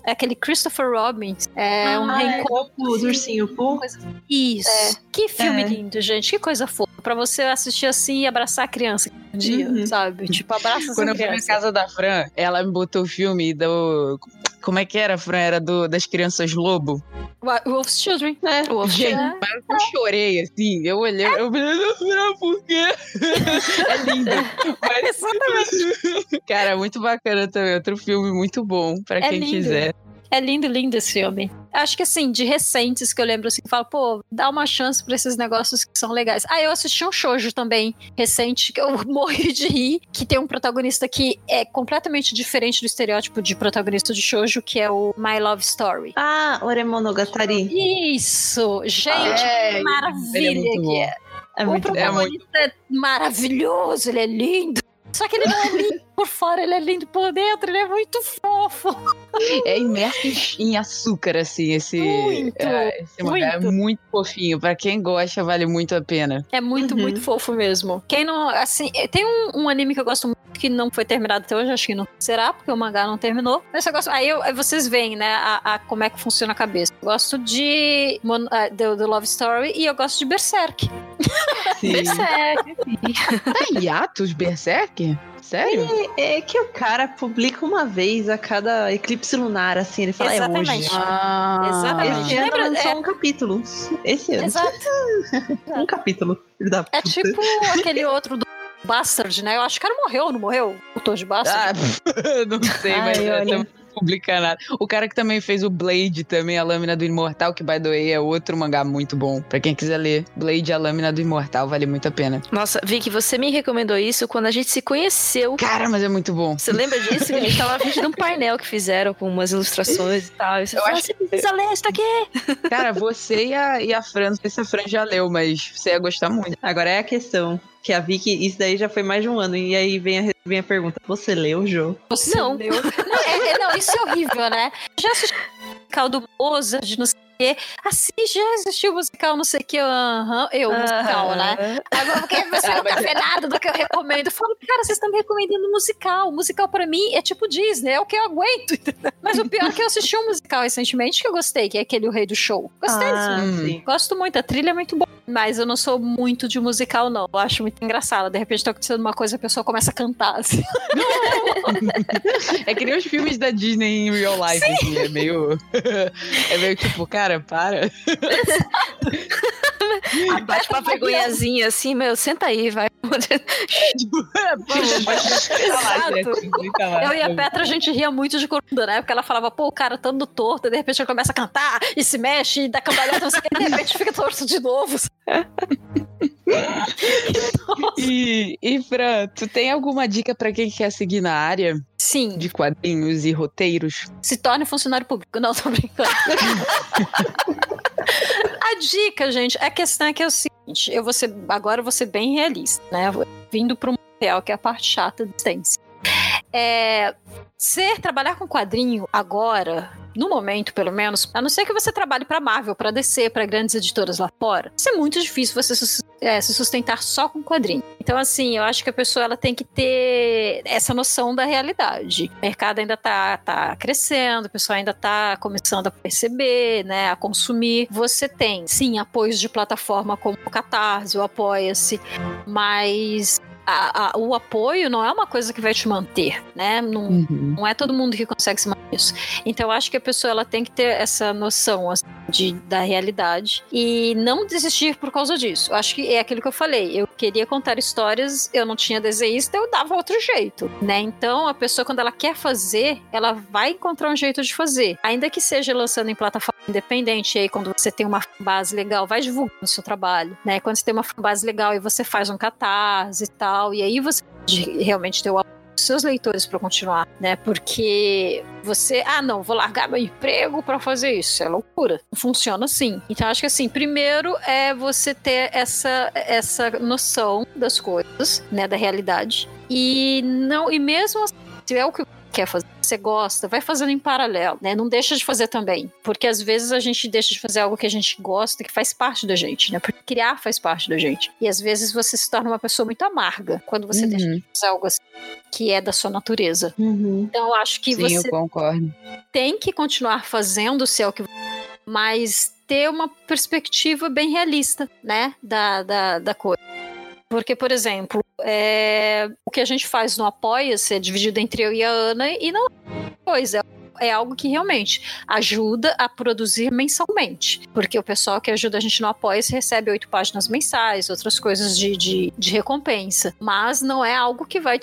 É aquele Christopher Robbins. É um Ah, é reencontro. o do ursinho Pooh. Isso. Que filme É. lindo, gente. Que coisa fofa. Pra você assistir assim e abraçar a criança um dia, Uhum. sabe? Tipo, abraça Quando eu fui na casa da Fran, ela me botou o filme do. Como é que era, Fran? Era do, das crianças lobo. Wolf's Children. É. Wolf's Gente, É. mas eu chorei, assim. Eu olhei, eu falei, não, Fran, por quê? é lindo. Mas, Exatamente. cara, muito bacana também. Outro filme muito bom, pra É quem lindo. quiser. É lindo, lindo esse filme. Acho que assim, de recentes que eu lembro assim, que falo, pô, dá uma chance pra esses negócios que são legais. Ah, eu assisti um shoujo também, recente, que eu morri de rir, que tem um protagonista que é completamente diferente do estereótipo de protagonista de shoujo, que é o My Love Story. Ah, Oremonogatari. Isso! Gente, É, que ele é maravilha muito que é. É o muito bom. protagonista é, maravilhoso, ele é lindo. Só que ele não é lindo por fora, ele é lindo por dentro, ele é muito fofo. É imerso em- açúcar, assim, esse, Muito, é, esse mangá. É muito. muito fofinho. Pra quem gosta, vale muito a pena. É muito, Uhum. muito fofo mesmo. Quem não, assim, tem um, um anime que eu gosto muito que não foi terminado até hoje, acho que não será, porque o mangá não terminou. Mas eu gosto. Aí, eu- aí vocês veem, né, a, a- como é que funciona a cabeça. Eu gosto de Mon- ah, do, do Love Story e eu gosto de Berserk. Sim. Sério. Tá em hiatos, Berserk? Sério? É que o cara publica uma vez a cada eclipse lunar, assim, ele fala, é hoje. Exatamente. Ah, Exatamente. Esse ano Lembra- lançou é- um capítulo. Esse ano. Exato. Um capítulo. É tipo aquele outro do Bastard, né? Eu acho que o cara morreu, não morreu? O autor de Bastard. Ah, não sei, mas Ai, eu olha. Também não publica nada. O cara que também fez o Blade, também, a Lâmina do Imortal, que, by the way, é outro mangá muito bom. Pra quem quiser ler, Blade, a Lâmina do Imortal, vale muito a pena. Nossa, Vicky, você me recomendou isso quando a gente se conheceu. Cara, mas é muito bom. Você lembra disso? Que a gente tava frente de um painel que fizeram com umas ilustrações e tal. E você Eu falou, acho você precisa ler isso aqui. Cara, você e a, e a Fran, não sei se a Fran já leu, mas você ia gostar muito. Agora é a questão. Que a Vicky, isso daí já foi mais de um ano. E aí vem a, vem a pergunta: Você leu o jogo? Você Não. leu? Não, é- é- não, isso é horrível, né? Já assisti o musical do Mozart, não sei quê. Assim, já assistiu o musical, não sei o quê. Aham, eu, musical, né? Agora, porque você Ah, não tá vendo nada do que eu recomendo. Eu falo, cara, vocês estão me recomendando musical. Musical pra mim é tipo Disney, é o que eu aguento. Mas o pior é que eu assisti um musical recentemente que eu gostei, que é aquele O Rei do Show. Gostei ah, sim. Gosto muito, a trilha é muito boa. Mas eu não sou muito de musical, não. Eu acho muito engraçado. De repente tá acontecendo uma coisa e a pessoa começa a cantar. Assim. É que nem os filmes da Disney em real life, assim, é meio. é meio tipo, cara, para. Bate uma vergonhazinha assim, meu, senta aí, vai. Eu e a Petra, a gente ria muito de corunda, né? Porque ela falava, pô, o cara tá todo torto, e de repente ele começa a cantar e se mexe e dá cambalhota, e de repente fica torto de novo. E, e Fran, tu tem alguma dica pra quem quer seguir na área Sim, de quadrinhos e roteiros? se torne funcionário público. Não, tô brincando. a dica, gente, a questão é que é o seguinte: eu vou ser, agora eu vou ser bem realista, né? Vindo para um real, que é a parte chata da existência. É, ser, trabalhar com quadrinho agora, no momento pelo menos, a não ser que você trabalhe para Marvel, para DC, para grandes editoras lá fora, isso é muito difícil você é, se sustentar só com quadrinho. Então, assim, eu acho que a pessoa ela tem que ter essa noção da realidade. O mercado ainda tá, tá crescendo, o pessoal ainda tá começando a perceber, né, a consumir. Você tem, sim, apoios de plataforma como o Catarse, o Apoia-se, mas a- a- o apoio não é uma coisa que vai te manter, né? Não, Uhum. não é todo mundo que consegue se manter isso. Então, eu acho que a pessoa ela tem que ter essa noção assim, de, da realidade e não desistir por causa disso. Eu acho que é aquilo que eu falei. Eu queria contar histórias, eu não tinha desenhista, eu dava outro jeito, né? Então, a pessoa, quando ela quer fazer, ela vai encontrar um jeito de fazer. Ainda que seja lançando em plataforma independente, aí quando você tem uma base legal, vai divulgando o seu trabalho, né? Quando você tem uma base legal e você faz um catarse e tal, e aí você pode realmente ter o seus leitores para continuar, né? Porque você, ah, não, vou largar meu emprego para fazer isso, é loucura. Funciona assim. Então acho que assim, primeiro é você ter essa essa noção das coisas, né, da realidade. E não e mesmo assim, se é o que quer fazer, você gosta, vai fazendo em paralelo, né? Não deixa de fazer também, porque às vezes a gente deixa de fazer algo que a gente gosta, que faz parte da gente, né? Porque criar faz parte da gente. E às vezes você se torna uma pessoa muito amarga quando você Uhum. deixa de fazer algo assim, que é da sua natureza. Uhum. Então eu acho que Sim, você eu concordo. tem que continuar fazendo o que mas ter uma perspectiva bem realista, né, da, da, da coisa. Porque, por exemplo, é, o que a gente faz no Apoia-se é dividido entre eu e a Ana e não é coisa. É algo que realmente ajuda a produzir mensalmente. Porque o pessoal que ajuda a gente no Apoia-se recebe oito páginas mensais, outras coisas de, de, de recompensa. Mas não é algo que vai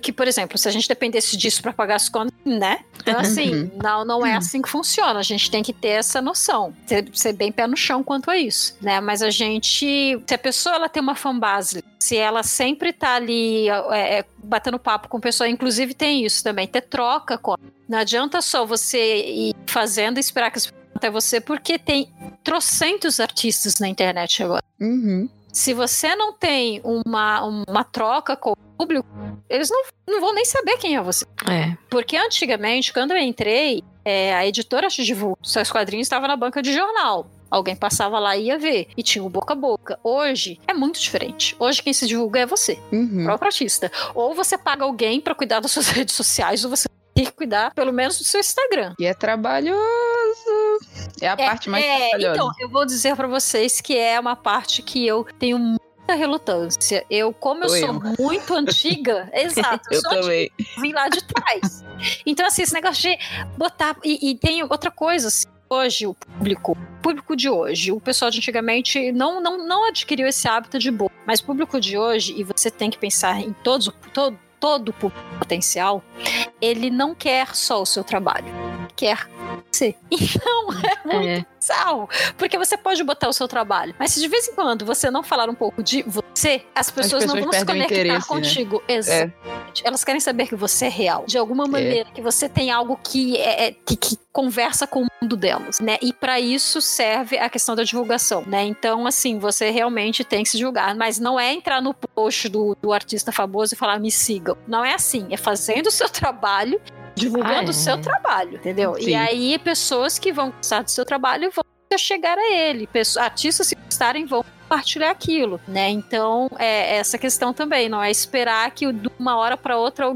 que, por exemplo, se a gente dependesse disso para pagar as contas, né? Então, assim, não, não é assim que funciona. A gente tem que ter essa noção. Ser, ser bem pé no chão quanto a isso, né? Mas a gente. Se a pessoa ela tem uma fanbase, se ela sempre tá ali é, é, batendo papo com pessoa, inclusive tem isso também, ter troca com. Não adianta só você ir fazendo e esperar que as pessoas até você, porque tem trocentos artistas na internet agora. Uhum. Se você não tem uma, uma troca com o público, eles não, não vão nem saber quem é você. É. Porque antigamente, quando eu entrei, é, a editora te divulgou. Seus quadrinhos estavam na banca de jornal. Alguém passava lá e ia ver. E tinha o boca a boca. Hoje é muito diferente. Hoje quem se divulga é você, o Uhum. próprio artista. Ou você paga alguém pra cuidar das suas redes sociais, ou você tem que cuidar, pelo menos, do seu Instagram. E é trabalhoso. É a parte mais é, trabalhosa. então, eu vou dizer pra vocês que é uma parte que eu tenho relutância. Eu, como eu Sou sou eu. muito antiga, exato, eu eu sou antiga, também. vim lá de trás. Então, assim, esse negócio de botar. E, e tem outra coisa, assim, hoje, o público, o público de hoje, o pessoal de antigamente não, não, não adquiriu esse hábito de boa. Mas o público de hoje, e você tem que pensar em todos, todo, todo o público potencial, ele não quer só o seu trabalho, quer você. Então, é muito É. bizarro, porque você pode botar o seu trabalho, mas se de vez em quando você não falar um pouco de você, as pessoas, não pessoas vão se conectar né? contigo. Exatamente. Elas querem saber que você é real, de alguma maneira, que você tem algo que, é, é- que, que conversa com o mundo delas, né? E para isso serve a questão da divulgação, né? Então, assim, você realmente tem que se julgar, mas não é entrar no post do, do artista famoso e falar me sigam. Não é assim, é fazendo o seu trabalho divulgando Ah, é. o seu trabalho, entendeu? E Sim. aí pessoas que vão gostar do seu trabalho vão chegar a ele, artistas que gostarem vão compartilhar aquilo, né? Então é essa questão também, não é esperar que de uma hora para outra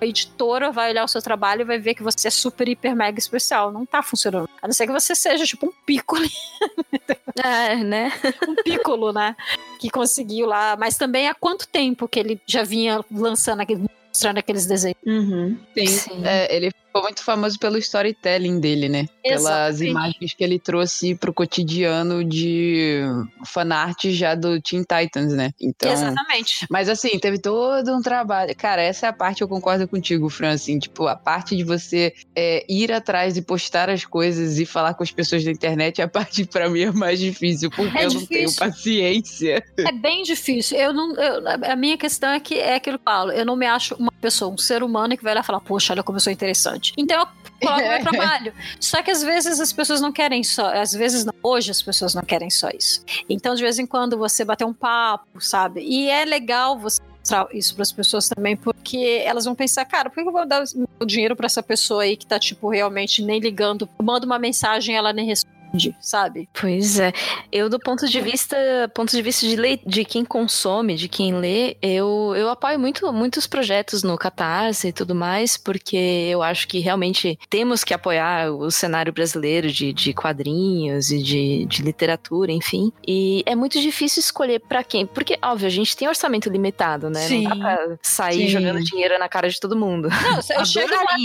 a editora vai olhar o seu trabalho e vai ver que você é super hiper mega especial, não tá funcionando. A não ser que você seja tipo um piccolo, É, né? um piccolo, né? Que conseguiu lá, mas também há quanto tempo que ele já vinha lançando aquele mostrando aqueles desenhos. Uhum. Sim. Sim. É, ele ficou muito famoso pelo storytelling dele, né? Pelas Exatamente. imagens que ele trouxe pro cotidiano de fanart já do Teen Titans, né? Então. Exatamente. Mas assim, teve todo um trabalho. Cara, essa é a parte que eu concordo contigo, Fran. Assim, tipo, a parte de você é, ir atrás e postar as coisas e falar com as pessoas da internet, a parte pra mim é mais difícil, porque É eu não tenho difícil. paciência. É bem difícil. Eu não, eu- a minha questão é que é aquilo que eu falo. Eu não me acho uma pessoa, um ser humano que vai lá falar, poxa, olha como eu sou interessante. Então eu coloco meu trabalho. Só que às vezes as pessoas não querem só. Às vezes não. Hoje as pessoas não querem só isso. Então, de vez em quando, você bater um papo, sabe? E é legal você mostrar isso para as pessoas também, porque elas vão pensar, cara, por que eu vou dar o dinheiro para essa pessoa aí que tá, tipo, realmente nem ligando? Eu mando uma mensagem ela nem responde. Sabe? Pois é. Eu, do ponto de vista, ponto de vista de, lei, de quem consome, de quem lê, eu, eu apoio muito muitos projetos no Catarse e tudo mais, porque eu acho que realmente temos que apoiar o cenário brasileiro de, de quadrinhos e de, de literatura, enfim. E é muito difícil escolher para quem, porque, óbvio, a gente tem orçamento limitado, né? Sim. Não dá pra sair Sim. jogando dinheiro na cara de todo mundo. Não,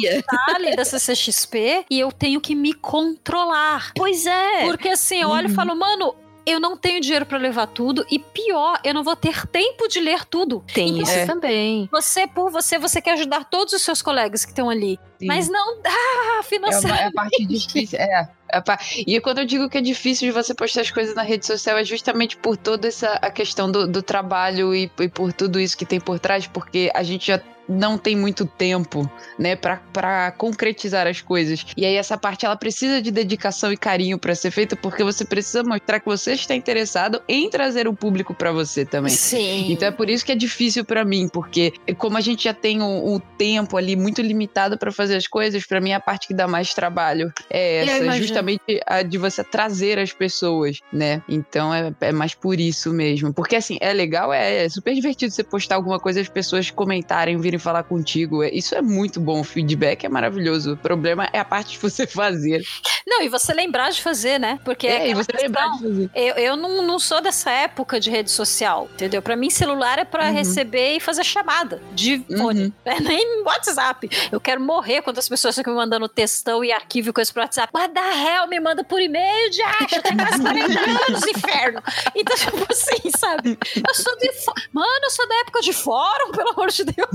eu. Vale da CCXP e eu tenho que me controlar. Pois é. Porque assim, eu olho e falo, mano, eu não tenho dinheiro pra levar tudo e pior, eu não vou ter tempo de ler tudo. Tem Então, isso É. também. Você, por você, você quer ajudar todos os seus colegas que estão ali. Sim. Mas não dá É, uma, financeiramente. é a parte difícil. É. é E quando eu digo que é difícil de você postar as coisas na rede social, é justamente por toda essa a questão do, do trabalho e, e por tudo isso que tem por trás, porque a gente já não tem muito tempo, né, pra, pra concretizar as coisas. E aí essa parte ela precisa de dedicação e carinho pra ser feita, porque você precisa mostrar que você está interessado em trazer o público pra você também. Sim. Então é por isso que é difícil pra mim, porque como a gente já tem o, o tempo ali muito limitado pra fazer as coisas, pra mim a parte que dá mais trabalho é essa, justamente a de você trazer as pessoas, né? Então é, é mais por isso mesmo. Porque assim, é legal, é, é super divertido você postar alguma coisa e as pessoas comentarem, falar contigo. É- Isso é muito bom, o feedback é maravilhoso. O problema é a parte de você fazer. Não, e você lembrar de fazer, né? Porque É, e você lembrar de fazer. Eu, eu não, não sou dessa época de rede social, entendeu? Pra mim, celular é pra Uhum. receber e fazer chamada de fone. Uhum. É nem WhatsApp. Eu quero morrer quando as pessoas ficam me mandando textão e arquivo coisa pro WhatsApp. Mas da real, me manda por e-mail de acha, tem quase 40 anos, inferno. Então, tipo assim, sabe? Eu sou de. Mano, eu sou da época de fórum, pelo amor de Deus.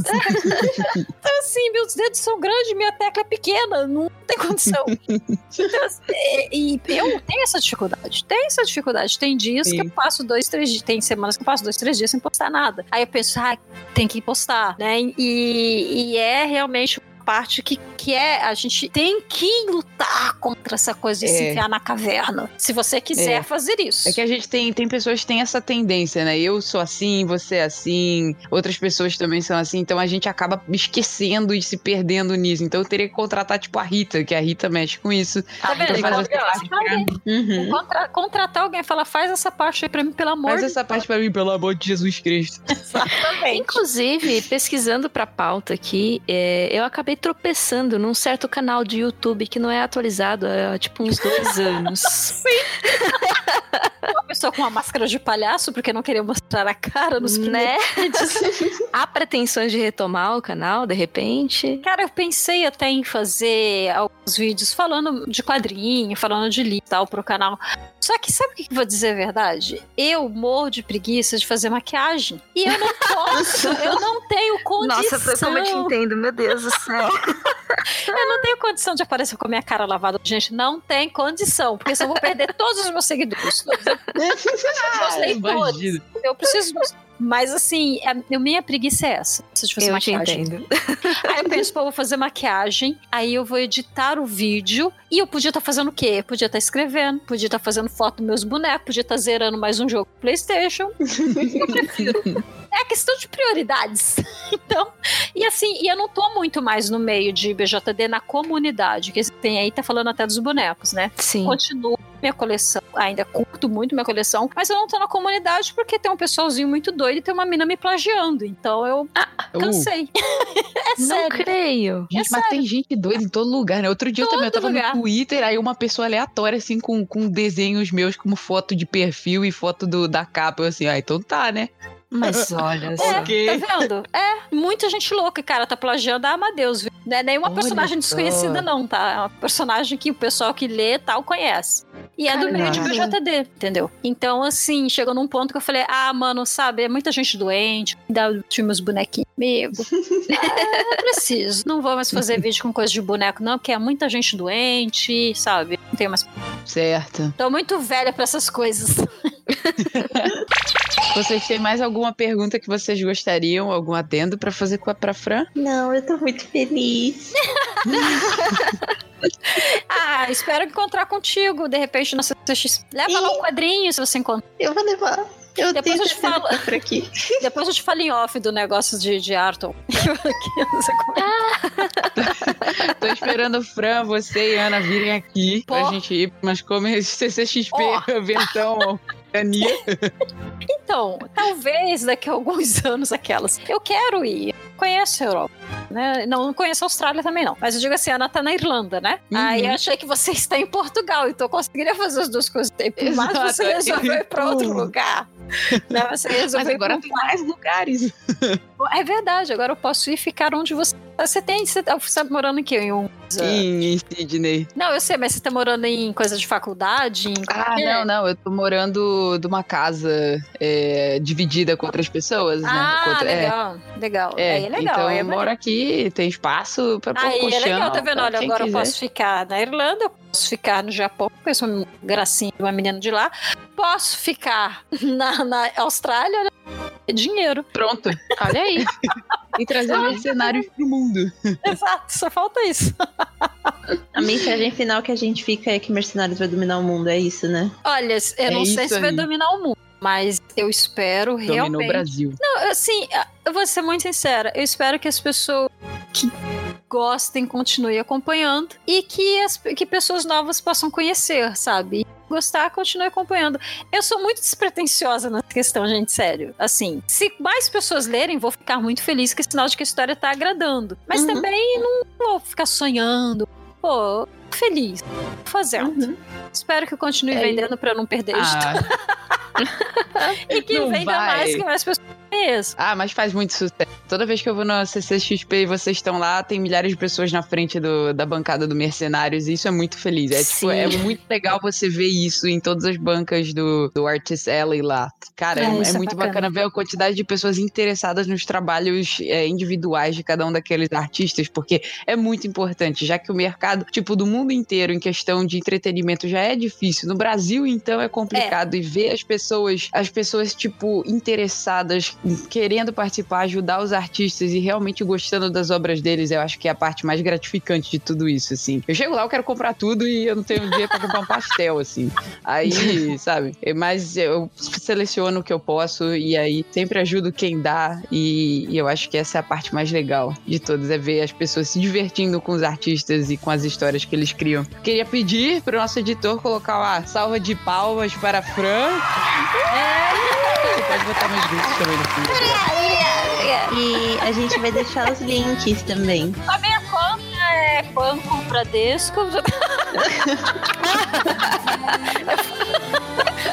Então, assim, meus dedos são grandes, minha tecla é pequena, não tem condição. Então, assim, e, e eu tenho essa dificuldade. Tenho essa dificuldade. Tem dias que Sim. eu passo dois, três dias. Tem semanas que eu passo dois, três dias sem postar nada. Aí eu penso, ah, tem que postar, né? E, e é realmente parte que, que é a gente tem que lutar contra essa coisa de se É. enfiar na caverna. Se você quiser É. fazer isso. É que a gente tem, tem pessoas que têm essa tendência, né? Eu sou assim, você é assim, outras pessoas também são assim, então a gente acaba esquecendo e se perdendo nisso. Então eu teria que contratar, tipo, a Rita, que a Rita mexe com isso. Tá vendo? Então, parte pra mim. Uhum. Contra- contratar alguém e falar, faz essa parte aí pra mim, pelo amor Faz de essa parte pra mim, pelo amor de Jesus Cristo. Exatamente. Inclusive, pesquisando pra pauta aqui, é, eu acabei tropeçando num certo canal de YouTube que não é atualizado há tipo uns dois anos. Uma pessoa com uma máscara de palhaço porque não queria mostrar a cara nos né? Há pretensões de retomar o canal, de repente. Cara, eu pensei até em fazer alguns vídeos falando de quadrinho, falando de livro e tal pro canal. Só que sabe o que eu vou dizer a verdade? Eu morro de preguiça de fazer maquiagem. E eu não posso, eu não tenho condição. entendo, meu Deus do céu. Eu não tenho condição de aparecer com a minha cara lavada. Gente, não tem condição. Porque senão eu vou perder todos os meus seguidores. Todos. Leitores. imagino. Eu preciso. Mas assim, a minha preguiça é essa. Preciso de fazer Eu maquiagem. entendo. Aí eu penso, pô, eu vou fazer maquiagem, aí eu vou editar o vídeo, e eu podia estar fazendo o quê? Eu podia estar escrevendo, podia estar fazendo foto dos meus bonecos, podia estar zerando mais um jogo Playstation. Eu prefiro. É questão de prioridades. Então, e assim, e eu não tô muito mais no meio de BJD na comunidade, que tem aí, tá falando até dos bonecos, né? Sim. Continuo minha coleção, ainda curto muito minha coleção, mas eu não tô na comunidade porque tem um pessoalzinho muito doido e tem uma mina me plagiando. Então eu Uh, cansei. é Não sério. creio. Gente, É mas tem gente doida em todo lugar, né? Outro dia eu também eu Todo tava lugar. no Twitter, aí uma pessoa aleatória, assim, com, com desenhos meus como foto de perfil e foto do, da capa. Eu assim, ah, então tá, né? Mas olha É, só. Ok. tá vendo? É, muita gente louca, cara, tá plagiando a Amadeus, viu? Não é nenhuma Olha personagem só. desconhecida, não, tá? É uma personagem que o pessoal que lê tal conhece. E é do meio de. BJD, entendeu? Então, assim, chegou num ponto que eu falei, ah, mano, sabe, é muita gente doente, dá meus bonequinhos amigo. É, não preciso. Não vou mais fazer vídeo com coisa de boneco, não, porque é muita gente doente, sabe? Não tenho mais. Certo. Tô muito velha pra essas coisas. Vocês têm mais alguma pergunta que vocês gostariam, algum adendo pra fazer com a pra Fran? Não, eu tô muito feliz. Ah, espero encontrar contigo, de repente, na CCX. Leva lá um quadrinho se você encontrar. Eu vou levar. Eu Depois tenho eu te falo. tá por aqui. Depois eu te falo em off do negócio de, de Arton. Tô esperando o Fran, você e Ana virem aqui pra Pô. gente ir, mas como esse CCXP, Ó. Ventão, Ania. Então, talvez daqui a alguns anos aquelas. Eu quero ir. Conheço a Europa. Né? Não, não conheço a Austrália também, não. Mas eu digo assim, a Ana tá na Irlanda, né? Uhum. Aí eu achei que você está em Portugal, então eu conseguiria fazer as duas coisas. Mas você resolveu ir pra outro Pum. lugar. Né? Você Mas resolveu ir agora tem mais lugares. É verdade, agora eu posso ir ficar onde você. Você tem. Você tá, tá morando quê? Em um. Sim, em Sydney. Não, eu sei, mas você tá morando em coisa de faculdade? Em... Ah, não, não. Eu tô morando de uma casa é, dividida com outras pessoas, né? Ah, Com outra- é, legal, legal. É, Aí é legal. então aí é eu moro aqui, tem espaço pra pôr Aí colchão. é legal, tá vendo? Olha, agora eu quiser. posso ficar na Irlanda, eu posso ficar no Japão, porque eu sou uma gracinha de uma menina de lá. Posso ficar na, na Austrália, olha, é dinheiro. Pronto. Olha aí. E trazer mercenários pro mundo. Exato, só falta isso. A mensagem final que a gente fica é que Mercenários vai dominar o mundo, é isso, né? Olha, eu É não sei se vai dominar o mundo, mas eu espero Dominou o realmente. Brasil. Não, assim, eu vou ser muito sincera. Eu espero que as pessoas que gostem continuem acompanhando e que, as, que pessoas novas possam conhecer, sabe? Gostar, continue acompanhando. Eu sou muito despretensiosa nessa questão, gente, sério. Assim, se mais pessoas lerem, vou ficar muito feliz, que é sinal de que a história tá agradando. Mas Uhum. também não vou ficar sonhando. Pô, feliz. Fazendo. Uhum. Espero que eu continue É vendendo pra eu não perder isso. Ah, E que não venda vai. mais, que mais pessoas conheçam. ah, mas faz muito sucesso. Toda vez que eu vou na CCXP e vocês estão lá, tem milhares de pessoas na frente do- da bancada do Mercenários e isso é muito feliz. É, tipo, é muito legal você ver isso em todas as bancas do, do Artist Alley lá. Cara, É, é, é é muito bacana. bacana ver a quantidade de pessoas interessadas nos trabalhos é, individuais de cada um daqueles artistas, porque é muito importante, já que o mercado, tipo, do mundo inteiro em questão de entretenimento já é difícil. No Brasil, então, é complicado. E ver as pessoas, as pessoas, tipo, interessadas, querendo participar, ajudar os artistas e realmente gostando das obras deles, eu acho que é a parte mais gratificante de tudo isso, assim. Eu chego lá, eu quero comprar tudo e eu não tenho dinheiro pra comprar um pastel, assim. Aí, sabe? Mas eu seleciono o que eu posso e aí sempre ajudo quem dá. E, e eu acho que essa é a parte mais legal de todas, é ver as pessoas se divertindo com os artistas e com as histórias que eles criam. Queria pedir pro nosso editor colocar uma salva de palmas para a Fran. Pode botar meus gritos também no fundo. E a gente vai deixar os links também. A minha conta é Banco Bradesco.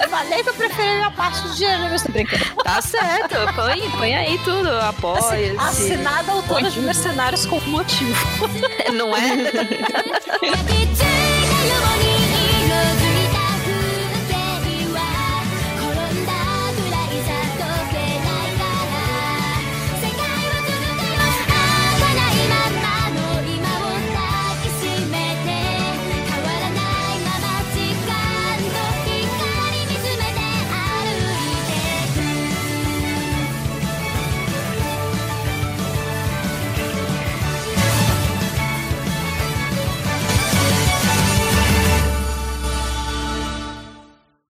Eu falei que eu preferia a parte de dinheiro, mas tô brincando. Tá certo, põe, põe aí tudo, apoia. Assinada autora de mercenários com motivo. Não é?